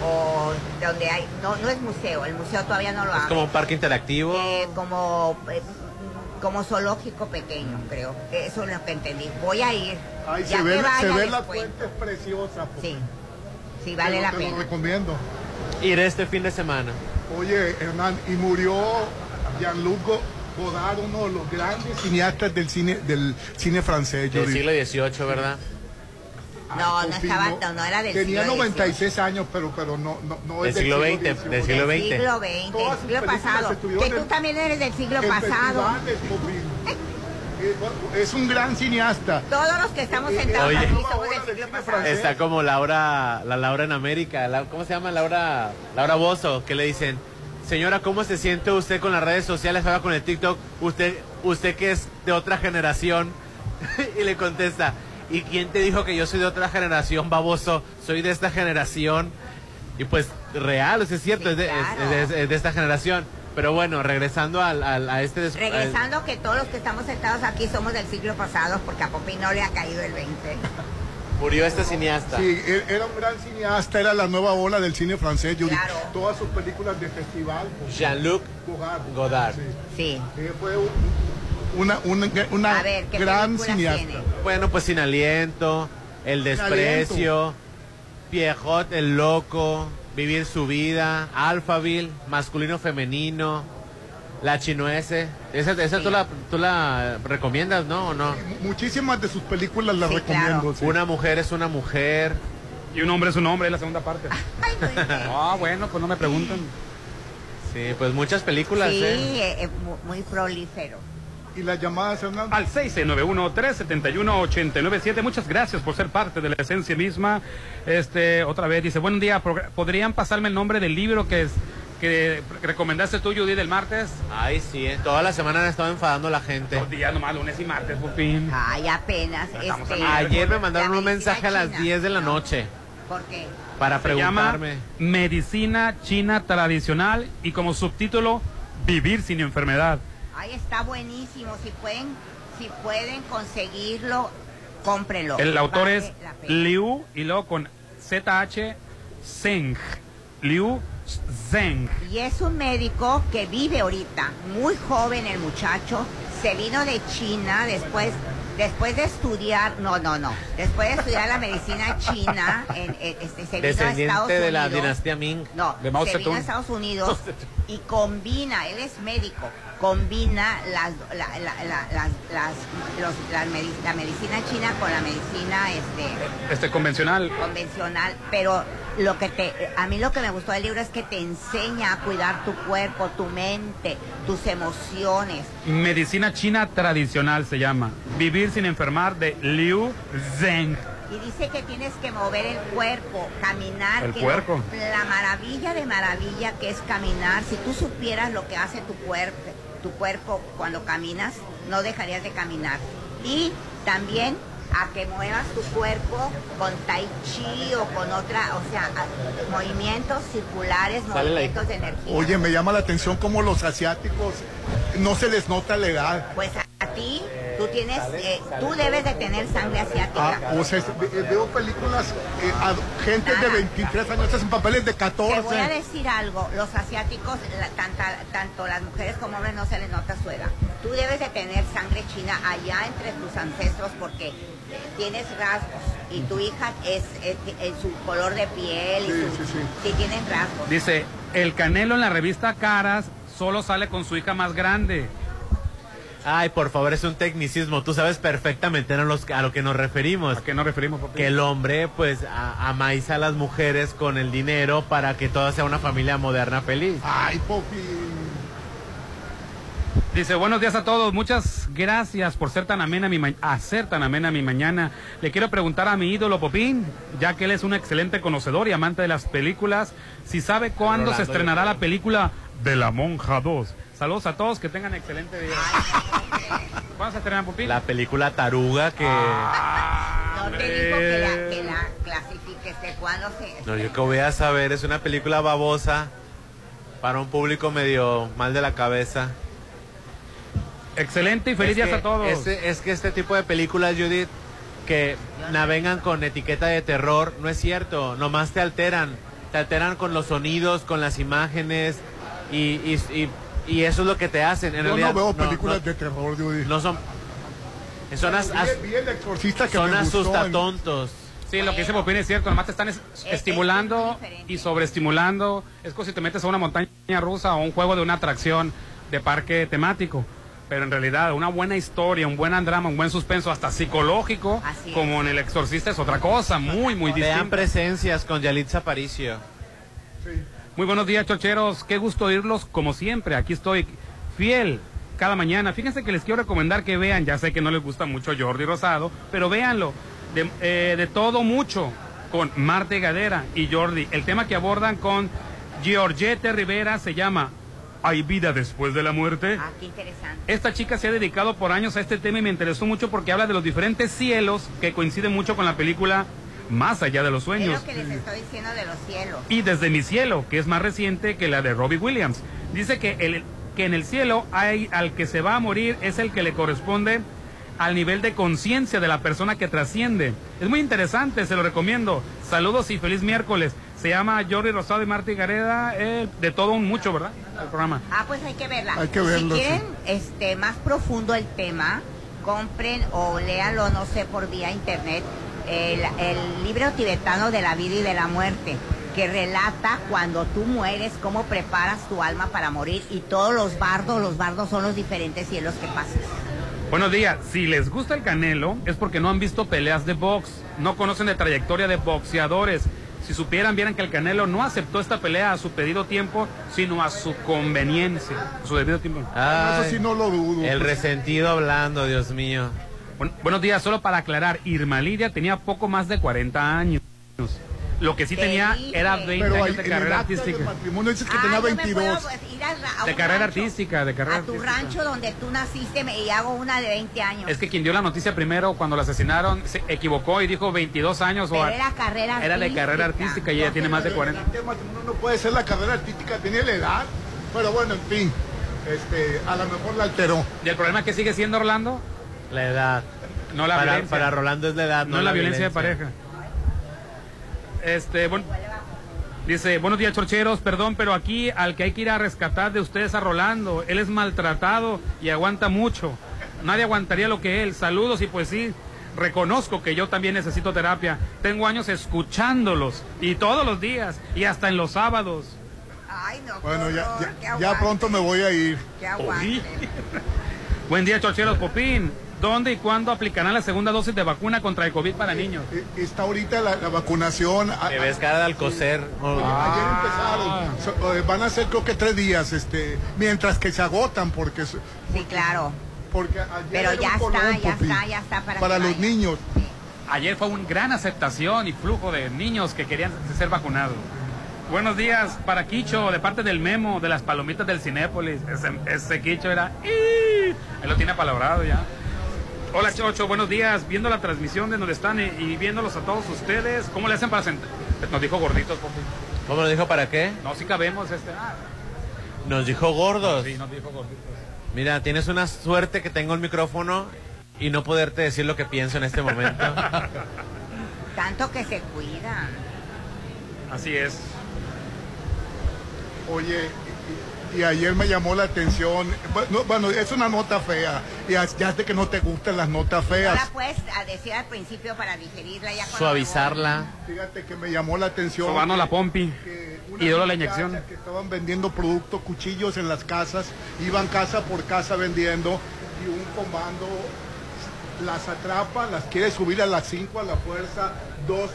o donde hay, no, no es museo, el museo todavía no lo Es abre. como un parque interactivo. Eh, como, eh, como zoológico pequeño, creo. Eso es lo que entendí. Voy a ir. Ay, ya se que ve, vaya, se ve les la cuento. fuente preciosa. po. Sí, sí, vale Te lo- la te lo pena. recomiendo. Iré este fin de semana. Oye, Hernán, y murió Jean-Luc Go- Godard, uno de los grandes cineastas del cine, del cine francés. Del siglo XVIII, ¿verdad? No, no Sofi, estaba, no, no era del Tenía siglo 96 años, pero, pero no, no, no Del es siglo del XX, del siglo Del XX. siglo XX, del siglo pasado. Que tú también eres del siglo pasado. Eh, Es un gran cineasta. Todos los que estamos sentados Oye. aquí somos del siglo pasado. Está como Laura, la Laura en América. la- ¿Cómo se llama? Laura, Laura Bozo, que le dicen, señora, ¿cómo se siente usted con las redes sociales, ahora con el TikTok? Usted, usted que es de otra generación. y le contesta, ¿y quién te dijo que yo soy de otra generación, baboso? Soy de esta generación. Y pues, real, eso es cierto, es, de, es- claro. es es de esta generación. Pero bueno, regresando al, al- a este... Regresando que todos los que estamos sentados aquí somos del siglo pasado porque a Popi no le ha caído el 20. al- murió este cineasta. Sí, él era un gran cineasta, era la nueva ola del cine francés. Judy. Claro. Todas sus películas de festival. Jean-Luc Godard. Godard. Sí. Eh, fue un- una, una, una A ver, ¿qué gran cineasta. tiene? Bueno, pues sin aliento, el desprecio, Pierrot el loco, vivir su vida, Alphaville, masculino femenino, la chinuese. Esa, esa tú, la, tú la recomiendas, ¿no? ¿O no? Muchísimas de sus películas las Sí, recomiendo. sí. Una mujer es una mujer. Y un hombre es un hombre, es la segunda parte. Ah, bueno, pues no me preguntan. Sí, pues muchas películas, Sí, ¿eh? eh, eh, mu- muy prolífero. Y las llamadas, Hernán. Al 691-371-897. Muchas gracias por ser parte de la esencia misma. Este, otra vez dice, buen día, ¿podrían pasarme el nombre del libro que, es, que recomendaste tú, Judy, del martes? Ay, sí, ¿eh? toda la semana han estado enfadando la gente. Dos días nomás, lunes y martes, por fin. Ay, apenas. Este, Ayer me mandaron un mensaje a las china. 10 de la noche ¿Por qué? para Se llama preguntarme. Medicina China Tradicional y como subtítulo, Vivir sin enfermedad. Ay, está buenísimo. Si pueden, si pueden conseguirlo, cómprenlo. El autor Vale es. Liu y luego con ZH Zeng. Liu Zeng. Y es un médico que vive ahorita, muy joven el muchacho, se vino de China, después después de estudiar, no, no, no, después de estudiar la medicina china, en, en- este, se vino a Estados Descendiente de la Unidos. dinastía Ming. No, de Mao se vino a. Estados Unidos y combina, él es médico, combina las, la, la- la- las, las, los- la medi- la medicina china con la medicina este, Este convencional. convencional, pero lo que te, a mí lo que me gustó del libro es que te enseña a cuidar tu cuerpo, tu mente, tus emociones. Medicina china tradicional se llama. Vivir sin enfermar de Liu Zheng. Y dice que tienes que mover el cuerpo, caminar. El que lo- la maravilla de maravilla que es caminar. Si tú supieras lo que hace tu cuerpo, tu cuerpo cuando caminas, no dejarías de caminar. Y también a que muevas tu cuerpo con tai chi o con otra, o sea, movimientos circulares, Sale movimientos de energía. Oye, me llama la atención cómo los asiáticos no se les nota la edad. Pues a ti, tú tienes, eh, tú debes de tener sangre asiática. Ah, o sea, veo películas, eh, a- gente de 23 años hacen papeles de 14. Te voy a decir algo, los asiáticos, la- tanta- tanto las mujeres como hombres no se les nota su edad. Tú debes de tener sangre china allá entre tus ancestros porque tienes rasgos y tu hija es, en su color de piel y su, sí, tienen rasgos. Dice, el Canelo en la revista Caras solo sale con su hija más grande. Ay, por favor, es un tecnicismo. Tú sabes perfectamente a, los- a lo que nos referimos. ¿A qué nos referimos, papi? Que el hombre, pues, amaiza a las mujeres con el dinero para que toda sea una familia moderna feliz. Ay, Popi. Dice, buenos días a todos, muchas gracias por ser tan amena mi ma- hacer tan amena mi mañana. Le quiero preguntar a mi ídolo Popín, ya que él es un excelente conocedor y amante de las películas, si sabe cuándo Rolando, se estrenará la película de La Monja 2. Saludos a todos, que tengan excelente día. ¿Cuándo se estrena Popín? La película Taruga que... No te digo que la, que la clasifiques de cuándo se... No, yo que voy a saber, es una película babosa para un público medio mal de la cabeza. Excelente y feliz Es días que- a todos. este- es que este tipo de películas, Judith, que navegan con etiqueta de terror, no es cierto, nomás te alteran, te alteran con los sonidos, con las imágenes y, y, y- y eso es lo que te hacen. En Yo realidad, no veo películas no- de terror, Judy. no son... Son, as- as- Vi- vi el exorcista que son asustatontos. Sí, lo que dice Popín es cierto, nomás te están es- estimulando y sobreestimulando. Es como si te metes a una montaña rusa o un juego de una atracción de parque temático. Pero en realidad, una buena historia, un buen drama, un buen suspenso, hasta psicológico, como en El Exorcista, es otra cosa, muy, muy Vean distinta. presencias con Yalitza Aparicio. Muy buenos días, chocheros. Qué gusto oírlos como siempre. Aquí estoy fiel cada mañana. Fíjense que les quiero recomendar que vean, ya sé que no les gusta mucho Jordi Rosado, pero véanlo. De, eh, de todo mucho con Marte Gadera y Jordi. El tema que abordan con Georgette Rivera se llama ¿Hay vida después de la muerte? Ah, qué interesante. Esta chica se ha dedicado por años a este tema y me interesó mucho porque habla de los diferentes cielos que coinciden mucho con la película Más allá de los Es sueños lo que les estoy diciendo de los cielos. y Desde mi cielo, que es más reciente que la de Robbie Williams. Dice que, el, que en el cielo hay al que se va a morir es el que le corresponde al nivel de conciencia de la persona que trasciende. Es muy interesante, se lo recomiendo. Saludos y feliz miércoles. Se llama Jordi Rosado y Marta Gareda, eh, de todo un mucho, ¿verdad? El programa. Ah, pues hay que verla. Hay que verlo, Si quieren sí. este, más profundo el tema, compren o léanlo, no sé, por vía internet, el, el libro tibetano de la vida y de la muerte, que relata cuando tú mueres, cómo preparas tu alma para morir y todos los bardos, los bardos son los diferentes cielos que pasas. Buenos días. Si les gusta el Canelo, es porque no han visto peleas de box, no conocen de trayectoria de boxeadores. Si supieran, vieran que el Canelo no aceptó esta pelea a su pedido tiempo, sino a su conveniencia, a su debido tiempo. Ay, Eso sí no lo dudo. El resentido hablando, Dios mío. Bueno, buenos días, solo para aclarar, Irma Lidia tenía poco más de 40 años. Lo que sí Te tenía dije. era 20 Pero años de el carrera acta de artística. matrimonio dices que Ah, tenía yo me 22. puedo, ir a, a De carrera rancho, artística, de carrera A tu artística. rancho donde tú naciste me- y hago una de 20 años. Es que quien dio la noticia primero cuando la asesinaron se equivocó y dijo 22 años Pero o era carrera era de carrera artística y ella tiene más de 40. Uno no puede ser la carrera artística, tenía la edad. Pero bueno, en fin, este, a lo mejor la alteró. ¿Y el problema que sigue siendo Orlando? La edad. No la para, violencia. para Rolando es la edad, no, la, violencia, de pareja. Este, bueno, dice, buenos días, chorcheros, perdón, pero aquí al que hay que ir a rescatar de ustedes a Rolando, él es maltratado y aguanta mucho. Nadie aguantaría lo que él. Saludos y pues sí, reconozco que yo también necesito terapia. Tengo años escuchándolos y todos los días y hasta en los sábados. Ay, no. Bueno, ya, ya- pronto me voy a ir. que aguante. Buen día, Chocheros Popín. ¿Dónde y cuándo aplicarán la segunda dosis de vacuna contra el COVID para niños? Eh, Está ahorita la, la vacunación. A- Te ves cara de alcocer. Ayer empezaron. So- eh, van a ser creo que tres días, este, mientras que se agotan porque Sí, claro. porque ayer Pero ya está, ya está, ya está para, para que los niños. Ayer fue una gran aceptación y flujo de niños que querían ser vacunados. Buenos días para Quicho, de parte del Memo, de las palomitas del Cinépolis. Ese, ese Quicho era... ¡ih! Él lo tiene palabrado ya. Hola Chocho, buenos días. Viendo la transmisión de donde están y, viéndolos a todos ustedes, ¿cómo le hacen para sentar? Nos dijo gorditos, Popi. ¿Cómo lo dijo para qué? No, si cabemos este. ah, Nos dijo gordos. sí, nos dijo gorditos. Mira, tienes una suerte que tengo el micrófono y no poderte decir lo que pienso en este momento. Tanto que se cuidan. Así es. Oye, y, ayer me llamó la atención. Bueno, bueno, es una nota fea. Y ya sé que no te gustan las notas No feas. la puedes a decir al principio para digerirla ya Suavizarla. Fíjate que me llamó la atención. Sobando que- la pompi. Y doy la inyección. Que estaban vendiendo productos, cuchillos en las casas, iban casa por casa vendiendo y un comando las atrapa, las quiere subir a las 5 a la fuerza, dos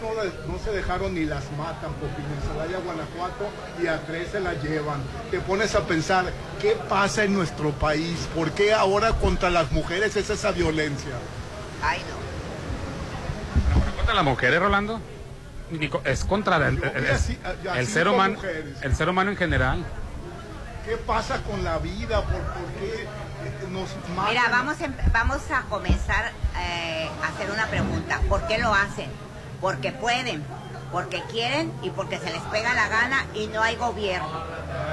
no, se dejaron ni las matan, porque en Celaya, Guanajuato, y a tres se las llevan. Te pones a pensar, ¿qué pasa en nuestro país? ¿Por qué ahora contra las mujeres es esa violencia? Ay, no. ¿Contra las mujeres, Rolando? Es contra el, el- ser humano, el ser humano en general. ¿Qué pasa con la vida? ¿Por, por qué nos matan? Mira, vamos, em- vamos a comenzar eh, a hacer una pregunta. ¿Por qué lo hacen? Porque pueden, porque quieren y porque se les pega la gana y no hay gobierno.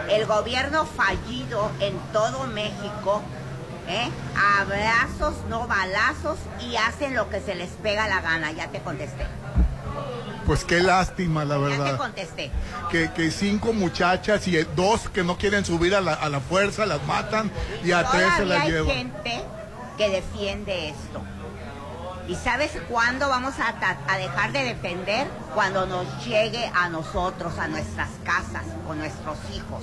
El gobierno fallido en todo México, ¿eh? abrazos, no balazos y hacen lo que se les pega la gana. Ya te contesté. Pues qué lástima, la Ya te verdad. contesté. Que, que cinco muchachas y dos que no quieren subir a la, a la fuerza las matan y a tres se las hay llevan. gente que defiende esto. ¿Y sabes cuándo vamos a, dejar de defender? Cuando nos llegue a nosotros, a nuestras casas, con nuestros hijos.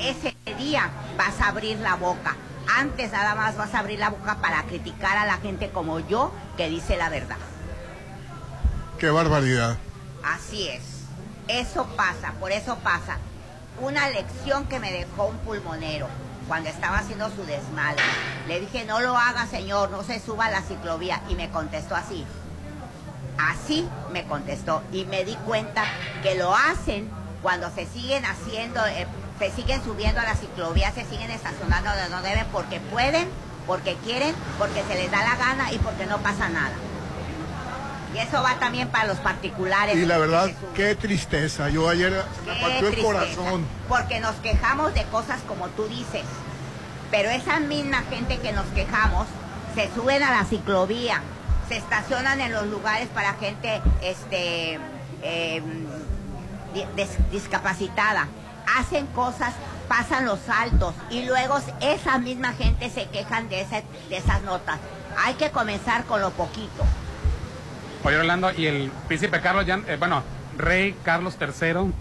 Ese día vas a abrir la boca. Antes nada más vas a abrir la boca para criticar a la gente como yo que dice la verdad. Qué barbaridad. Así es. Eso pasa, por eso pasa. Una lección que me dejó un pulmonero cuando estaba haciendo su desmadre. Le dije, no lo haga, señor, no se suba a la ciclovía. Y me contestó así. Así me contestó. Y me di cuenta que lo hacen cuando se siguen haciendo, eh, se siguen subiendo a la ciclovía, se siguen estacionando donde no deben, porque pueden, porque quieren, porque se les da la gana y porque no pasa nada. Y eso va también para los particulares. Y la verdad, qué tristeza. Yo ayer me partió el corazón. Porque nos quejamos de cosas como tú dices. Pero esa misma gente que nos quejamos se suben a la ciclovía, se estacionan en los lugares para gente este, eh, des- discapacitada, hacen cosas, pasan los saltos y luego esa misma gente se quejan de, ese- de esas notas. Hay que comenzar con lo poquito. Oye, Orlando, y el príncipe Carlos, ya, eh, bueno, rey Carlos III,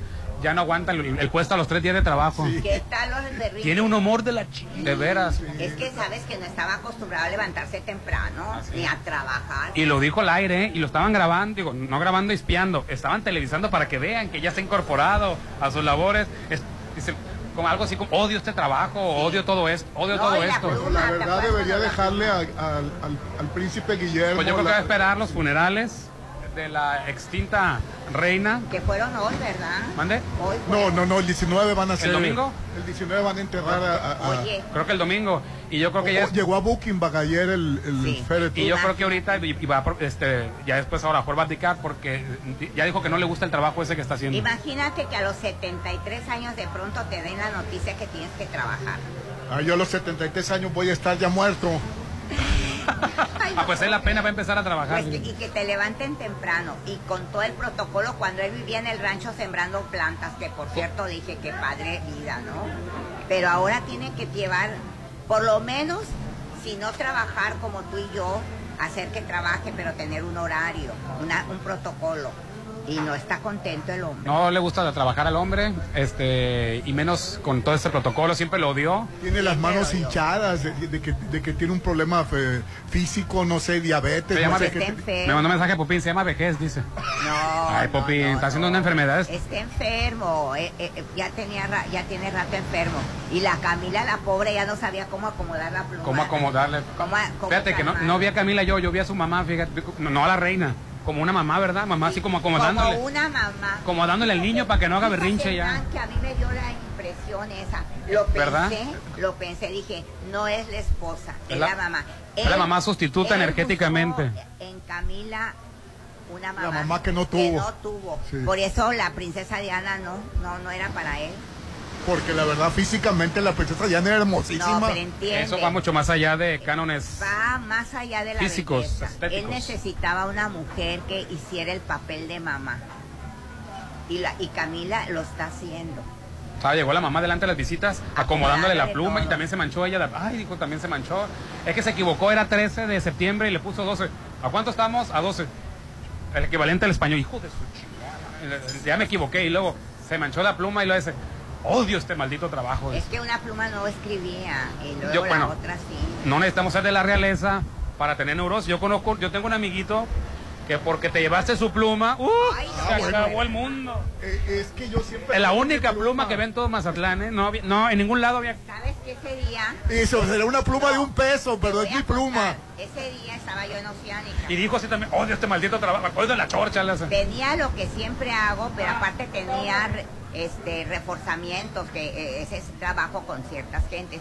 ya no aguanta el, el puesto a los tres días de trabajo. ¿Qué tal los de Ricky? Tiene un humor de la ch... De veras. Es que sabes que no estaba acostumbrado a levantarse temprano ni a trabajar. Y lo dijo al aire, ¿eh? y lo estaban grabando, digo, no grabando espiando, estaban televisando para que vean que ya se ha incorporado a sus labores. Es- dice, como algo así como, odio este trabajo, odio todo esto, odio No, todo esto. Pero la verdad debería dejarle a- al, al- al príncipe Guillermo. Pues yo creo que va a esperar los funerales de la extinta reina. Que fueron hoy, ¿verdad? ¿Mande? Hoy No, no, no, el 19 van a ser. ¿El domingo? El 19 van a enterrar a. a- a- Oye. Creo que el domingo. Y yo creo que ya es- Llegó a Buckingham ayer el, el féretro. Y yo creo que ahorita va a pro- este, ya después ahora mejor va a abdicar porque ya dijo que no le gusta el trabajo ese que está haciendo. Imagínate que a los 73 años de pronto te den la noticia que tienes que trabajar. Ah, yo a los 73 años voy a estar ya muerto. Ah, pues es la pena va a empezar a trabajar. Pues que- y que te levanten temprano y con todo el protocolo cuando él vivía en el rancho sembrando plantas, que por cierto dije que padre vida, ¿no? Pero ahora tiene que llevar por lo menos Si no trabajar como tú y yo, hacer que trabaje, pero tener un horario, una, un protocolo. Y no está contento el hombre. No le gusta trabajar al hombre, este, y menos con todo este protocolo, siempre lo odió. Tiene las manos hinchadas de, de que, de que tiene un problema fe- físico, no sé, diabetes. Se llama no sé qué- Me mandó un mensaje Popín, se llama vejez, dice. No. Ay, Popín, está haciendo una enfermedad. Está enfermo, eh, eh, eh, ya tenía ra- ya tiene rato enfermo. Y la Camila, la pobre, ya no sabía cómo acomodar la pluma. ¿Cómo acomodarle? ¿Cómo, cómo Fíjate que no, no vi a Camila yo, yo vi a su mamá, fíjate, no a la reina, como una mamá, ¿verdad? Mamá así como acomodándole. Como una mamá. Como dándole al niño para que no haga berrinche ya. Que a mí me dio la impresión esa. Lo pensé, ¿Verdad? lo pensé, dije, no es la esposa, es, la, la- mamá. es la mamá sustituta él energéticamente. En Camila una mamá, mamá que no tuvo. no tuvo. Sí. Por eso la princesa Diana no, no, no era para él. Porque la verdad, físicamente la princesa Diana era hermosísima. No, pero. Eso va mucho más allá de cánones. Va más allá de la Físicos, belleza. estéticos. Él necesitaba una mujer que hiciera el papel de mamá. Y, la, y Camila lo está haciendo. Sea, llegó la mamá delante de las visitas, acomodándole la pluma y también se manchó ella. de- Ay, dijo, también se manchó. Es que se equivocó, era 13 de septiembre y le puso 12. ¿A cuánto estamos? A 12. El equivalente al español. Hijo de su chingada. Ya me equivoqué y luego se manchó la pluma y lo dice, odio este maldito trabajo. Es que una pluma no escribía y luego Yo, la bueno, otra sí. No necesitamos ser de la realeza para tener neurosis. Yo conozco, yo tengo un amiguito que porque te llevaste su pluma, ¡uh! se bueno. acabó el mundo. Eh, es que yo siempre. Es la única pluma que ven todo Mazatlán, ¿eh? No, había- no, en ningún lado había. ¿Sabes qué ese día? Eso será una pluma de un peso, pero es mi pluma. Ese día estaba yo en Oceánica. Y dijo así también, odio este maldito trabajo, odio la chorcha. le hace. Tenía lo que siempre hago, pero aparte tenía este reforzamientos, que eh, ese es trabajo con ciertas gentes.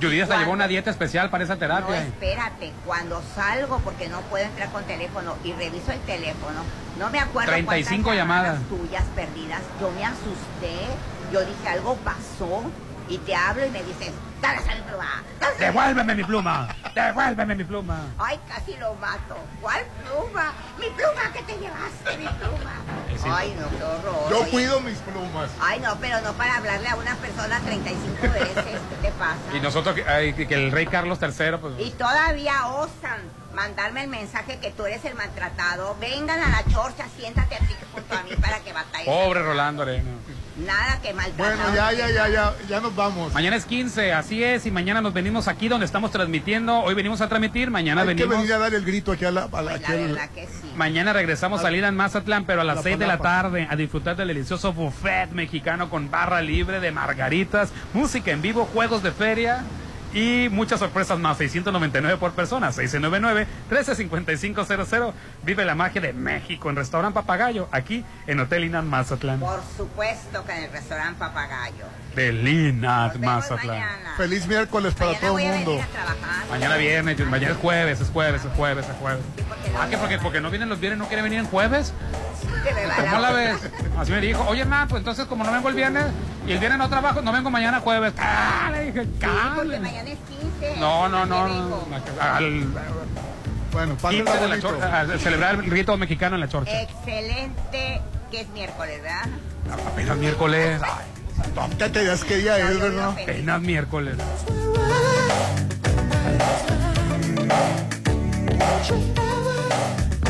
Judith hasta llevó una dieta especial para esa No, terapia. espérate, cuando salgo, porque no puedo entrar con teléfono y reviso el teléfono, no me acuerdo 35 cuántas llamadas. tuyas perdidas, yo me asusté, yo dije, algo pasó, y te hablo y me dices, dale esa pluma, dale Devuélveme mi pluma, devuélveme mi pluma. Ay, casi lo mato. ¿Cuál pluma? Mi pluma que te llevaste, mi pluma. Ay, no, qué horror. Yo Oye, cuido mis plumas. Ay, no, pero no para hablarle a una persona 35 veces. ¿Qué te pasa? Y nosotros, que, ay, que el rey Carlos III, pues. Y todavía osan mandarme el mensaje que tú eres el maltratado. Vengan a la chorcha, siéntate aquí junto a mí para que batalles. Pobre Rolando Arena. Nada que maltratado. Bueno, ya, ya, ya, ya, ya nos vamos. Mañana es 15, así es, y mañana nos venimos aquí donde estamos transmitiendo. Hoy venimos a transmitir, mañana Hay que venimos. venir a dar el grito aquí a la. a la- verdad que sí. Mañana regresamos a Lina en Mazatlán, pero a las La 6 de la tarde a disfrutar del delicioso buffet mexicano con barra libre de margaritas, música en vivo, juegos de feria y muchas sorpresas más. 699 por persona, 699-135500. Vive la magia de México en Restaurant Papagayo, aquí en Hotel Inat Mazatlán. Por supuesto que en el restaurante Papagayo. De Linat Mazatlán. Feliz miércoles para Mañana todo el mundo. venir a trabajar. Mañana viernes, mañana es jueves, es jueves, es jueves, es jueves. Ah, que porque, porque no vienen los viernes, no quiere venir en jueves. ¿Cómo la ves? Así me dijo, oye, ma, pues entonces como no vengo el viernes y el viernes no trabajo, no vengo mañana jueves. Ah, le dije, cale. Mañana es 15. No, no, no. ¿Qué no? Al, Bueno, 15 pásenla de la chorcha, a celebrar el rito mexicano en la chorcha. Excelente, que es miércoles, ¿verdad? Apenas miércoles. Ay, Ya te das que día es, ¿verdad? apenas miércoles.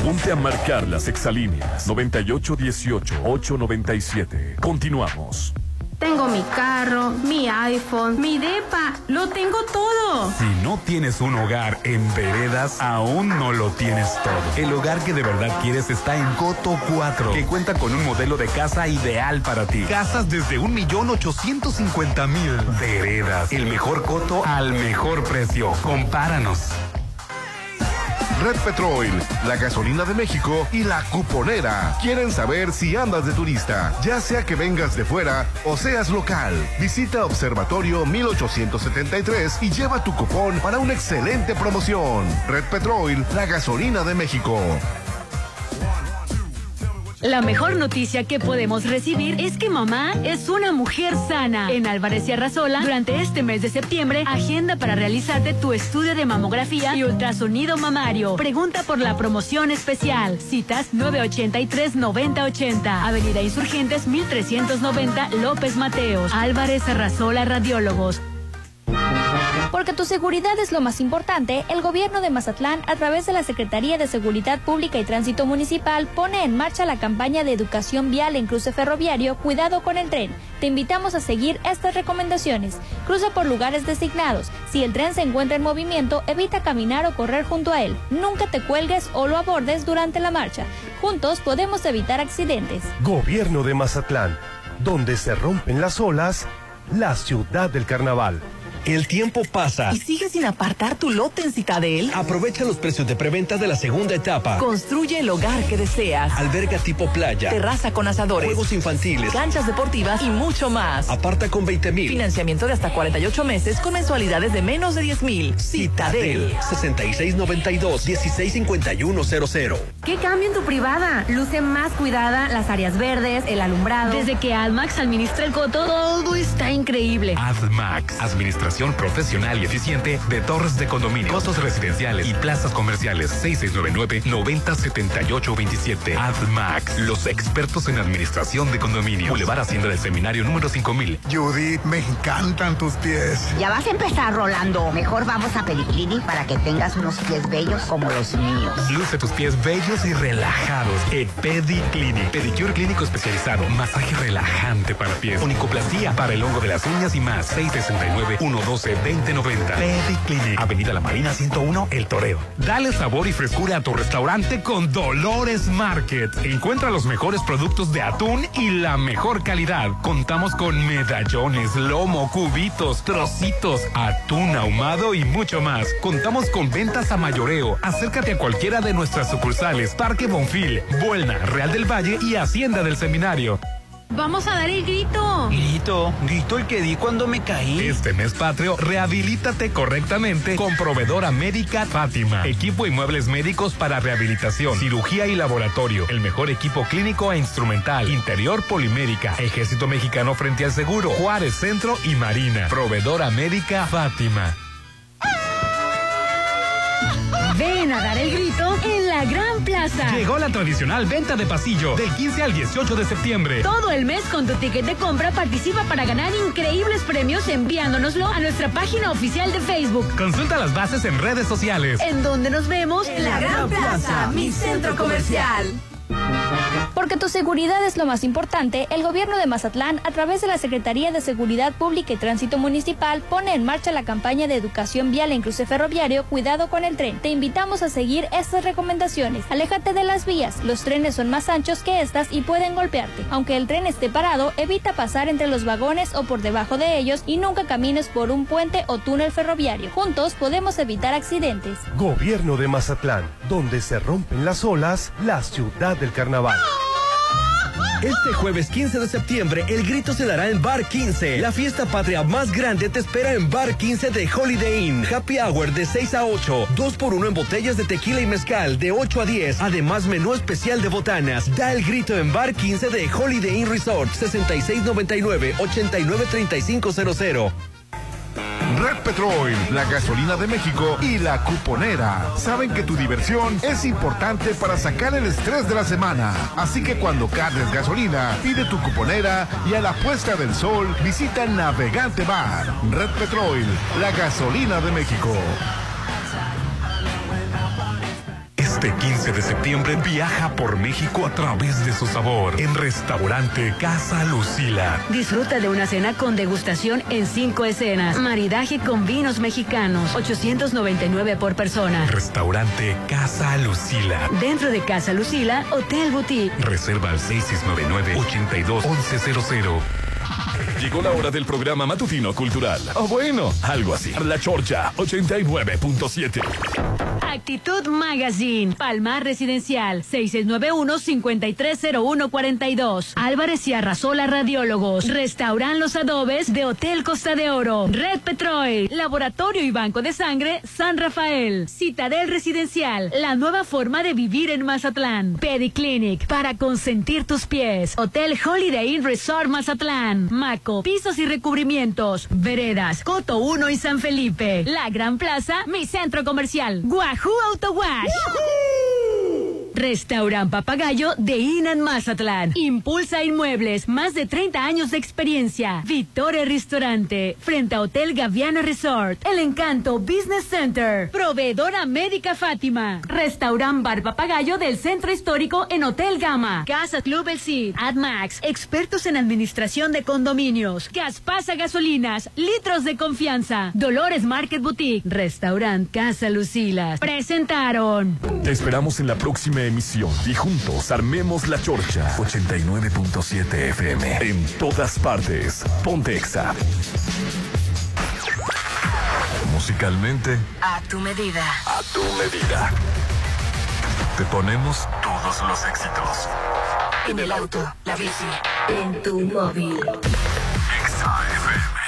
Ponte a marcar las exalíneas 9818-897. Continuamos. Tengo mi carro, mi iPhone, mi DEPA, lo tengo todo. Si no tienes un hogar en veredas, aún no lo tienes todo. El hogar que de verdad quieres está en Coto 4, que cuenta con un modelo de casa ideal para ti. Casas desde 1.850.000. Veredas, el mejor coto al mejor precio. Compáranos. Red Petrol, la gasolina de México y la cuponera. Quieren saber si andas de turista, ya sea que vengas de fuera o seas local. Visita Observatorio 1873 y lleva tu cupón para una excelente promoción. Red Petrol, la gasolina de México. La mejor noticia que podemos recibir es que mamá es una mujer sana. En Álvarez y Arrasola, durante este mes de septiembre, agenda para realizarte tu estudio de mamografía y ultrasonido mamario. Pregunta por la promoción especial. Citas 983-9080. Avenida Insurgentes 1390 López Mateos. Álvarez Arrasola Radiólogos. Porque tu seguridad es lo más importante, el gobierno de Mazatlán, a través de la Secretaría de Seguridad Pública y Tránsito Municipal, pone en marcha la campaña de educación vial en cruce ferroviario Cuidado con el tren. Te invitamos a seguir estas recomendaciones. Cruza por lugares designados. Si el tren se encuentra en movimiento, evita caminar o correr junto a él. Nunca te cuelgues o lo abordes durante la marcha. Juntos podemos evitar accidentes. Gobierno de Mazatlán, donde se rompen las olas, la ciudad del carnaval. El tiempo pasa. ¿Y sigues sin apartar tu lote en Citadel? Aprovecha los precios de preventa de la segunda etapa. Construye el hogar que deseas. Alberga tipo playa. Terraza con asadores. Juegos infantiles. Canchas deportivas y mucho más. Aparta con 20 mil. Financiamiento de hasta 48 meses con mensualidades de menos de 10 mil. Citadel. 6692-165100. ¿Qué cambio en tu privada? Luce más cuidada, las áreas verdes, el alumbrado. Desde que AdMax administra el coto, todo está increíble. AdMax, administración profesional y eficiente de torres de condominio, costos residenciales y plazas comerciales. 6699-907827. AdMax, los expertos en administración de condominio. Boulevard Hacienda del Seminario número 5000. Judith, me encantan tus pies. Ya vas a empezar, Rolando. Mejor vamos a Pediclinic para que tengas unos pies bellos como los míos. Luce tus pies bellos y relajados en Pediclinic. Pedicure clínico especializado, masaje relajante para pies, onicoplastía para el hongo de las uñas y más. 669 112 2090. Pediclinic. Avenida La Marina 101, El Toreo. Dale sabor y frescura a tu restaurante con Dolores Market. Encuentra los mejores productos de atún y la mejor calidad. Contamos con medallones, lomo, cubitos, trocitos, atún ahumado y mucho más. Contamos con ventas a mayoreo. Acércate a cualquiera de nuestras sucursales. Parque Bonfil, Buelna, Real del Valle y Hacienda del Seminario. Vamos a dar el grito. Grito, grito el que di cuando me caí. Este mes patrio, rehabilítate correctamente con proveedora médica Fátima. Equipo y muebles médicos para rehabilitación, cirugía y laboratorio. El mejor equipo clínico e instrumental. Interior polimédica. Ejército Mexicano frente al seguro. Juárez Centro y Marina. Proveedora médica Fátima. Ven a dar el grito en la Gran Plaza. Llegó la tradicional venta de pasillo del 15 al 18 de septiembre. Todo el mes con tu ticket de compra participa para ganar increíbles premios enviándonoslo a nuestra página oficial de Facebook. Consulta las bases en redes sociales. En donde nos vemos En la Gran Plaza, mi centro comercial. Porque tu seguridad es lo más importante, el gobierno de Mazatlán, a través de la Secretaría de Seguridad Pública y Tránsito Municipal, pone en marcha la campaña de educación vial en cruce ferroviario Cuidado con el tren. Te invitamos a seguir estas recomendaciones. Aléjate de las vías, los trenes son más anchos que estas y pueden golpearte. Aunque el tren esté parado, evita pasar entre los vagones o por debajo de ellos y nunca camines por un puente o túnel ferroviario. Juntos podemos evitar accidentes. Gobierno de Mazatlán, donde se rompen las olas, la ciudad del carnaval. Este jueves 15 de septiembre, el grito se dará en Bar 15. La fiesta patria más grande te espera en Bar 15 de Holiday Inn. Happy Hour de 6 a 8. 2 por 1 en botellas de tequila y mezcal de 8 a 10. Además, menú especial de botanas. Da el grito en Bar 15 de Holiday Inn Resort. 6699-893500. Red Petrol, la gasolina de México y la cuponera. Saben que tu diversión es importante para sacar el estrés de la semana. Así que cuando cargues gasolina, pide tu cuponera y a la puesta del sol visita Navegante Bar. Red Petrol, la gasolina de México. Este 15 de septiembre viaja por México a través de su sabor en restaurante Casa Lucila. Disfruta de una cena con degustación en cinco escenas. Maridaje con vinos mexicanos. 899 por persona. Restaurante Casa Lucila. Dentro de Casa Lucila, Hotel Boutique. Reserva al 6699-821100. Llegó la hora del programa matutino cultural. O bueno, algo así. La Chorcha 89.7. Actitud Magazine, Palmar Residencial, 6691-530142. Álvarez y Arrasola Radiólogos, Restaurant Los Adobes de Hotel Costa de Oro, Red Petrol, Laboratorio y Banco de Sangre San Rafael, Citadel Residencial, la nueva forma de vivir en Mazatlán, Pediclinic, para consentir tus pies, Hotel Holiday Inn Resort Mazatlán, Pisos y recubrimientos, Veredas, Coto 1 y San Felipe, La Gran Plaza, mi centro comercial, Guajú Auto Wash. Restaurant Papagayo de Inan Mazatlán. Impulsa Inmuebles, más de 30 años de experiencia. Vittore Restaurante, frente a Hotel Gaviana Resort. El Encanto Business Center. Proveedora Médica Fátima. Restaurant Bar Papagayo del Centro Histórico en Hotel Gama. Casa Club El Cid. AdMax, expertos en administración de condominios. Gaspasa Gasolinas, litros de confianza. Dolores Market Boutique. Restaurant Casa Lucilas. Presentaron. Te esperamos en la próxima emisión y juntos armemos la chorcha 89.7 FM. En todas partes. Pontexa. Musicalmente, A tu medida. a tu medida. Te ponemos todos los éxitos. En el auto, la bici, en tu móvil. Exa FM.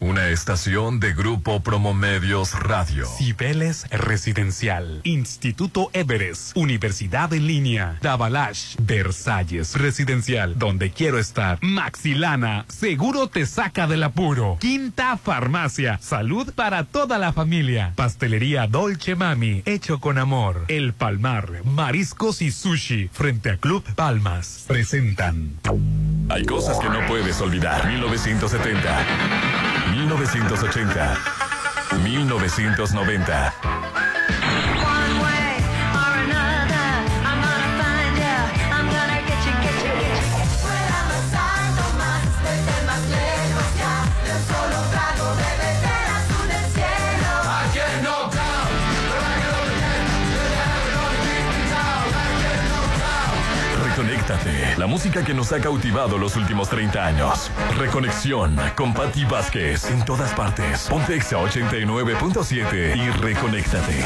Una estación de Grupo Promomedios Radio. Cibeles Residencial, Instituto Everest, Universidad en línea, Davalash, Versalles Residencial, donde quiero estar, Maxilana, seguro te saca del apuro, Quinta Farmacia, salud para toda la familia, Pastelería Dolce Mami, hecho con amor, El Palmar, Mariscos y Sushi, frente a Club Palmas, presentan. Hay cosas que no puedes olvidar. 1970, 1980, 1990. La música que nos ha cautivado los últimos 30 años. Reconexión con Patti Vázquez en todas partes. Ponte Exa 89.7 y reconéctate.